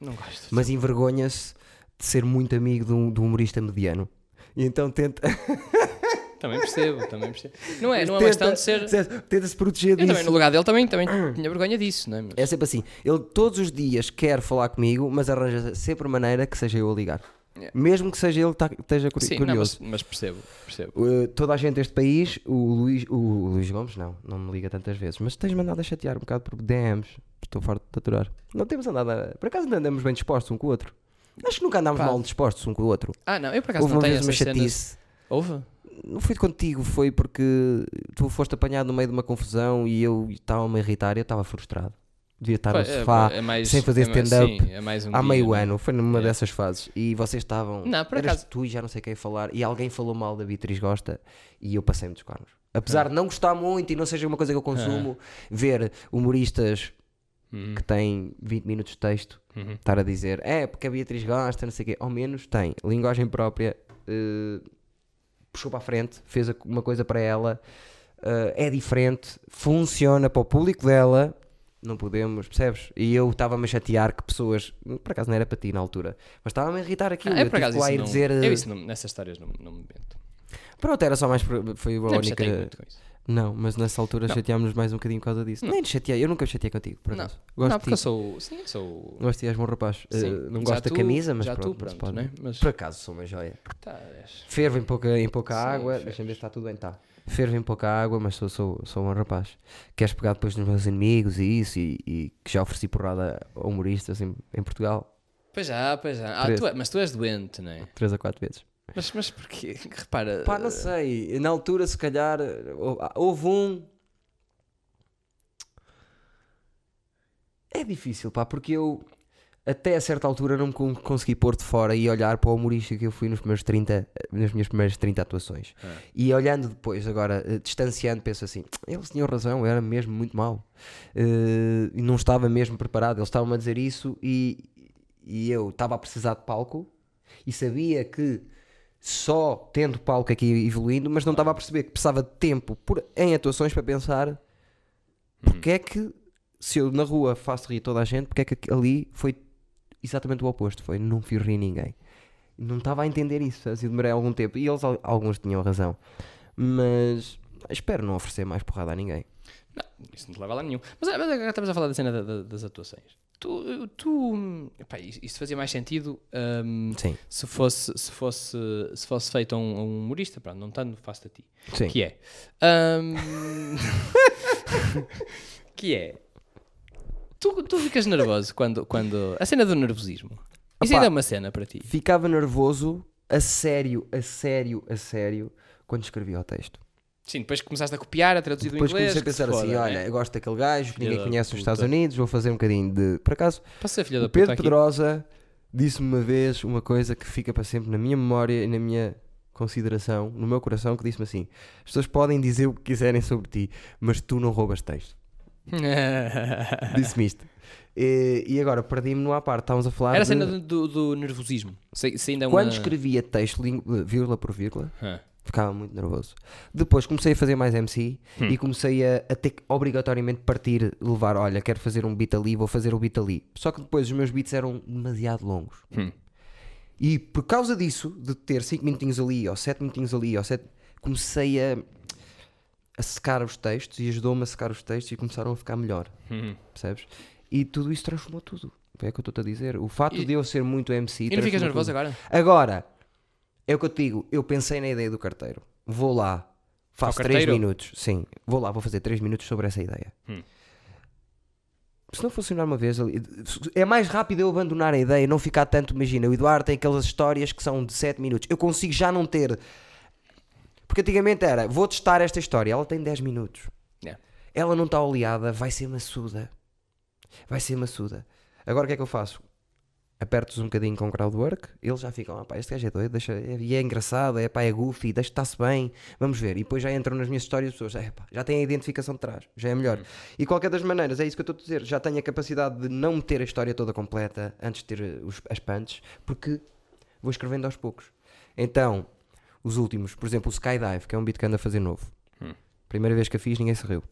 Não gosto. mas envergonha-se de ser muito amigo de um, de um humorista mediano. E então tenta. Também percebo, também percebo. Não é, não é Tenta- tanto ser. Tenta-se proteger Eu disso. também, no lugar dele, também, também tinha vergonha disso, não é? Mas- É sempre assim. Ele todos os dias quer falar comigo, mas arranja sempre maneira que seja eu a ligar. Yeah. Mesmo que seja ele que tá- esteja curi- Sim, não, curioso. mas, mas percebo, percebo. Uh, toda a gente deste país, o Luís, o Luís Gomes, não, não me liga tantas vezes, mas tens mandado a chatear um bocado por DMs. Estou farto de aturar. Não temos andado a... Por acaso não andamos bem dispostos um com o outro? Acho que nunca andámos Pá. mal dispostos um com o outro. Ah, não, eu por acaso Houve não tenho uma chatice. Houve? Não foi contigo, foi porque tu foste apanhado no meio de uma confusão e eu estava-me a irritar e eu estava frustrado. Devia estar no é- sofá é mais- sem fazer é stand-up é um há dia, meio não é? ano. Foi numa dessas fases e vocês estavam. Não, por eras acaso- tu e já não sei quem falar e alguém falou mal da Beatriz Gosta e eu passei-me dos cornos. Apesar de não gostar muito e não seja uma coisa que eu consumo, ver humoristas Uhum, que têm 20 minutos de texto uhum. estar a dizer é porque a Beatriz gosta, não sei o quê, ao menos tem linguagem própria, eh, puxou para a frente, fez uma coisa para ela, eh, é diferente, funciona para o público dela. Não podemos, percebes? E eu estava-me a chatear que pessoas, por acaso não era para ti na altura, mas estava-me a irritar aquilo. Ah, eu eu por acaso lá não, dizer. eu eh, isso não- nessas histórias não, não me meto. Pronto, era só mais. Foi a única. Não, mas nessa altura Não. chateámos-nos mais um bocadinho por causa disso. Não. Nem te chateei, eu nunca me chateei contigo, por Não. acaso. Gosto não, porque eu sou. Sim, sou. Gosto de és bom rapaz. Sim. Eh, não gosto da camisa, mas já pronto, tu, não pronto, pode. né? Mas. Por acaso sou uma joia. Tá, és- Fervo em pouca, em pouca Sim, água. Deixa-me ver se está tudo bem. Tá. Fervo em pouca água, mas sou, sou, sou um rapaz. Queres pegar depois nos meus inimigos e isso, e, e que já ofereci porrada a humoristas em, em Portugal, Pois já, pois já. Ah, tu é- mas tu és doente, não é? três a quatro vezes. Mas, mas porquê? Repara. Pá, não sei. Na altura, se calhar, ah, houve um. É difícil, pá, porque eu até a certa altura não me con- consegui pôr de fora e olhar para o humorista que eu fui nos primeiros 30, nas minhas primeiras 30 atuações. Ah. E olhando depois, agora, eh, distanciando, penso assim: eles tinham razão, eu era mesmo muito mau. E não estava mesmo preparado. Eles estavam a dizer isso e, e eu estava a precisar de palco e sabia que só tendo palco aqui evoluindo, mas não estava a perceber que precisava de tempo por- em atuações para pensar porque é que se eu na rua faço rir toda a gente, porque é que ali foi exatamente o oposto, foi não fiz rir ninguém. Não estava a entender isso, assim, demorei algum tempo e eles al- alguns tinham razão, mas espero não oferecer mais porrada a ninguém. Isso não te leva a lá nenhum. Mas, ah, mas agora estamos a falar da cena da- da- das atuações. Tu. tu epá, isso fazia mais sentido Sim, se, fosse, se, fosse, se fosse feito a um, a um humorista, pronto, não tanto faço a ti. sim. Que é. ahm, que é. Tu, tu ficas nervoso quando, quando. A cena do nervosismo. Isso ainda é uma cena para ti. Ficava nervoso a sério, a sério, a sério quando escrevia o texto. Sim, depois começaste a copiar, a traduzir do Depois inglês. comecei a pensar assim: foda, olha, né? eu gosto daquele gajo que ninguém conhece nos. Estados Unidos, vou fazer um bocadinho de. Por acaso, ser filha da o puta Pedro? Pedrosa disse-me uma vez uma coisa que fica para sempre na minha memória e na minha consideração, no meu coração, que disse-me assim: as pessoas podem dizer o que quiserem sobre ti, mas tu não roubas texto. Disse-me isto. E, e agora perdi-me no à parte, estávamos a falar. Era a de cena do, do- nervosismo. Se, se ainda é uma... Quando escrevia texto, vírgula por vírgula, Ah. ficava muito nervoso. Depois comecei a fazer mais MC Hum. e comecei a, a ter que obrigatoriamente partir, levar, olha, quero fazer um beat ali, vou fazer o beat ali. Só que depois os meus beats eram demasiado longos. Hum. E por causa disso, de ter 5 minutinhos ali, ou 7 minutinhos ali, ou 7, comecei a, a secar os textos e ajudou-me a secar os textos e começaram a ficar melhor, Hum. percebes? E tudo isso transformou tudo. É o que eu estou a dizer. O facto E- de eu ser muito MC. E não ficas nervoso tudo. agora? Agora, é o que eu te digo, eu pensei na ideia do carteiro. Vou lá, faço 3 carteiro? minutos. Sim, vou lá, vou fazer 3 minutos sobre essa ideia. Hum. Se não funcionar uma vez, é mais rápido eu abandonar a ideia, não ficar tanto. Imagina, o Eduardo tem aquelas histórias que são de 7 minutos. Eu consigo já não ter. Porque antigamente era, vou testar esta história, ela tem 10 minutos. Yeah. Ela não está oleada, vai ser maçuda. Vai ser maçuda. Agora o que é que eu faço? Aperto-os um bocadinho com crowdwork, eles já ficam, ah pá, este gajo é doido, deixa, é, e é engraçado, é pá, é goofy, deixa está-se bem, vamos ver. E depois já entram nas minhas histórias as pessoas, é, pá, já têm a identificação de trás, já é melhor. E qualquer das maneiras, é isso que eu estou a dizer, já tenho a capacidade de não meter a história toda completa antes de ter eh, os, as punches, porque vou escrevendo aos poucos. Então, os últimos, por exemplo, o Skydive, que é um beat que anda a fazer novo. Hum. Primeira vez que eu fiz, ninguém se riu.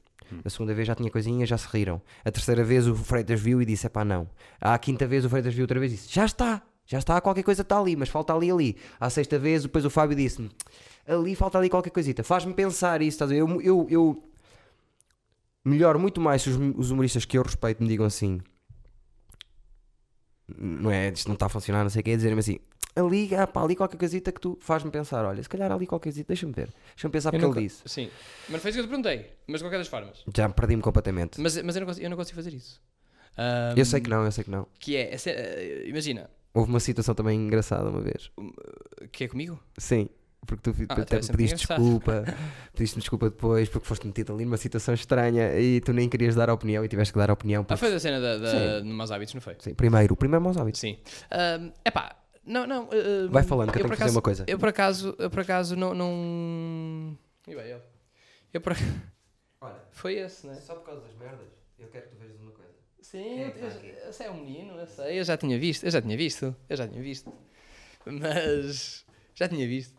A segunda vez já tinha coisinhas, já se riram. A terceira vez o Freitas viu e disse: é pá, não. À quinta vez o Freitas viu outra vez e disse: já está, já está, qualquer coisa está ali, mas falta ali ali. À sexta vez, depois o Fábio disse-me: ali falta ali qualquer coisita. Faz-me pensar isso, estás a ver? Eu, eu, eu melhor muito mais se os, os humoristas que eu respeito me digam assim: não é, isto não está a funcionar, não sei o que, dizerem-me assim. Ali, ah, pá, ali qualquer coisita que tu faz-me pensar, olha, se calhar ali qualquer coisita, deixa-me ver, deixa-me pensar porque nunca- ele disse. Sim. Mas foi isso que eu te perguntei. Mas de qualquer das formas. Já me perdi-me completamente. Mas, mas eu, não consigo, eu não consigo fazer isso. Eu sei que não, eu sei que não. Que é, eh, imagina, Houve uma situação também engraçada uma vez. que é comigo? Sim, porque tu Ah, até então pediste desculpa, pediste desculpa depois porque foste metido ali numa situação estranha e tu nem querias dar a opinião e tiveste que dar a opinião. Ah, Porque... foi da cena da, da, Sim. de Maus Hábitos, não foi? Sim, primeiro, o primeiro maus hábitos. Sim. É pá, não, não. eh, Vai falando que eu, tenho que fazer uma coisa. Eu por acaso, eu por acaso não. não... E bem, eu, eu por Olha, Foi esse, né? só por causa das merdas, eu quero que tu vejas uma coisa. Sim, é eu, tá esse é um menino, eu sei, eu já tinha visto, eu já tinha visto, eu já tinha visto. Mas já tinha visto.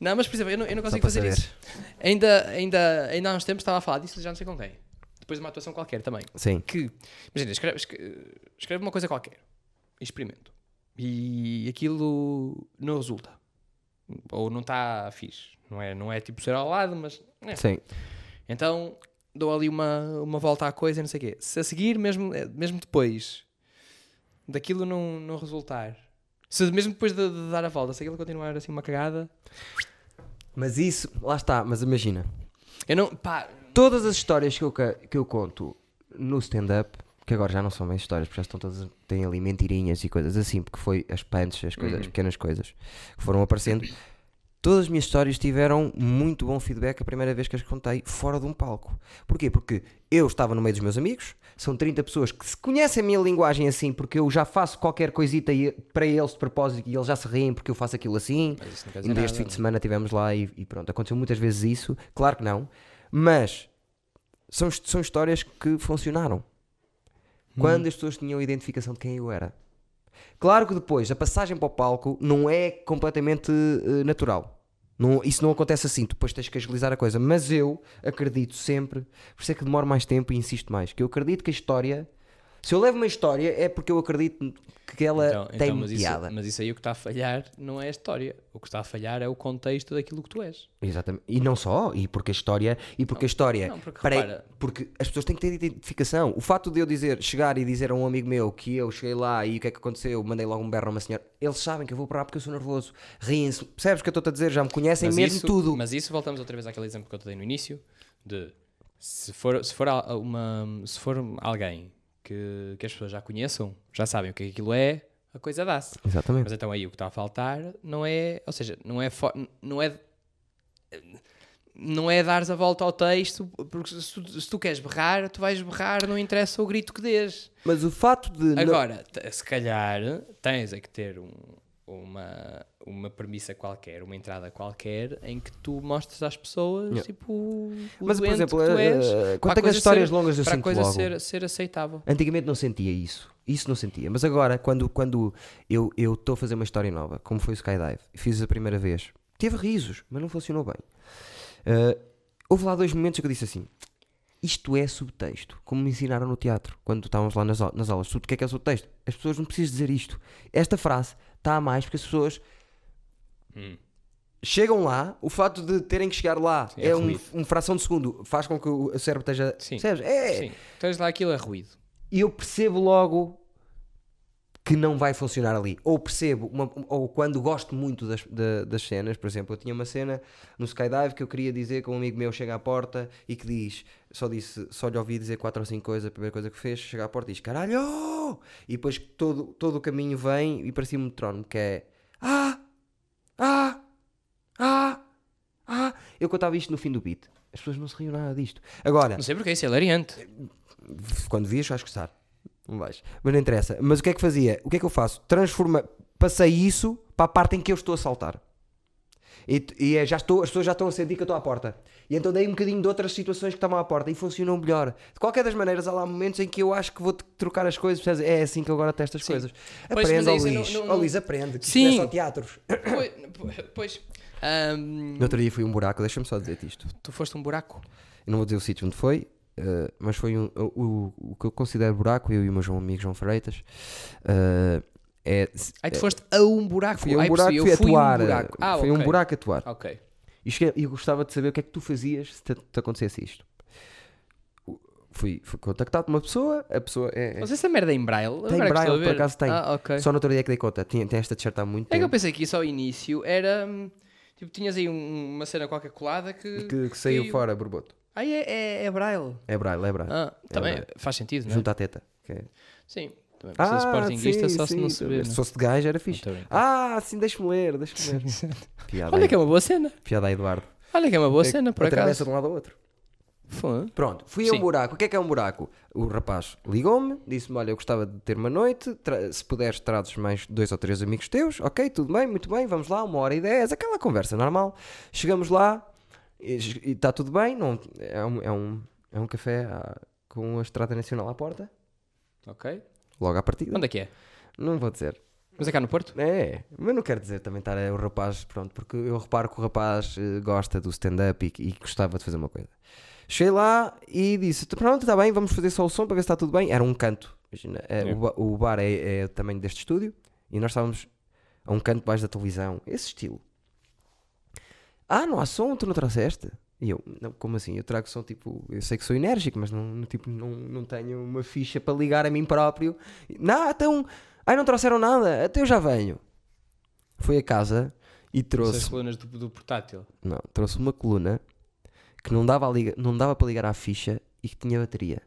Não, mas por exemplo, eu não, eu não consigo fazer saber. isso. Ainda, ainda, ainda há uns tempos estava a falar disso, já não sei com quem. Depois de uma atuação qualquer também. Sim, Que, imagina, escreve, escreve, escreve uma coisa qualquer. Experimento. E aquilo não resulta. Ou não está fixe. Não é, não é tipo ser ao lado, mas. é. sim. Então dou ali uma, uma volta à coisa e não sei o quê. Se a seguir, mesmo, eh, mesmo depois daquilo não, não resultar, se mesmo depois de, de dar a volta, se aquilo continuar assim uma cagada, Mas isso, lá está, mas imagina. eu não. Pá, Todas as histórias que eu, que eu conto no stand-up, que agora já não são bem histórias, porque já estão todas. têm ali mentirinhas e coisas assim, porque foi as punches, as, coisas, as pequenas coisas que foram aparecendo. Todas as minhas histórias tiveram muito bom feedback a primeira vez que as contei fora de um palco. Porquê? Porque eu estava no meio dos meus amigos, são 30 pessoas que se conhecem a minha linguagem assim, porque eu já faço qualquer coisita e- para eles de propósito e eles já se riem porque eu faço aquilo assim. dizer Ainda nada, fim de semana estivemos lá e, e pronto, aconteceu muitas vezes isso, claro que não, mas são, são histórias que funcionaram Hum. quando as pessoas tinham a identificação de quem eu era. Claro que depois a passagem para o palco não é completamente eh, natural. Não- isso não acontece assim, depois tens que agilizar a coisa. Mas eu acredito sempre, por isso é que demoro mais tempo e insisto mais, que eu acredito que a história, se eu levo uma história, é porque eu acredito que ela Então, tem então, mas, isso, piada. mas isso aí o que está a falhar não é a história. O que está a falhar é o contexto daquilo que tu és. Exatamente. E não só, e porque a história, e porque a história, não, porque peraí, repara- porque as pessoas têm que ter identificação. O facto de eu dizer, chegar e dizer a um amigo meu que eu cheguei lá e o que é que aconteceu, mandei logo um berro a uma senhora, eles sabem que eu vou para lá porque eu sou nervoso. Riem-se, percebes o que eu estou a dizer? Já me conhecem Mas mesmo isso, tudo. Mas isso voltamos outra vez àquele exemplo que eu te dei no início de se for, se for, uma, se for alguém que, que as pessoas já conheçam, já sabem o que aquilo é, a coisa dá-se. Exatamente. Mas então aí o que está a faltar não é, ou seja, não é, não é não é dares a volta ao texto, porque se tu, se tu queres berrar, tu vais berrar, não interessa o grito que dês. Mas o facto de. não- Agora, t- se calhar tens é que ter um- uma, uma premissa qualquer, uma entrada qualquer, em que tu mostres às pessoas Yeah. tipo, o Mas, por exemplo, que tu eh, és, para quando a tenho as histórias ser- longas, eu para a coisa logo. ser, ser aceitável. Antigamente não sentia isso. Isso não sentia. Mas agora, quando, quando eu estou a fazer uma história nova, como foi o Skydive, fiz a primeira vez, teve risos, mas não funcionou bem. Uh, houve lá dois momentos que eu disse assim: isto é subtexto, como me ensinaram no teatro, quando estávamos lá nas, nas aulas. Sub- O que é que é subtexto? As pessoas não precisam dizer isto. Esta frase está a mais porque as pessoas Hum. chegam lá, o fato de terem que chegar lá Sim, é, é um, um fração de segundo, faz com que o cérebro esteja. Sim. Percebes? É, Sim, tens lá aquilo é ruído. e eu percebo logo que não vai funcionar ali. Ou percebo, uma- ou quando gosto muito das, da- das cenas, por exemplo, eu tinha uma cena no Skydive que eu queria dizer que um amigo meu chega à porta e que diz, só disse, só lhe ouvi dizer quatro ou cinco coisas, a primeira coisa que fez, chega à porta e diz, caralho! E depois todo, todo o caminho vem e parecia um metrónomo, que é, ah, ah, ah, ah. Eu contava isto no fim do beat. As pessoas não se riam nada disto. Agora, Não sei porque isso é hilariante. quando vias vais gostar. Não vais. Mas não interessa. Mas o que é que fazia? O que é que eu faço? Transforma, passei isso para a parte em que eu estou a saltar. E, e é, já estou, as pessoas já estão a sentir que eu estou à porta. E então dei um bocadinho de outras situações que estavam à porta e funcionou melhor. De qualquer das maneiras, há lá momentos em que eu acho que vou trocar as coisas. percebes? É assim que eu agora testo as Sim. coisas. Pois, Aprende, é isso, Luís. não- não- não- Luís, aprende. Que Sim. isto é só teatros. Pois, pois ahm, No outro dia fui um buraco, deixa-me só dizer-te isto. tu foste um buraco. Eu não vou dizer o sítio onde foi, eh, mas foi um, o, o, que eu considero buraco, eu e o meu João amigo João Freitas. eh, é, Ai, tu foste a um buraco. fui a um Ai, buraco, fui eu fui atuar. um buraco. Ah, foi um ok. buraco atuar. Ok. E cheguei- e eu gostava de saber o que é que tu fazias se te, te acontecesse isto. Fui, fui contactado por uma pessoa, a pessoa é. é- Mas essa merda é em braille? Tem que a braille, por acaso tem. Ah, ok. Só no outro dia que dei conta, tinha, tem esta t-shirt há muito É que eu tempo pensei que isso ao início era. hum, Tipo, tinhas aí um- uma cena qualquer colada que. que, que saiu caiu. fora, borboto. Ah, é, é, é braille. É braille, é braille. Ah, também braille. faz sentido, não é? Junto à teta. que é- Sim. Também sportinguista sim, só se não sim, se vê. Se né? fosse de gajo era Não fixe. a. Ah, sim, deixa-me ler, deixa-me ler. Piada, Olha aí, que é uma boa cena. piada aí, Eduardo. Olha que é uma boa É- cena, por Atravessa acaso. de um lado ao outro. Foi. Pronto, fui a um buraco. O que é que é um buraco? O rapaz ligou-me, disse-me: Olha, eu gostava de ter uma noite. tra- Se puderes, trazes mais dois ou três amigos teus. Ok, tudo bem, muito bem, vamos lá, uma hora e dez. Aquela conversa normal. Chegamos lá e está tudo bem. Não, é, um, é, um, é um café ah, com a Estrada Nacional à porta, Ok. logo à partida. Onde é que é? Não vou dizer. Mas é cá no Porto? É, mas não quero dizer também estar o rapaz, pronto, porque eu reparo que o rapaz eh, gosta do stand-up e, e gostava de fazer uma coisa. Cheguei lá e disse: Pronto, está bem, vamos fazer só o som para ver se está tudo bem. Era um canto, imagina, eh, É. o, o bar é, é o tamanho deste estúdio e nós estávamos a um canto baixo da televisão, esse estilo. Ah, não há som, tu não trouxeste? E eu, não, como assim? Eu trago som tipo, eu sei que sou enérgico, mas não, não, tipo, não, não tenho uma ficha para ligar a mim próprio. Não, então, ai não trouxeram nada, até eu já venho. Foi a casa e Essas trouxe, colunas do, do portátil. não, trouxe uma coluna que não dava, liga, não dava para ligar à ficha e que tinha bateria.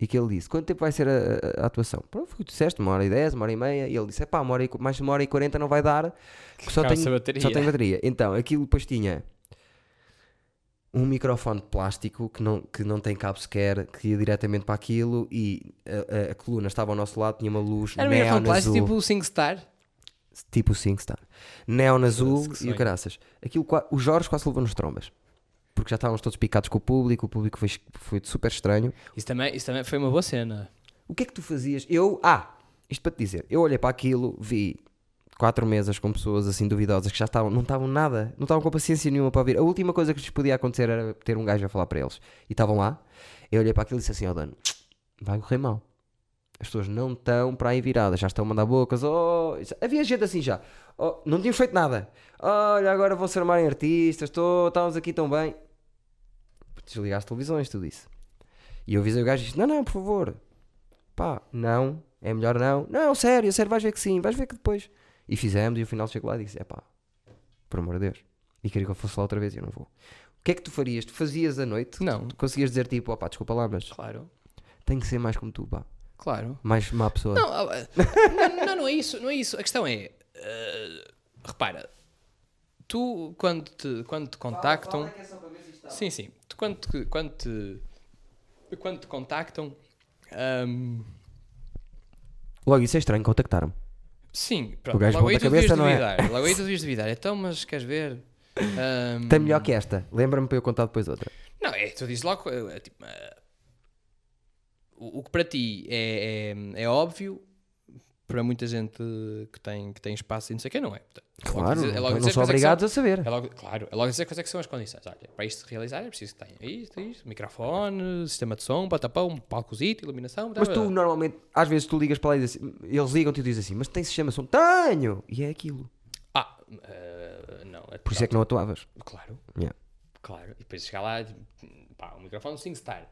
E que ele disse: Quanto tempo vai ser a, a- a atuação? Pronto, foi o que tu disseste, uma hora e dez, uma hora e meia. E ele disse: É pá, uma hora e, mais de uma hora e quarenta não vai dar, porque só tenho, bateria. só tem bateria. Então, aquilo depois tinha um microfone de plástico que não, que não tem cabo sequer, que ia diretamente para aquilo e a, a- a coluna estava ao nosso lado, tinha uma luz Era um neon microfone plástico azul, tipo o SingStar. tipo SingStar, neon azul que e o caraças. Aquilo, o Jorge quase levou nos trombas. Porque já estávamos todos picados com o público, o público foi, foi super estranho. Isso também, isso também foi uma boa cena. O que é que tu fazias? Eu, ah, isto para te dizer, eu olhei para aquilo, vi quatro mesas com pessoas assim duvidosas que já estavam, não estavam nada, não estavam com paciência nenhuma para ouvir. A última coisa que lhes podia acontecer era ter um gajo a falar para eles. E estavam lá, eu olhei para aquilo e disse assim ao Dano: vai correr mal. As pessoas não estão para aí viradas, já estão a mandar bocas. Oh, havia gente assim já. Oh, não tínhamos feito nada. Olha, agora vão se armarem artistas, tô, estávamos aqui tão bem. Desligar as televisões, tudo isso. E eu avisei o gajo e disse: Não, não, por favor, pá, não, é melhor não. Não, sério, sério, vais ver que sim, vais ver que depois. E fizemos e no final chego lá e disse: É pá, por amor de Deus. E queria que eu fosse lá outra vez e eu não vou. O que é que tu farias? Tu fazias à noite? Não. Tu conseguias dizer tipo: Opá, desculpa lá, mas Claro, tenho que ser mais como tu, pá. claro. Mais má pessoa. Não, ah, não, não, não é isso, não é isso. A questão é, eh, repara, tu quando te, quando te contactam, sim, sim, tu quando te, quando te, quando te contactam, ahm, Logo, isso é estranho, contactaram-me. sim, O pronto, gajo logo aí tu devias cabeça, não é? duvidar, logo aí tu devias duvidar, então, mas queres ver? Ahm, Tem melhor que esta. Lembra-me para eu contar depois outra. Não, é, tu dizes logo, é, é, tipo, eh, o, o que para ti é, é, é óbvio, para muita gente que tem, que tem espaço e não sei o que, não é. Portanto, é Claro, dizer- é logo não são é que são- obrigados a saber. É logo, claro, é logo dizer quais é que são as condições. Olha, para isto se realizar é preciso que tenha isto, isto, microfone, sistema de som, patapão, um palcozito, iluminação. Mas tu normalmente, às vezes tu ligas para lá e dizes assim, eles ligam-te e dizem assim, mas tem sistema de som? Tenho! E é aquilo. Ah, eh, não. É, Por isso é que não atuavas. Claro, Yeah. claro. E depois chegar lá, pá, o microfone SingStar.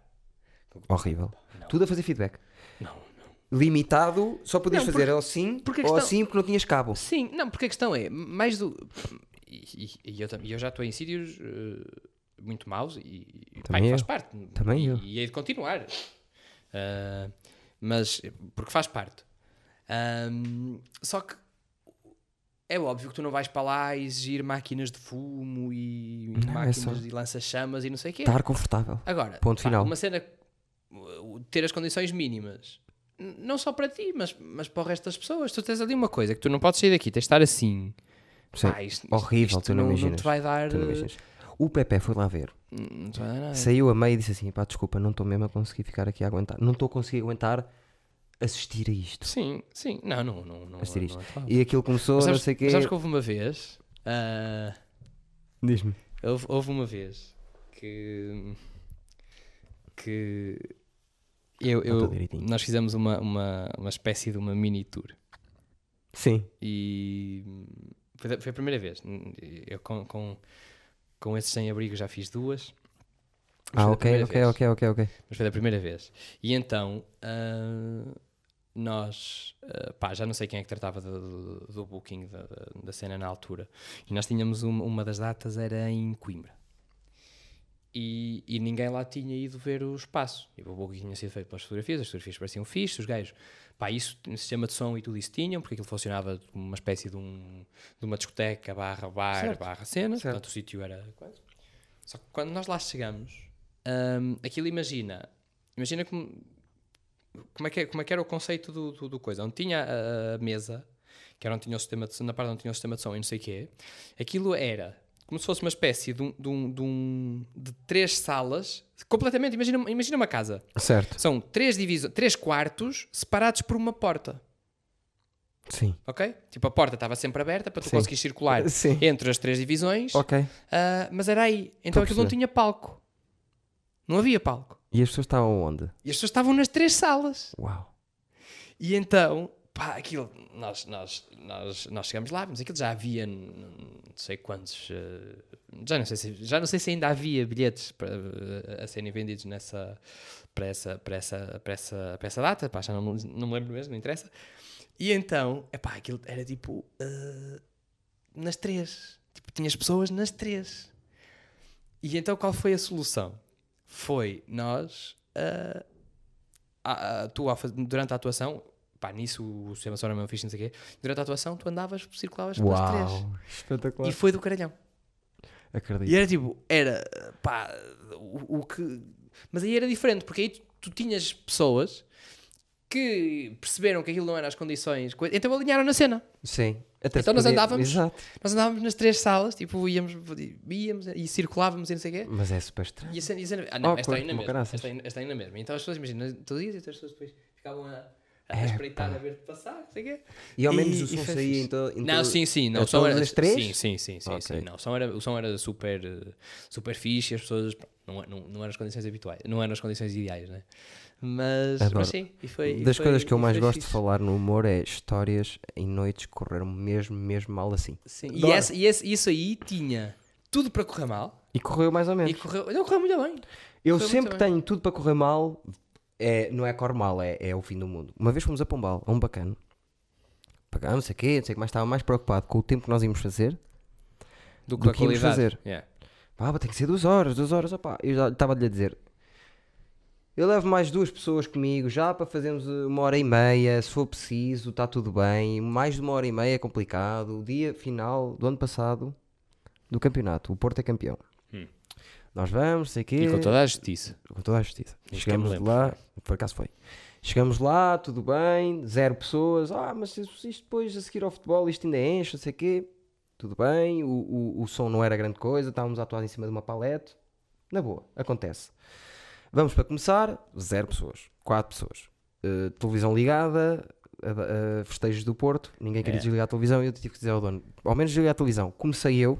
Horrível. Não. Tudo a fazer feedback. Não, Limitado, só podias Não, fazer porque- ou sim porque a ou questão- assim porque não tinhas cabo. Sim, não, porque a questão é, mais do. E, e- e eu, eu já estou em sítios eh, muito maus e, e e faz parte. Também e, eu. E hei de continuar. Ah, mas, porque faz parte. Ahm, só que é óbvio que tu não vais para lá exigir máquinas de fumo e Não, é máquinas só- de lança-chamas e não sei o quê. Estar confortável. Agora, Ponto pá, final. uma cena, uh, ter as condições mínimas, não só para ti, mas, mas para o resto das pessoas. Tu tens ali uma coisa que tu não podes sair daqui, tens de estar assim. Sim. Pá, isto- Horrível, isto tu não não, imaginas. te vai dar. Tu não uh, imaginas. O Pepe foi lá ver. não te vai dar nada. Saiu a meio e disse assim: pá, desculpa, não estou mesmo a conseguir ficar aqui a aguentar. Não estou a conseguir aguentar assistir a isto. Sim, sim. Não, não, não. não, Assistir não isto. é fácil. E aquilo começou, Mas não sabes, sei o quê. sabes que houve uma vez. ah, Diz-me. houve, houve uma vez que. que. Eu, Conta eu, nós fizemos uma, uma, uma espécie de uma mini tour. Sim. E foi, foi a primeira vez. Eu com, com, com esses sem-abrigo já fiz duas. Ah, ok, ok, vez. ok, ok, ok. Mas foi da primeira vez. E então, ah, nós, ah, pá, já não sei quem é que tratava do, do- do booking da, da- cena na altura. E nós tínhamos um- uma das datas, era em Coimbra. E, e ninguém lá tinha ido ver o espaço. E o booking tinha sido feito pelas fotografias, as fotografias pareciam fixes, os gajos, pá, isso, um sistema de som e tudo isso tinham, porque aquilo funcionava como uma espécie de, um, de uma discoteca barra bar, Certo. barra cena, Certo. portanto o sítio era coisa. Só que quando nós lá chegamos, hum, aquilo imagina, imagina como, como, é que, é- como é que era o conceito do, do, do coisa, onde tinha a, a mesa, que era onde tinha o sistema de na parte onde tinha o sistema de som e não sei o quê, aquilo era como se fosse uma espécie de, um, de, um, de, um- de três salas, completamente, imagina, imagina uma casa. Certo. São três, diviso, três quartos separados por uma porta, Sim. ok? Tipo, a porta estava sempre aberta para tu Sim. conseguires circular Sim. entre as três divisões, Ok. ah, mas era aí. Então aquilo não tinha palco. Não havia palco. E as pessoas estavam onde? E as pessoas estavam nas três salas. Uau. E então, pá, aquilo, nós, nós, nós, nós chegamos lá, mas aquilo já havia, não sei quantos, eh, já não sei se, já não sei se ainda havia bilhetes para, eh, a serem vendidos nessa, para, essa, para, essa, para, essa, para essa data, pá, já não, não me lembro mesmo, não interessa. E então, epá, aquilo era tipo, eh, nas três, tipo, tinhas pessoas nas três. E então qual foi a solução? Foi nós, eh, a- a- tu faz- durante a atuação, pá, nisso o sistema sonoro é mesmo fixe, não sei o quê, durante a atuação tu andavas, circulavas pelas três. Espetacular. E foi do caralhão. Acredito. E era tipo, era, pá, o, o que... Mas aí era diferente, porque aí tu, tu tinhas pessoas que perceberam que aquilo não eram as condições, então alinharam na cena. Sim. Até Então nós podia- andávamos- Exato. Nós andávamos nas três salas, tipo, íamos, íamos e circulávamos e não sei o quê. Mas é super estranho. E a cena, e a cena- ah, não, Awkward, esta aí na mesma. esta aí na mesma. Então as pessoas, imagina, tu dias e as pessoas depois ficavam a, a Epá. espreitar, a ver-te passar, não sei o quê. E ao menos E- o som saía em todo. em Não, sim, sim. Não, Era o som todas era, as três? Sim, sim, sim, sim, sim. Não, o, som era, o som era super, super fixe, as pessoas não, não, não eram as condições habituais, não eram as condições ideais, né? Mas, mas sim, e foi, e Das foi- coisas que eu mais gosto de fixe. falar no humor é histórias em noites que correram mesmo, mesmo mal assim. Sim. E, essa, e esse- isso aí tinha tudo para correr mal E correu mais ou menos. e correu, não correu muito bem. Eu correu sempre tenho tudo para correr mal, é, não é correr mal, é, é o fim do mundo. Uma vez fomos a Pombal, a um bacana. Pagamos, não sei o quê, não sei o que mais, estava mais preocupado com o tempo que nós íamos fazer. Do, Do a que íamos fazer. Yeah. Ah, tem que ser duas horas, duas horas, opá. Eu já estava-lhe a dizer. Eu levo mais duas pessoas comigo, já para fazermos uh, uma hora e meia, se for preciso, está tudo bem. Mais de uma hora e meia é complicado. O dia final do ano passado do campeonato, o Porto é campeão. Nós vamos, sei o quê. E com toda a justiça. Com toda a justiça. Isso Chegamos lá, por acaso foi. Chegamos lá, tudo bem, zero pessoas. Ah, mas isto depois a seguir ao futebol, isto ainda enche, não sei o quê. Tudo bem, o, o, o som não era grande coisa, estávamos a atuar em cima de uma palete. Na boa, acontece. Vamos para começar, zero pessoas, quatro pessoas. Uh, televisão ligada, a- a festejos do Porto, ninguém queria É. desligar a televisão e eu tive que dizer ao dono, ao menos desligar a televisão. Comecei eu,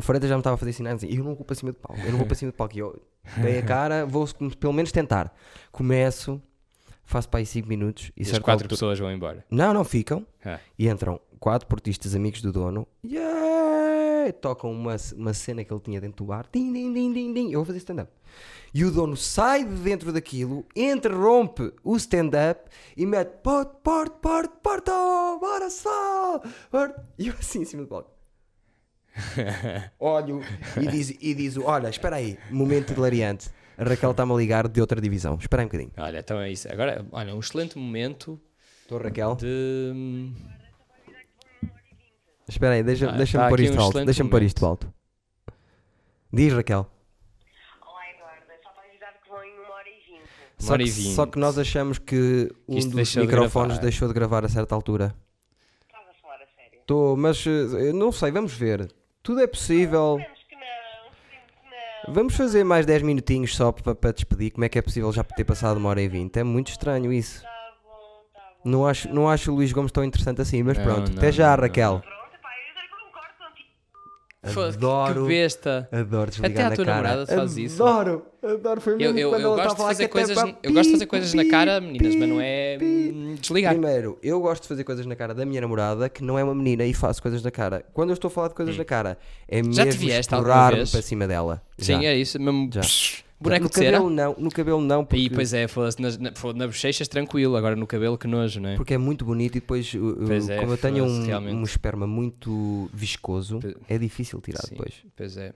o Freitas já me estava a fazer sinais, eu não vou para cima do palco, eu não vou para cima do palco. E eu dei a cara, vou pelo menos tentar. Começo, faço para aí 5 minutos e E as quatro altura- pessoas vão embora. Não, não ficam. Ah. E entram quatro portistas amigos do dono. Yeah! Tocam uma, uma cena que ele tinha dentro do bar. Din, din, din, din, din. Eu vou fazer stand-up. E o dono sai de dentro daquilo, interrompe o stand-up e mete Porto, Porto, Porto, Porto, bora só! Porto." E eu assim em cima do palco. Olho e diz, e diz: Olha, espera aí, momento hilariante. A Raquel está-me a ligar de outra divisão. Espera aí um bocadinho. Olha, então é isso. Agora, olha, um excelente momento Estou, Raquel. de. Espera aí, deixa- Ah, deixa-me tá pôr isto um alto. Deixa-me pôr isto alto. Diz, Raquel. Olá, Eduardo. É só que vão em uma hora e vinte. Uma Só que, nós achamos que um isto dos deixou de microfones gravar. deixou de gravar a certa altura. Estás a falar a sério? Estou, mas eh, não sei, vamos ver. Tudo é possível. Que não. Que. Vamos fazer mais 10 minutinhos só para, para despedir. Como é que é possível já ter passado uma hora e 20? É muito estranho isso. Tá bom, tá bom. Não acho, não acho o Luís Gomes tão interessante assim, mas Não, pronto. não, Até já, não, Raquel. Pronto, pá, eu já concordo contigo. Foda-se, Adoro. Que besta. Adoro desligar Até a na tua cara. namorada te faz isso. Adoro, adoro. Foi Eu, mesmo eu, eu ela gosto de fazer coisas, eu gosto de fazer pi, coisas na pi, cara, meninas, mas não pi, é pi. hum, desligar. Primeiro, eu gosto de fazer coisas na cara da minha namorada que não é uma menina e faço coisas na cara. Quando eu estou a falar de coisas na cara, é Hum. Já te mesmo vieste alguma explorar-me vez? para cima dela. Sim, Já. é isso. Mesmo Já. psh. Boneco no de cera. cabelo não, no cabelo não, porque, E pois é, foda-se nas, na, foda-se, na bochechas tranquilo, agora no cabelo que nojo, não é? porque é muito bonito e depois, Pois é, como eu tenho um, realmente. um esperma muito viscoso, Pois- é difícil tirar Sim, depois. Pois é.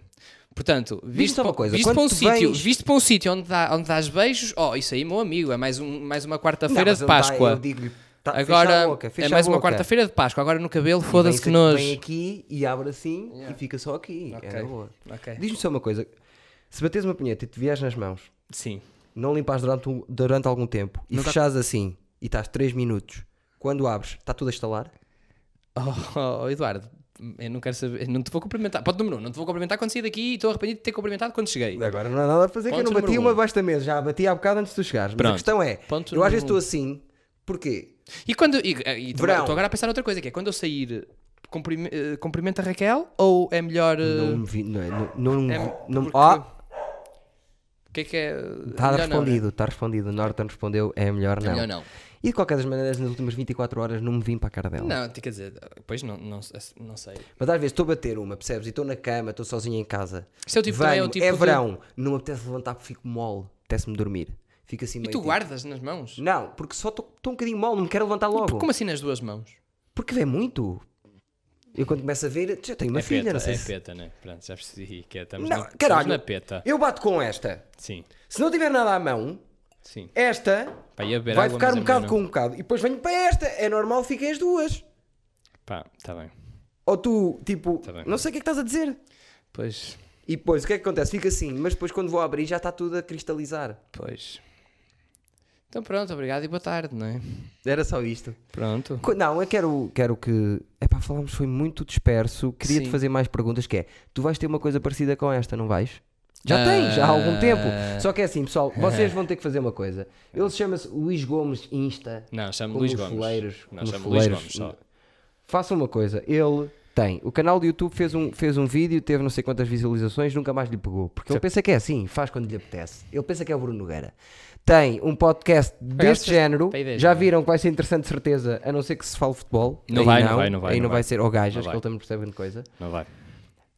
Portanto, visto, só uma pa- coisa, visto para um sítio, vens- visto para um sítio onde, dá, onde dás beijos, oh, isso aí, meu amigo, é mais, um, mais uma quarta-feira de Páscoa. tá, Agora boca, é mais uma quarta-feira de Páscoa. Agora no cabelo, foda-se que nojo. Vem aqui e abre assim Yeah. e fica só aqui. Ok. É na boa. Ok. Diz-me só uma coisa: se bateres uma punheta e te vieres nas mãos, Sim. não limpas durante, um- durante algum tempo e Nunca- fechares assim e estás 3 minutos, quando abres, está tudo a estalar? Oh, oh, Eduardo, eu não quero saber, eu não te vou cumprimentar. Ponto número um, não te vou cumprimentar quando sair daqui e estou arrependido de ter cumprimentado quando cheguei. Agora não há nada a fazer, que eu não bati uma um. debaixo da mesa, já bati há bocado antes de tu chegares. Mas a Pronto. questão é: Ponto eu às vezes estou assim, porquê? E quando. E, e estou Verão. estou agora a pensar noutra coisa, que é quando eu sair, eh, cumprimenta a Raquel ou é melhor. eh, Não me vi, não, é- não, não, é- não, porque- ah, que é que é. Está respondido, está respondido. O Norton respondeu, é melhor né? não. É melhor não. E de qualquer das maneiras, nas últimas 24 horas não me vim para a cara dela. Não, quer dizer, depois não, não, não sei. Mas às vezes estou a bater uma, percebes? E estou na cama, estou sozinho em casa. Isso é o tipo, também é o Venho, tipo é de- verão, não me apetece levantar porque fico mole, apetece-me dormir. Fico assim E tu tipo- guardas nas mãos? Não, porque só estou estou um bocadinho mole, não me quero levantar logo. Como assim nas duas mãos? Porque vê muito. Eu quando começo a ver, já tenho uma é filha, peta, não sei é se... peta, né? Pronto, já percebi que é, estamos, Não, na, caralho. estamos na peta. Eu bato com esta. Sim, Se não tiver nada à mão, sim. esta Pá, vai ficar um é bocado com um bocado. E depois venho para esta. É normal, fiquem as duas. Pá, tá bem. Ou tu, tipo, Tá bem. não sei o que é que estás a dizer. Pois, E depois, o que é que acontece? Fica assim, mas depois quando vou abrir já está tudo a cristalizar. pois. Então pronto, obrigado e boa tarde, não é? Era só isto. Pronto. Co- Não, eu quero, quero que. Epá, falámos, foi muito disperso. Queria-te Sim. fazer mais perguntas. Que é: tu vais ter uma coisa parecida com esta, não vais? Já Ah. tens, já há algum tempo. Só que é assim, pessoal, vocês vão ter que fazer uma coisa. Ele chama-se Luís Gomes Insta. Não, chamo como Luís os Gomes. Foleiros, Não, como chamo Luís foleiros. Gomes só. Faça uma coisa, ele tem. O canal do YouTube fez um, fez um vídeo, teve não sei quantas visualizações, nunca mais lhe pegou. Porque ele pensa que é assim, faz quando lhe apetece. Ele pensa que é o Bruno Nogueira. Tem um podcast deste vocês- género. para ideias, Já não é? viram que vai ser interessante, de certeza, a não ser que se fale futebol. Não Aí vai, não vai, não vai, Aí não não vai vai. ser, ou gajas, Não que vai. ele também percebe grande coisa. Não vai.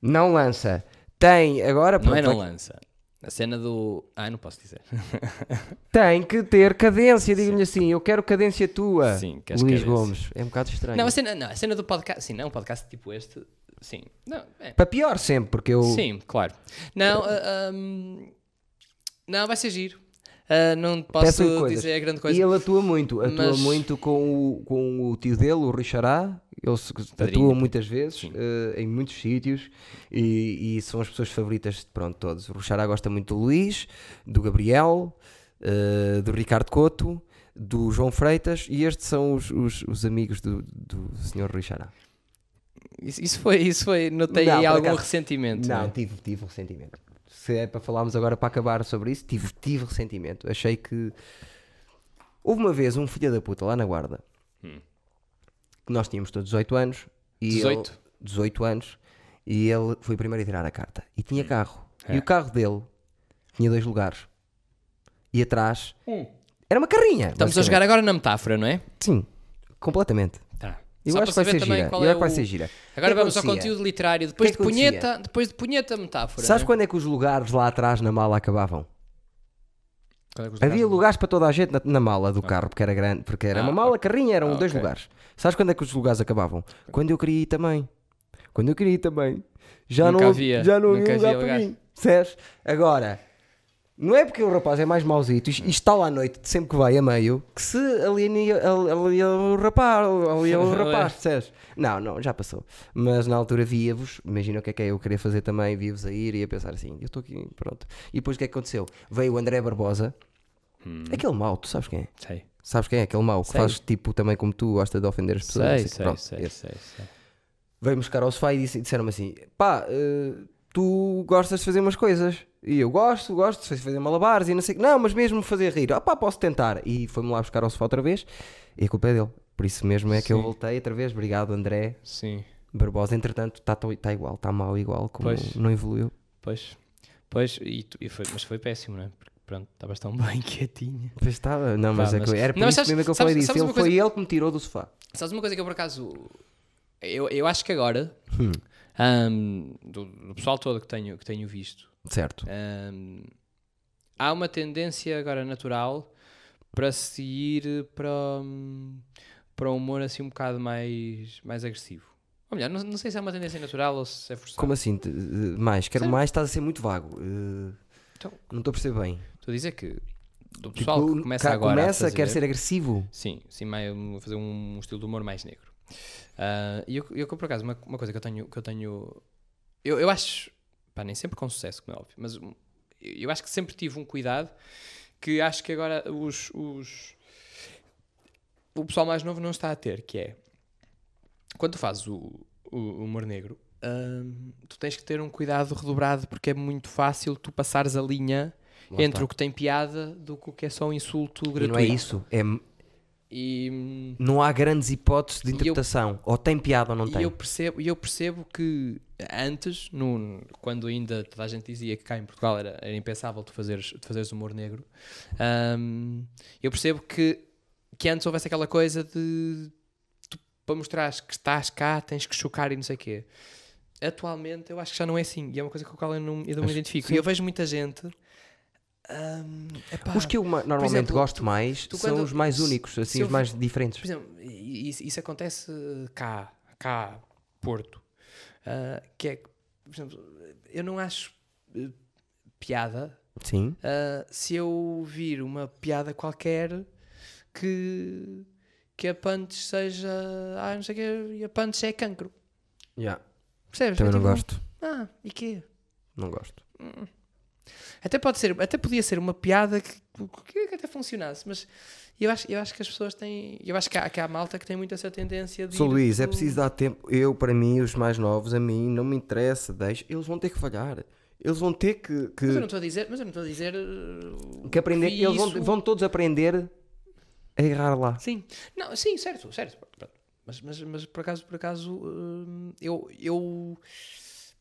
Não lança. Tem, agora. Não é não lança. A cena do. Ah, não posso dizer. Tem que ter cadência, digo-lhe assim. Eu quero cadência tua. Sim, queres Luís cadência. Gomes. É um bocado estranho. Não, a cena, não, a cena do podcast. Sim, não, um podcast tipo este. Sim. Não, é. Para pior sempre, porque eu. Sim, claro. Não, ah, ahm, não, vai ser giro. Ah, não posso dizer a grande E coisa. ele atua muito, atua Mas- muito com o, com o tio dele, o Richará. Ele se- Padrinho. atua muitas vezes eh, em muitos sítios e, e são as pessoas favoritas de pronto, todos. O Richará gosta muito do Luís, do Gabriel, eh, do Ricardo Couto, do João Freitas e estes são os, os, os amigos do, do Sr. Richará. Isso, isso foi, isso foi. Notei Não, aí algum acaso- ressentimento. Não, né? tive, tive ressentimento. Se é para falarmos agora para acabar sobre isso, tive, tive ressentimento. Achei que. Houve uma vez um filho da puta lá na guarda Hum. que nós tínhamos todos 18 anos e 18? ele, 18 anos e ele foi o primeiro a tirar a carta e tinha carro. E É. o carro dele tinha dois lugares. E atrás era uma carrinha. Estamos a jogar agora na metáfora, não é? Sim, completamente. Eu Só acho que vai saber ser gira. Eu é que vai o- ser gira. Agora O que vamos ao acontecia? conteúdo literário. Depois que de acontecia? punheta, depois de punheta, metáfora. Sabes né? quando é que os lugares lá atrás na mala acabavam? É Havia lugares- para toda a gente na, na mala do carro, porque era grande, porque era Ah, uma mala, carrinha, eram Ah, dois ok. lugares. Sabes quando é que os lugares acabavam? Quando eu queria ir também. Quando eu queria ir também. Já Nunca não havia, já não havia lugar para mim. Percebes? Agora, não é porque o rapaz é mais mauzito, isto está lá à noite, sempre que vai a meio, que se alinea, al- alinea o rapaz, alinea o rapaz, percebes? Não, não, já passou. Mas na altura via-vos, imagina o que é que é eu queria fazer também, via-vos a ir e a pensar assim, eu estou aqui, pronto. E depois o que é que aconteceu? Veio o André Barbosa, Hum, aquele mau, tu sabes quem é? sei. Sabes quem é aquele mau que Sei. faz tipo também como tu gosta de ofender as pessoas? Sei, sei sei, Pronto, sei, sei, sei. Veio-me buscar ao sofá e disse- disseram-me assim: pá, eh, tu gostas de fazer umas coisas. E eu gosto, gosto de fazer malabares e não sei. Não, mas mesmo fazer rir. Ah, pá, posso tentar. E foi-me lá buscar ao sofá outra vez e a culpa é dele. Por isso mesmo é que eu Sim. voltei outra vez. Obrigado, André Sim, Barbosa. Entretanto, está tá igual, está mal igual, como Pois. não evoluiu. pois. Pois, e, tu- e foi, mas foi péssimo, não é? Porque pronto, estavas tão bem quietinha. Pois estava, não, mas, Pá, é que era por Não, isso sabes- mesmo que eu sabes- falei disso. Ele uma foi coisa- ele que me tirou do sofá. Sabes uma coisa que eu por acaso. Eu, eu acho que agora. Hum. Ahm, do, do pessoal todo que tenho, que tenho visto. Certo. ahm, há uma tendência agora natural para se ir para, hum, para um humor assim um bocado mais, mais agressivo. Ou melhor, não, não sei se é uma tendência natural ou se é forçado. Como assim? Eh, Mais? Quero Sim. mais? Estás a ser muito vago. Eh, Então- não estou a perceber bem. Estou a dizer que do pessoal Tipo, que começa agora começa, a fazer, quer ser agressivo. Sim, sim, mais, um- fazer um estilo de humor mais negro. Ah, E eu, eu, por acaso, uma, uma coisa que eu tenho. Que eu, tenho eu, eu acho. Pá, nem sempre com sucesso, como é óbvio, mas eu acho que sempre tive um cuidado que acho que agora os, os. O pessoal mais novo não está a ter, que é. Quando tu fazes o, o humor negro, hum, tu tens que ter um cuidado redobrado porque é muito fácil tu passares a linha Lá entre está. o que tem piada do que o que é só um insulto E gratuito. não é isso. É, E, Não há grandes hipóteses de E eu- interpretação. Ou tem piada ou não e tem. eu percebo, e eu percebo que antes, no, quando ainda toda a gente dizia que cá em Portugal era, era impensável tu fazeres, tu fazeres humor negro, hum, eu percebo que, que antes houvesse aquela coisa de tu, para mostrares que estás cá tens que chocar e não sei o quê. Atualmente eu acho que já não é assim e é uma coisa com a qual eu não, eu não me identifico. E eu vejo muita gente. Hum, epá, Os que eu ma- normalmente exemplo, gosto tu- mais tu são quando- os mais únicos, assim, os mais diferentes. por exemplo, isso, isso acontece cá, cá, Porto, ah, que é, que, por exemplo, eu não acho eh, piada Sim. ah, se eu vir uma piada qualquer que, que a punch seja, ah, não sei o quê, e a punch é cancro. Yeah. Percebes? Também É não tipo, gosto. Ah, e quê? Não gosto. Até pode ser, até podia ser uma piada que, que até funcionasse, mas eu acho, eu acho que as pessoas têm, eu acho que há, que há malta que tem muito essa tendência de Sou Luís, é preciso dar tempo. Eu, para mim, os mais novos, a mim, não me interessa. Deixa. Eles vão ter que falhar. Eles vão ter que, que, Mas eu não estou a dizer, mas eu não estou a dizer uh, que aprender. vi Eles vão, isso- vão todos aprender a errar lá. Sim, não, sim, certo, certo. Mas, mas, mas por acaso, por acaso, hum, eu, eu,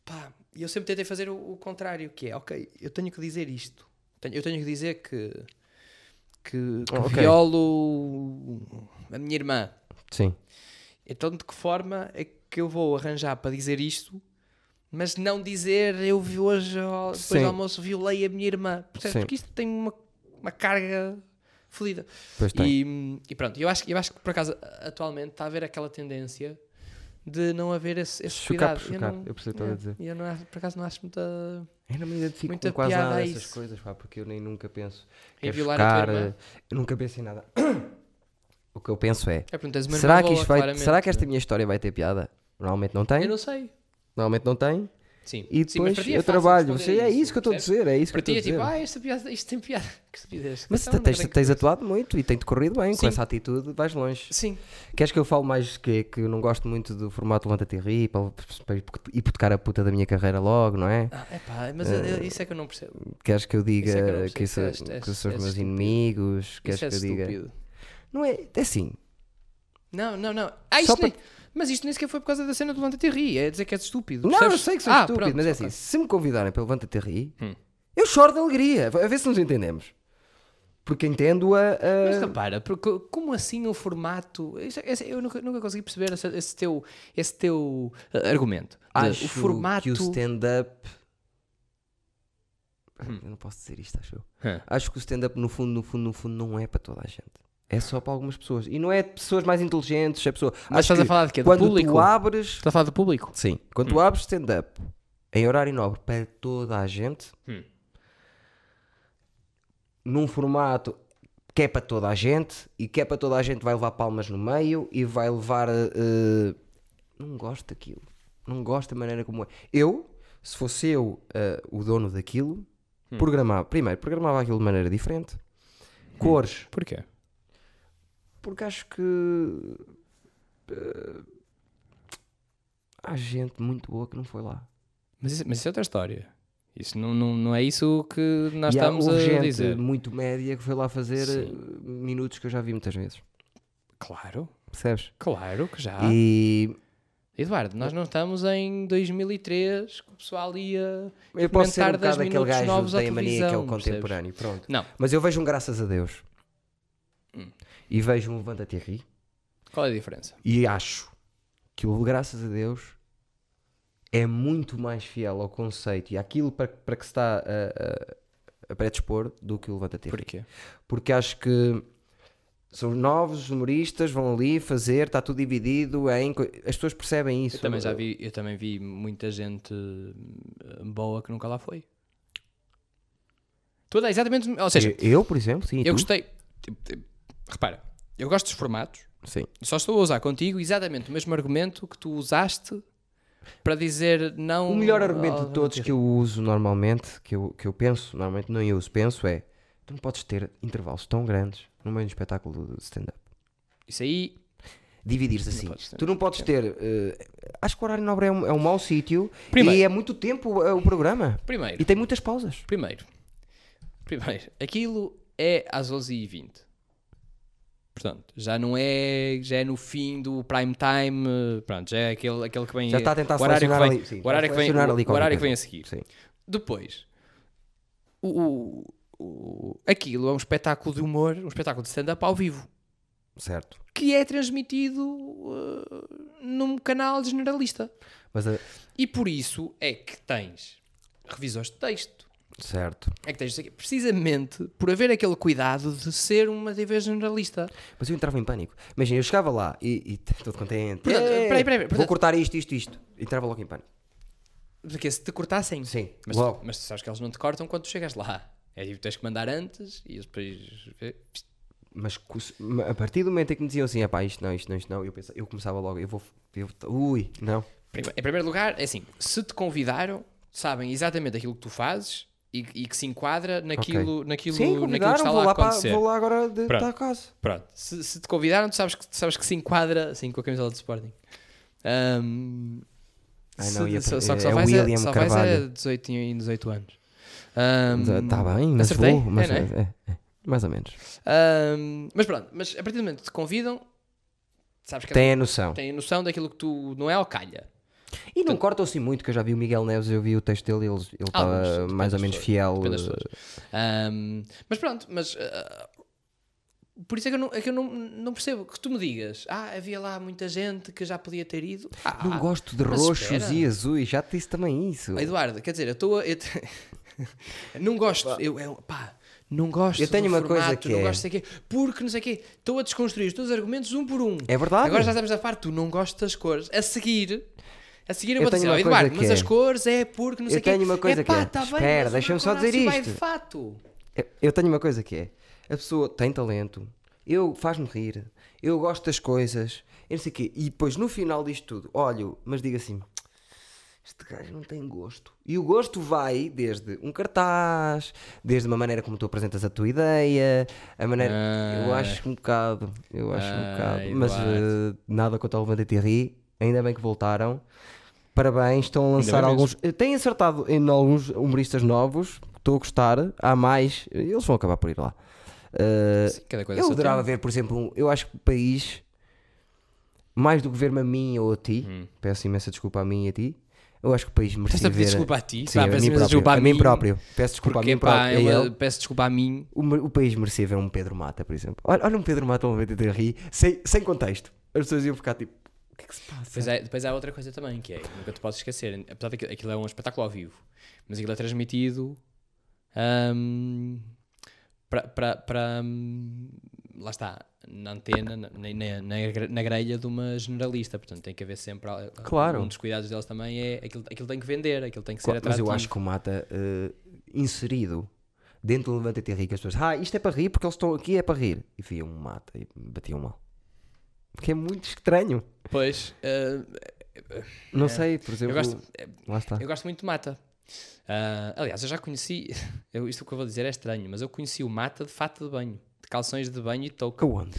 pá, eu sempre tentei fazer o, o contrário, que é, ok, eu tenho que dizer isto. Tenho- eu tenho que dizer que, que, que Ok. violo a minha irmã. Sim. Então, de que forma é que eu vou arranjar para dizer isto, mas não dizer eu vi hoje, depois Sim. do almoço, violei a minha irmã? Percebes? Porque isto tem uma, uma carga fodida. E, e pronto, eu acho, eu acho que por acaso atualmente está a haver aquela tendência de não haver esse, esse Chocar cuidado. por chocar, não, eu percebo o que estás a dizer. eu não por acaso não acho muita. Eu não me identifico Muita com quase piada nada dessas coisas, pá, porque eu nem nunca penso. Em Quero violar chocar, eh, Eu nunca penso em nada. O que eu penso é: É uma será que, boa, vai, claramente, será que esta né? minha história vai ter piada? Normalmente não tem. Eu não sei. Normalmente não tem. Sim. E Sim, depois para ti é eu trabalho. Sim, é isso que eu estou a dizer. É isso que Para eu estou ti a é tipo, dizer. ah, esta piada, isto tem piada. Que estupidez. Mas Então, tens, que tens atuado muito e tem-te corrido bem. Sim. Com essa atitude vais longe. Sim. Queres que eu fale mais que, que eu não gosto muito do formato Levanta-te e ri para, para hipotecar a puta da minha carreira logo, não é? Ah, epá, mas eu- isso é que eu não percebo. Queres que eu diga é que que, isso, é- que é- são os é meus inimigos? Queres é que eu diga? Não é? É assim. Não, não, não. Ah, isto nem- Mas isto nem sequer foi por causa da cena do Levanta-te e ri. É dizer que és estúpido. Não, eu percebes? sei que sou Ah, estúpido, pronto, mas é ok. assim: se me convidarem para Levanta-te e ri, Hum. eu choro de alegria. A ver se nos entendemos. Porque entendo a. a- Mas repara, porque como assim o formato. isso é- esse- Eu nunca, nunca consegui perceber esse, esse teu, esse teu uh, argumento. De acho o formato. que o stand-up. Eu não posso dizer isto, acho eu. Hum. Acho que o stand-up, no fundo, no fundo, no fundo, não é para toda a gente. É só para algumas pessoas. E não é de pessoas mais inteligentes, é pessoa. Mas acho estás a falar de quê? Do Quando público? tu abres. Estás a falar do público? Sim. Quando tu abres stand-up em horário nobre para toda a gente, Hum. num formato que é para toda a gente e que é para toda a gente vai levar palmas no meio e vai levar. eh, não gosto daquilo. Não gosto da maneira como é. Eu, se fosse eu eh, o dono daquilo, Hum. programava. Primeiro, programava aquilo de maneira diferente. Cores. Porquê? Porque acho que. eh, há gente muito boa que não foi lá. Mas isso, mas isso é outra história. Isso não, não, não é isso que nós e estamos a gente dizer. muito média que foi lá fazer Sim. eh, minutos que eu já vi muitas vezes. Claro, Percebes? claro que já. E Eduardo, nós não estamos em 2003 que o pessoal ia. eu posso ser um Comentar 10 bocado aquele gajo novos da mania que é o contemporâneo. Pronto. Não. Mas eu vejo um graças a Deus. Hum. E vejo um levanta-te e ri. Qual é a diferença? E acho que o graças a Deus é muito mais fiel ao conceito e àquilo para, para que se está a, a, a predispor do que o levanta-te e ri. Porquê? porque acho que são novos humoristas, vão ali fazer, está tudo dividido em. As pessoas percebem isso. Eu também já vi, eu também vi muita gente eh, boa que nunca lá foi. Toda, exatamente. Ou seja, Eu, eu, por exemplo, sim. eu tu? gostei. tipo, Repara, eu gosto dos formatos. Sim. Só estou a usar contigo exatamente o mesmo argumento que tu usaste para dizer não. O melhor argumento ao- de todos que eu uso normalmente, que eu, que eu penso, normalmente não eu uso, penso é: tu não podes ter intervalos tão grandes no meio do espetáculo de stand-up. Isso aí. Dividir-se Não assim. ter. tu não podes ter. eh, acho que o horário nobre é um, é um mau sítio Primeiro. e é muito tempo eh, o programa. Primeiro. E tem muitas pausas. Primeiro. Primeiro. Aquilo é às 11h20. Portanto, já não é, já é no fim do prime time, eh, pronto, já é aquele, aquele que vem Já está a tentar o horário que vem, ali, sim, o horário que vem, o- horário que vem a seguir. Sim. Depois, o, o- o- aquilo é um espetáculo de humor, um espetáculo de stand-up ao vivo, Certo. que é transmitido uh, num canal generalista. Mas, a- E por isso é que tens revisores de texto. Certo. É que tens isso aqui, precisamente por haver aquele cuidado de ser uma TV generalista. Mas eu entrava em pânico. Imagina, eu chegava lá e e todo contente. Portanto, "É, peraí, peraí, Vou portanto- cortar isto, isto, isto. Entrava logo em pânico. Porque se te cortassem. Sim, Mas, logo. mas tu sabes que eles não te cortam quando tu chegas lá. É tipo, tens que mandar antes e depois. Mas a partir do momento em que me diziam assim, "Epá, isto não, isto não, isto não, eu, pensava, eu começava logo, eu vou. Eu, ui, não. Em primeiro lugar, é assim: se te convidaram, sabem exatamente aquilo que tu fazes e, e que se enquadra naquilo, naquilo, Sim, naquilo que está vou lá a lá, para, acontecer. vou lá agora de, Pronto. para a casa. Pronto, se, se te convidaram, tu sabes que, sabes que se enquadra assim com a camisola de Sporting. Ahm, Ai, se- não, ia só, só que só é vais, William a, só vais a Carvalho. 18 em 18 anos. Está tá bem, mas acertei? vou. Mas, É, não é? é, é, mais ou menos. Ahm, mas pronto, mas a partir do momento que te convidam, sabes que Tem a noção. têm a noção daquilo que tu não é ao calha. E não cortam assim muito, que eu já vi o Miguel Neves, eu vi o texto dele e ele estava mais ou menos fiel. das eh, mas pronto, mas ah, por isso é que eu, não, é que eu não, não percebo que tu me digas, ah, havia lá muita gente que já podia ter ido. Ah, Não gosto de roxos espera. e azuis, já te disse também isso. Eduardo, quer dizer, eu estou a. eu te- não gosto, eu, eu, pá, não gosto Eu tenho uma coisa formato, que não é- gosto de sei quê, porque não sei o quê, estou a desconstruir os teus argumentos um por um. É verdade. Agora já estamos a parte, tu não gostas das cores. A seguir, a seguir eu, Eu vou dizer, "Oh, Eduardo, mas é- as cores é porque não sei Eu o quê. tenho uma coisa Epá, que é, tá espera, deixa-me só dizer assim vai isto. de fato. Eu- Eu tenho uma coisa que é: a pessoa tem talento, eu faz-me rir, eu gosto das coisas, eu não sei o quê, e depois no final disto tudo, olho, mas digo assim: este gajo não tem gosto. E o gosto vai desde um cartaz, desde uma maneira como tu apresentas a tua ideia, a maneira. Eu Ah. acho um bocado, eu acho um bocado, mas eh, nada contra o Levanta e Ri, ainda bem que voltaram. Parabéns, estão a lançar alguns. eh, Têm acertado em alguns humoristas novos, estou a gostar. Há mais, eles vão acabar por ir lá. Eh, Sim, eu adorava ver, por exemplo, um- eu acho que o país, mais do que ver-me a mim ou a ti, Hum. peço imensa desculpa a mim e a ti, eu acho que o país merecia Estás a pedir ver. desculpa a ti? Sim, Pá, a, peço mim próprio, desculpa a mim próprio. Peço desculpa Porque, a mim pá, próprio. a ele. peço desculpa a mim. O, o país merecia ver um Pedro Mata, por exemplo. Olha, olha um Pedro Mata um a rir, sem, sem contexto. As pessoas iam ficar tipo, o que é que se passa? Depois, é, depois há outra coisa também, que é, nunca te podes esquecer, apesar de que aquilo é um espetáculo ao vivo, mas aquilo é transmitido ahm, para, hum, lá está, na antena, na, na, na, na grelha de uma generalista, portanto tem que haver sempre, Claro. um dos cuidados deles também é, aquilo, aquilo tem que vender, aquilo tem que ser Claro, mas atrativo. eu acho que o Mata eh, inserido dentro do Levanta-te e rir, que as pessoas, ah, isto é para rir porque eles estão aqui, é para rir. E viam um Mata e batiam mal. Que é muito estranho. Pois, ah, Não É. sei, por eu, exemplo. gosto, Lá está. eu gosto muito de Mata. Ah, aliás, eu já conheci, eu, isto que eu vou dizer é estranho, mas eu conheci o Mata de fato de banho, de calções de banho e touca. Aonde?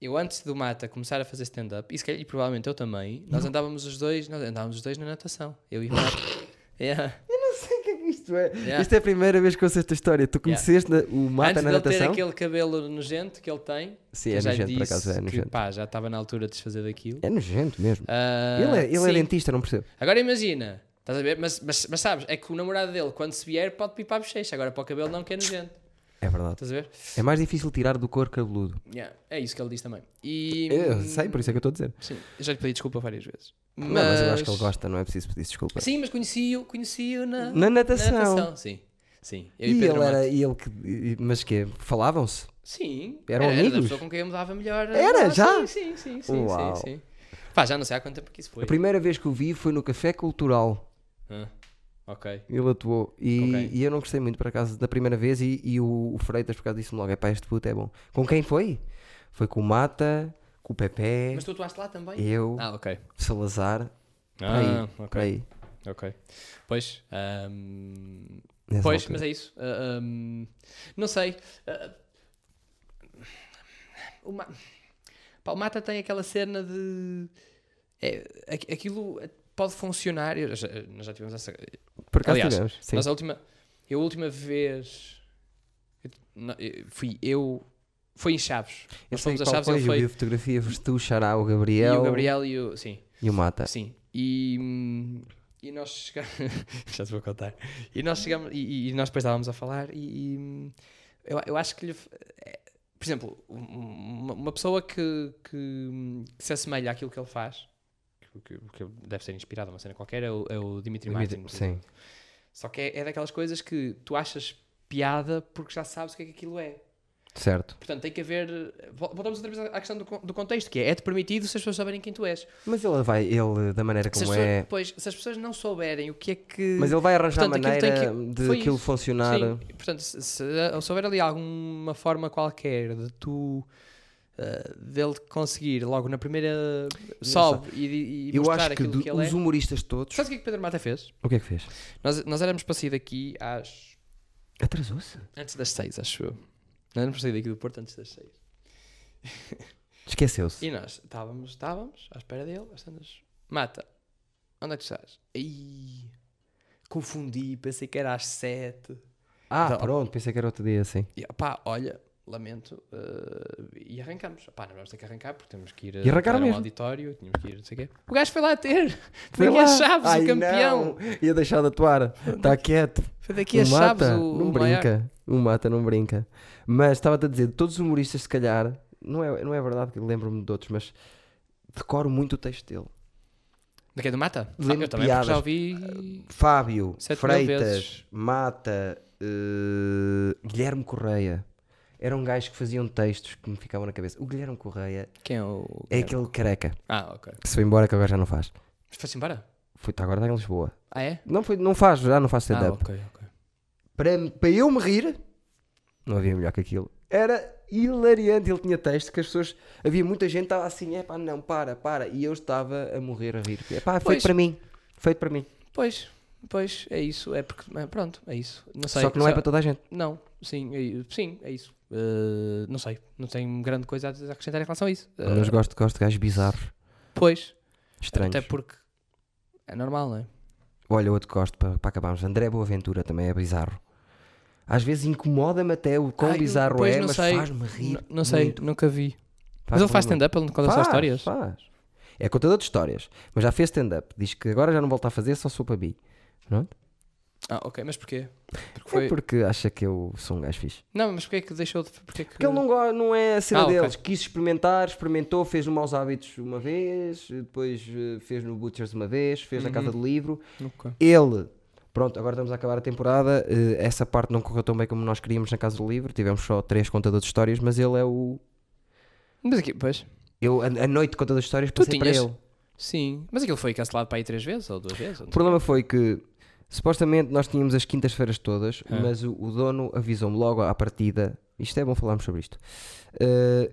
Eu antes do Mata começar a fazer stand-up, e, se calhar- e provavelmente eu também, nós andávamos os dois, nós andávamos os dois na natação. Eu e o Mata. Yeah. Não sei o que é que isto é. Yeah. Isto é a primeira vez que eu sei esta história. Tu conheceste na- o Mata Antes na dele ter natação? aquele cabelo nojento que ele tem, Sim, que é nojento, por acaso, é que, nojento. pá, já estava na altura de desfazer daquilo. É nojento mesmo. Ah, ele é, ele é dentista, não percebo. Agora imagina, estás a ver? Mas, mas, mas sabes, é que o namorado dele, quando se vier, pode pipar a bochecha. Agora para o cabelo não, que é nojento. É verdade. Estás a ver? É mais difícil tirar do couro cabeludo. Yeah, é isso que ele diz também. E, Eu sei, por isso é que eu estou a dizer. Sim, eu já lhe pedi desculpa várias vezes. Mas, Não, mas eu acho que ele gosta, não é preciso pedir desculpa. Sim, mas conheci-o conheci na, Na natação. na natação. Sim, sim. Eu e, E ele era. E ele que, mas que Falavam-se? Sim. Eram era, Era amigos? da pessoa com quem eu me dava melhor. Era, Ah, já? Sim, sim, sim, sim, Uau. sim, sim. Pá, já não sei há quanto tempo que isso foi. A primeira vez que o vi foi no Café Cultural. Ah, ok. Ele atuou. E, Ok. e eu não gostei muito, por acaso, da primeira vez. E, e o, o Freitas, por acaso, disse-me logo: é pá, este puto é bom. Com quem foi? Foi com o Mata, com o Pepe, Mas tu atuaste lá também? eu, Ah, ok. Salazar. Ah, aí, ok. aí. Ok. Pois, Nessa pois, altura. mas é isso. Ah, ahm, não sei. Ah, o, Ma- pá, o Mata tem aquela cena de. É, aqu- aquilo pode funcionar. eu já- nós já tivemos essa. Por acaso Aliás, tivemos. Sim. Nós a última. Eu a última vez. eu- não, eu- fui eu, Foi em Chaves. Eu Nós fomos a Chaves foi, ele eu foi. a fotografia, foste tu, Xará, o E Gabriel, o Gabriel e o. Sim, e o Mata. sim. E, hum, e nós chegamos. Já te vou contar. E nós chegamos. E, e- e nós depois estávamos a falar. E, e, hum, eu, eu acho que lhe. é, Por exemplo, um- uma, uma pessoa que, que, hum, que se assemelha àquilo que ele faz, que, que, deve ser inspirado a uma cena qualquer, é o, é o Dimitri Martin. Sim. Só que é, é daquelas coisas que tu achas piada porque já sabes o que é que aquilo é. Certo. Portanto, tem que haver. vol- Voltamos outra vez à questão do, do contexto, que é: é-te permitido se as pessoas saberem quem tu és. Mas ele vai, ele, da maneira como pessoas, é. pois, se as pessoas não souberem o que é que. Mas ele vai arranjar Portanto, maneira que- de aquilo isso. funcionar. Sim, portanto, se, se, se houver ali alguma forma qualquer de tu. Eh, dele conseguir logo na primeira sobe e, e Eu mostrar acho que aquilo que ele os é. humoristas todos. Sabes o que é que Pedro Mata fez? O que é que fez? Nós, nós éramos para sair daqui às. Atrasou-se. antes das seis, acho eu. Nós éramos para sair daqui do Porto antes das seis. Esqueceu-se. E nós estávamos, estávamos à espera dele, bastante. Mata, onde é que estás? Ih, confundi, pensei que era às sete. Ah, Então- pronto, pensei que era outro dia, assim. E pá, olha, lamento. eh, e arrancamos. Pá, não vamos ter que arrancar porque temos que ir a E arrancaram para um auditório, tínhamos que ir, não sei o quê. O gajo foi lá ter. Foi daqui lá. a Chaves, Ai, o campeão. não, Ia deixar de atuar. Está quieto. Foi daqui a o Chaves, Mata o, não o brinca. O Mata não brinca. Mas estava-te a dizer, todos os humoristas, se calhar, não é, não é verdade que lembro-me de outros, mas decoro muito o texto dele. Daqui é do Mata? Ah, Lembro eu também já ouvi. Fábio, Sete mil Freitas. Mata, eh, Guilherme Correia. Eram gajos que faziam textos que me ficavam na cabeça. O Guilherme Correia Quem é o. é aquele careca Ah, ok. que se foi embora que agora já não faz. Mas foi-se embora? Foi, tá, agora está em Lisboa. Ah, é? Não, foi, não faz, já não faz Ah, stand-up. ok, ok. para, para eu me rir, não havia melhor que aquilo. Era hilariante. Ele tinha texto que as pessoas. Havia muita gente que estava assim, é pá, não, para, para. E eu estava a morrer a rir. É pá, feito Pois. para mim. Feito para mim. Pois, pois, é isso. É porque. é, Pronto, é isso. Não sei. Só que não é para toda a gente. Não, sim, é, sim, é isso. Uh, não sei, não tenho grande coisa a acrescentar em relação a isso. Uh, Mas gosto, gosto de gajos bizarros, Pois, estranhos. até porque é normal, não é? Olha, outro gosto para, para acabarmos. André Boaventura também é bizarro. Às vezes incomoda-me até o quão Ai, bizarro é, não mas faz-me rir. N- não sei, nunca vi. Mas Faz-me ele faz stand-up, ele não conta só Faz, histórias. Faz. É contador de histórias. Mas já fez stand-up. Diz que agora já não volta a fazer, só sou para bi. Pronto. Ah, ok, mas porquê? Porque É foi... porque acha que eu sou um gajo fixe. Não, mas porquê é que deixou de. Porquê que... Porque ele não, go- não é a cena Ah, ok. deles. Quis experimentar, experimentou, fez no Maus Hábitos uma vez, depois eh, fez no Butchers uma vez, fez na Uhum. Casa do Livro. Ele, pronto, agora estamos a acabar a temporada. eh, essa parte não correu tão bem como nós queríamos na Casa do Livro. Tivemos só três contadores de histórias, mas ele é o. Mas aqui, pois, Eu, a, a noite de contador de histórias, passei para tinhas- ele. sim. Mas aquilo foi cancelado para aí três vezes ou duas vezes? ou O sei. problema foi que supostamente nós tínhamos as quintas-feiras todas, Ah. mas o, o dono avisou-me logo à partida. Isto é bom falarmos sobre isto. eh,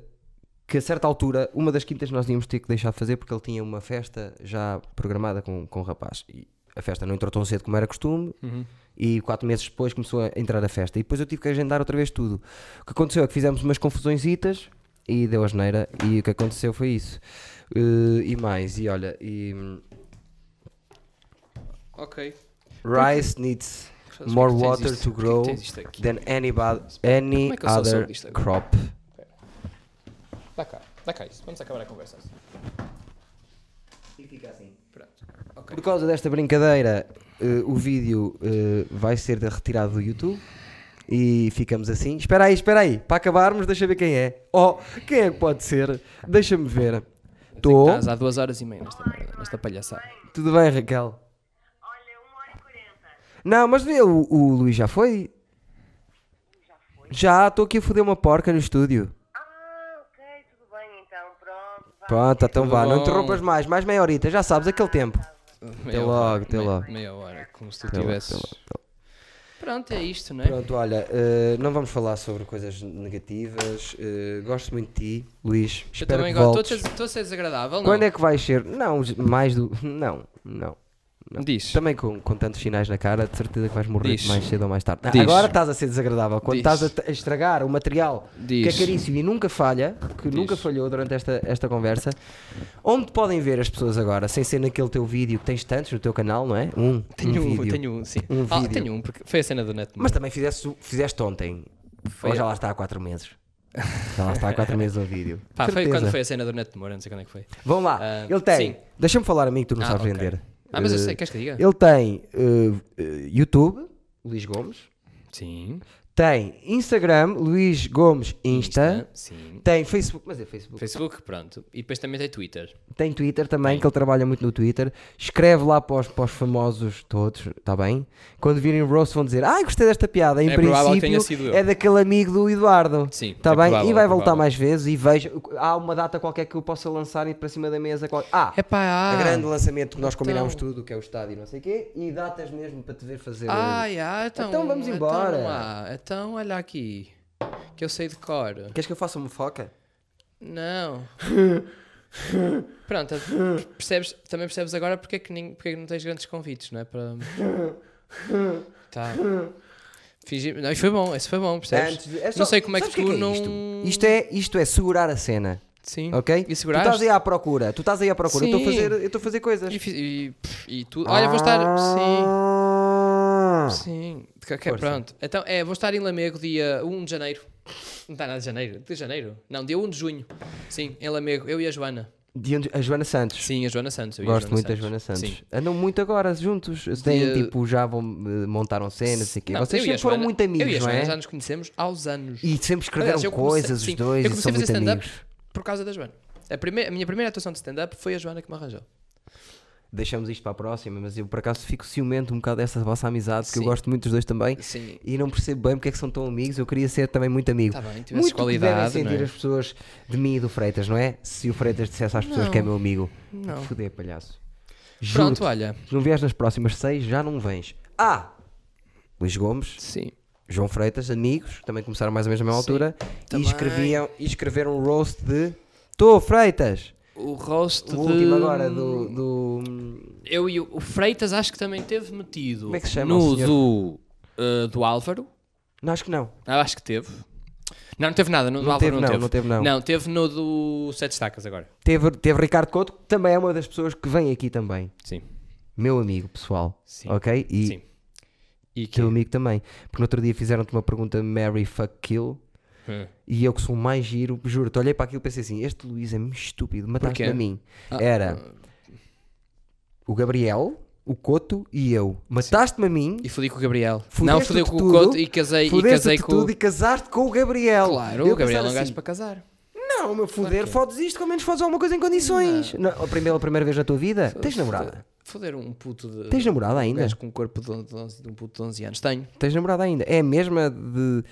que a certa altura, uma das quintas nós íamos ter que deixar de fazer porque ele tinha uma festa já programada com, com o rapaz. E a festa não entrou tão cedo como era costume, Uhum. e quatro meses depois começou a entrar a festa. E depois eu tive que agendar outra vez tudo. O que aconteceu é que fizemos umas confusõesitas e deu a geneira. E o que aconteceu foi isso. Eh, e mais, e olha, e, Ok. Rice needs more water to que grow than any é soube other crop. Dá cá, dá cá isso. Vamos acabar a conversa. E fica assim. Pronto. Ok. Por causa desta brincadeira, eh, o vídeo eh, vai ser retirado do YouTube. E ficamos assim. Espera aí, espera aí. Para acabarmos, deixa ver quem é. Oh, quem é que pode ser? Deixa-me ver. Estou. Estás há duas horas e meia nesta, merda, nesta palhaçada. Tudo bem, Raquel? Olha, 1 hora e 40. Não, mas eu- o, o Luís já foi? Já foi? Já, estou aqui a foder uma porca no estúdio. Ah, ok, tudo bem então, pronto. vá. Pronto, então vá, não interrompas mais, mais meia horita, já sabes, aquele tempo. Meia logo, até logo. Meia hora, como se tu Até logo, tivesses. até logo, até Pronto, é isto, não é? Pronto, olha, eh, não vamos falar sobre coisas negativas. eh, gosto muito de ti, Luís. Eu Espero também que gosto. voltes. Estou a ser- Estou a ser desagradável, não? Quando é que vais ser? Não, mais do. Não, não. Diz. Também com, com tantos sinais na cara, de certeza que vais morrer Diz. mais cedo ou mais tarde. Diz. Agora estás a ser desagradável. Quando Diz. estás a, estragar o material que é Diz. caríssimo e nunca falha, que nunca falhou durante esta, esta conversa, onde podem ver as pessoas agora, sem ser naquele teu vídeo que tens tantos no teu canal, não é? Um, Tenho um vídeo. tenho um, sim. Um ah, vídeo. tenho um, porque foi a cena do net. Mas também fizeste, fizeste ontem. Foi Ou já lá está há 4 meses. Já lá está há 4 meses o vídeo. Pá, foi quando foi a cena do Neto de Moura, não sei quando é que foi. Vamos lá. Ah, ele tem. Deixa-me falar a mim que tu não Ah, sabes ok. vender. Ah, mas eu Eh, sei, queres que eu diga? Ele tem eh, eh, YouTube, Luís Gomes. Sim. Tem Instagram, Luís Gomes Insta. Sim. Tem Facebook, mas é Facebook. Facebook, pronto. E depois também tem Twitter. Tem Twitter também, que ele trabalha muito no Twitter. Escreve lá para os, para os famosos todos, está bem? Quando virem roast vão dizer, ai, gostei desta piada. Em É provável que tenha princípio, sido eu. é daquele amigo do Eduardo. Sim. Está é bem? provável, e vai é voltar mais vezes e veja. Há uma data qualquer que eu possa lançar e para cima da mesa. qual- Ah, É pá, ah. a grande lançamento que nós combinámos Então. tudo, que é o estádio e não sei o quê, e datas mesmo para te ver fazer. Ah, então, Então vamos embora. Então, ah, então olha aqui. Que eu sei de cor. Queres que eu faça uma foca? Não. Pronto, percebes, também percebes agora porque é que, nin- porque é que não tens grandes convites, não é? Para... Tá. Fingir... Não, isso foi bom, isso foi bom, percebes? Antes é só- Não sei como é que sabes o tu é não- Isto? Isto, é, isto é segurar a cena, Sim. ok? E Tu estás aí à procura, tu estás aí à procura, eu estou a Sim. fazer, eu estou a fazer coisas. E, e, e tu... Olha, vou estar... Sim. Ah. Sim, de que- Força. pronto. Então, é, vou estar em Lamego dia 1 de janeiro. Não está nada de janeiro? De janeiro? Não, dia 1 de junho. Sim, em Lamego, eu e a Joana. De a Joana Santos. Sim, a Joana Santos. e Gosto muito da Joana Santos. Sim. Andam muito agora juntos. Têm, Dia- tipo, já vão, eh, montaram cenas, sei quê. Não, Vocês e sempre foram Joana- muito amigos, Eu e a não Joana é? já nos conhecemos há uns anos. E sempre escreveram Aliás, comecei- coisas, sim, os dois, eu e comecei a fazer stand-up por causa da Joana. A, primeira, a minha primeira atuação de stand-up foi a Joana que me arranjou. Deixamos isto para a próxima, mas eu por acaso fico ciumento um bocado dessa vossa amizade, porque eu gosto muito dos dois também. Sim. E não percebo bem porque é que são tão amigos. Eu queria ser também muito amigo. Está bem, muito que devem qualidade, sentir não é? as pessoas de mim e do Freitas, não é? Se o Freitas dissesse às pessoas que é Não. meu amigo. Não. Foder, palhaço. Pronto, olha. se não vieres nas próximas seis, já não vens. Ah! Luís Gomes, Sim. João Freitas, amigos, também começaram mais ou menos na mesma Sim, altura, e, escreviam, e escreveram um roast de Tô Freitas! O rosto O de... último agora do, do. Eu e o, o Freitas acho que também teve metido Como é que se chama no do, uh, do Álvaro. Não, acho que não. Ah, acho que teve. Não, não teve nada. No do Não Álvaro teve, não, não, teve. não teve, não. Não, teve no do Sete Estacas agora. Teve, teve Ricardo Couto, que também é uma das pessoas que vem aqui também. Sim. Meu amigo, pessoal. Sim. Ok? E Sim. E que... teu amigo também. Porque no outro dia fizeram-te uma pergunta Mary Fuck Kill. Hum. E eu que sou o mais giro, juro-te, olhei para aquilo e pensei assim: este Luís é muito estúpido, mataste Porquê? a mim. Ah, Era o Gabriel, o Coto e eu. Mataste-me a mim, E fodi com o Gabriel. Não, fodeu com tudo, o Couto e casei, e casei com tudo e casaste com o Gabriel. Claro, Eu o Gabriel é um gajo assim, para casar. Não, meu foder, fodes isto, ao menos fodes alguma coisa em condições. Não, a, primeira, a primeira vez na tua vida? Tens namorada? Foder um puto de. Tens namorada Um ainda? gajo com um corpo de, 11 de um puto de 11 anos. Tenho. Tens namorada ainda? É a mesma de.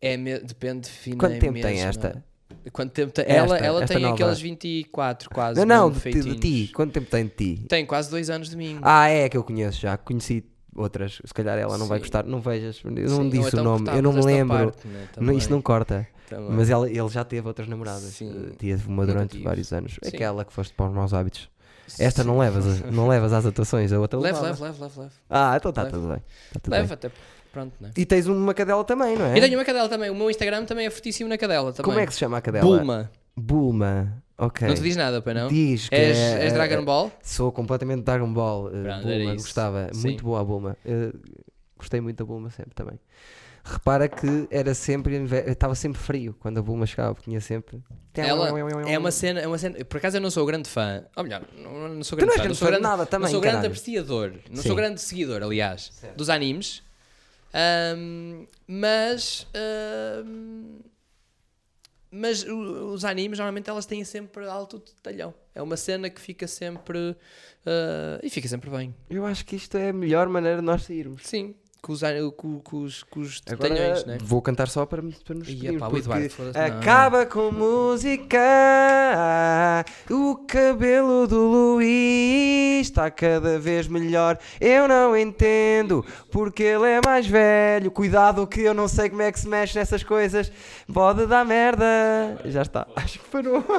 É me... Depende, fina Quanto é tempo tem mesma. esta? Quanto tempo tem? Esta, ela ela esta tem nova. aqueles 24 quase. Não, não, mesmo de, ti- de ti. Quanto tempo tem de ti? Tem quase dois anos de mim. Ah, é que eu conheço já. Conheci outras. Se calhar ela não vai Sim. gostar. Não vejas. Eu não Sim, disse então o nome. Eu não me lembro. parte, né, Não, isto não corta. também. Mas ela, ele já teve outras namoradas. Sim. Eh, Teve uma durante vários anos. Sim. Aquela que foste para os maus hábitos. Esta não levas, não levas às atuações, a outra Leve, levava. leve, leve, leve, leve. Ah, então está tudo bem. Tá tudo bem. até. Pronto, né? E tens uma cadela também, não é? E tenho uma cadela também. O meu Instagram também é fortíssimo na cadela. Também. Como é que se chama a cadela? Bulma. Bulma. Ok. Não te diz nada, pai, não? Diz que És, é- és Dragon Ball? Sou completamente Dragon Ball. uh, Pronto, Bulma, gostava. Sim. Muito boa a Bulma. Uh, gostei muito da Bulma sempre também. Repara que era sempre, estava sempre frio quando a Bulma chegava, porque tinha sempre. Ela é uma cena, é uma cena. Por acaso eu não sou grande fã. Ou melhor, não, não sou Tu não grande és fã. Não sou grande, nada também, não sou grande caralho. apreciador. Não Sim. sou grande seguidor, aliás, dos animes. Ahm, mas. ahm, mas os animes normalmente elas têm sempre alto detalhão. É uma cena que fica sempre. ah, e fica sempre bem. Eu acho que isto é a melhor maneira de nós sairmos. Sim. Com os, com os, com os Agora detalhões, né? vou cantar só para, para nos despedirmos, pá, Eduardo, foda-se, não. acaba com música. O cabelo do Luís está cada vez melhor. Eu não entendo porque ele é mais velho. Cuidado que eu não sei como é que se mexe nessas coisas. Pode dar merda. Já está. Acho que parou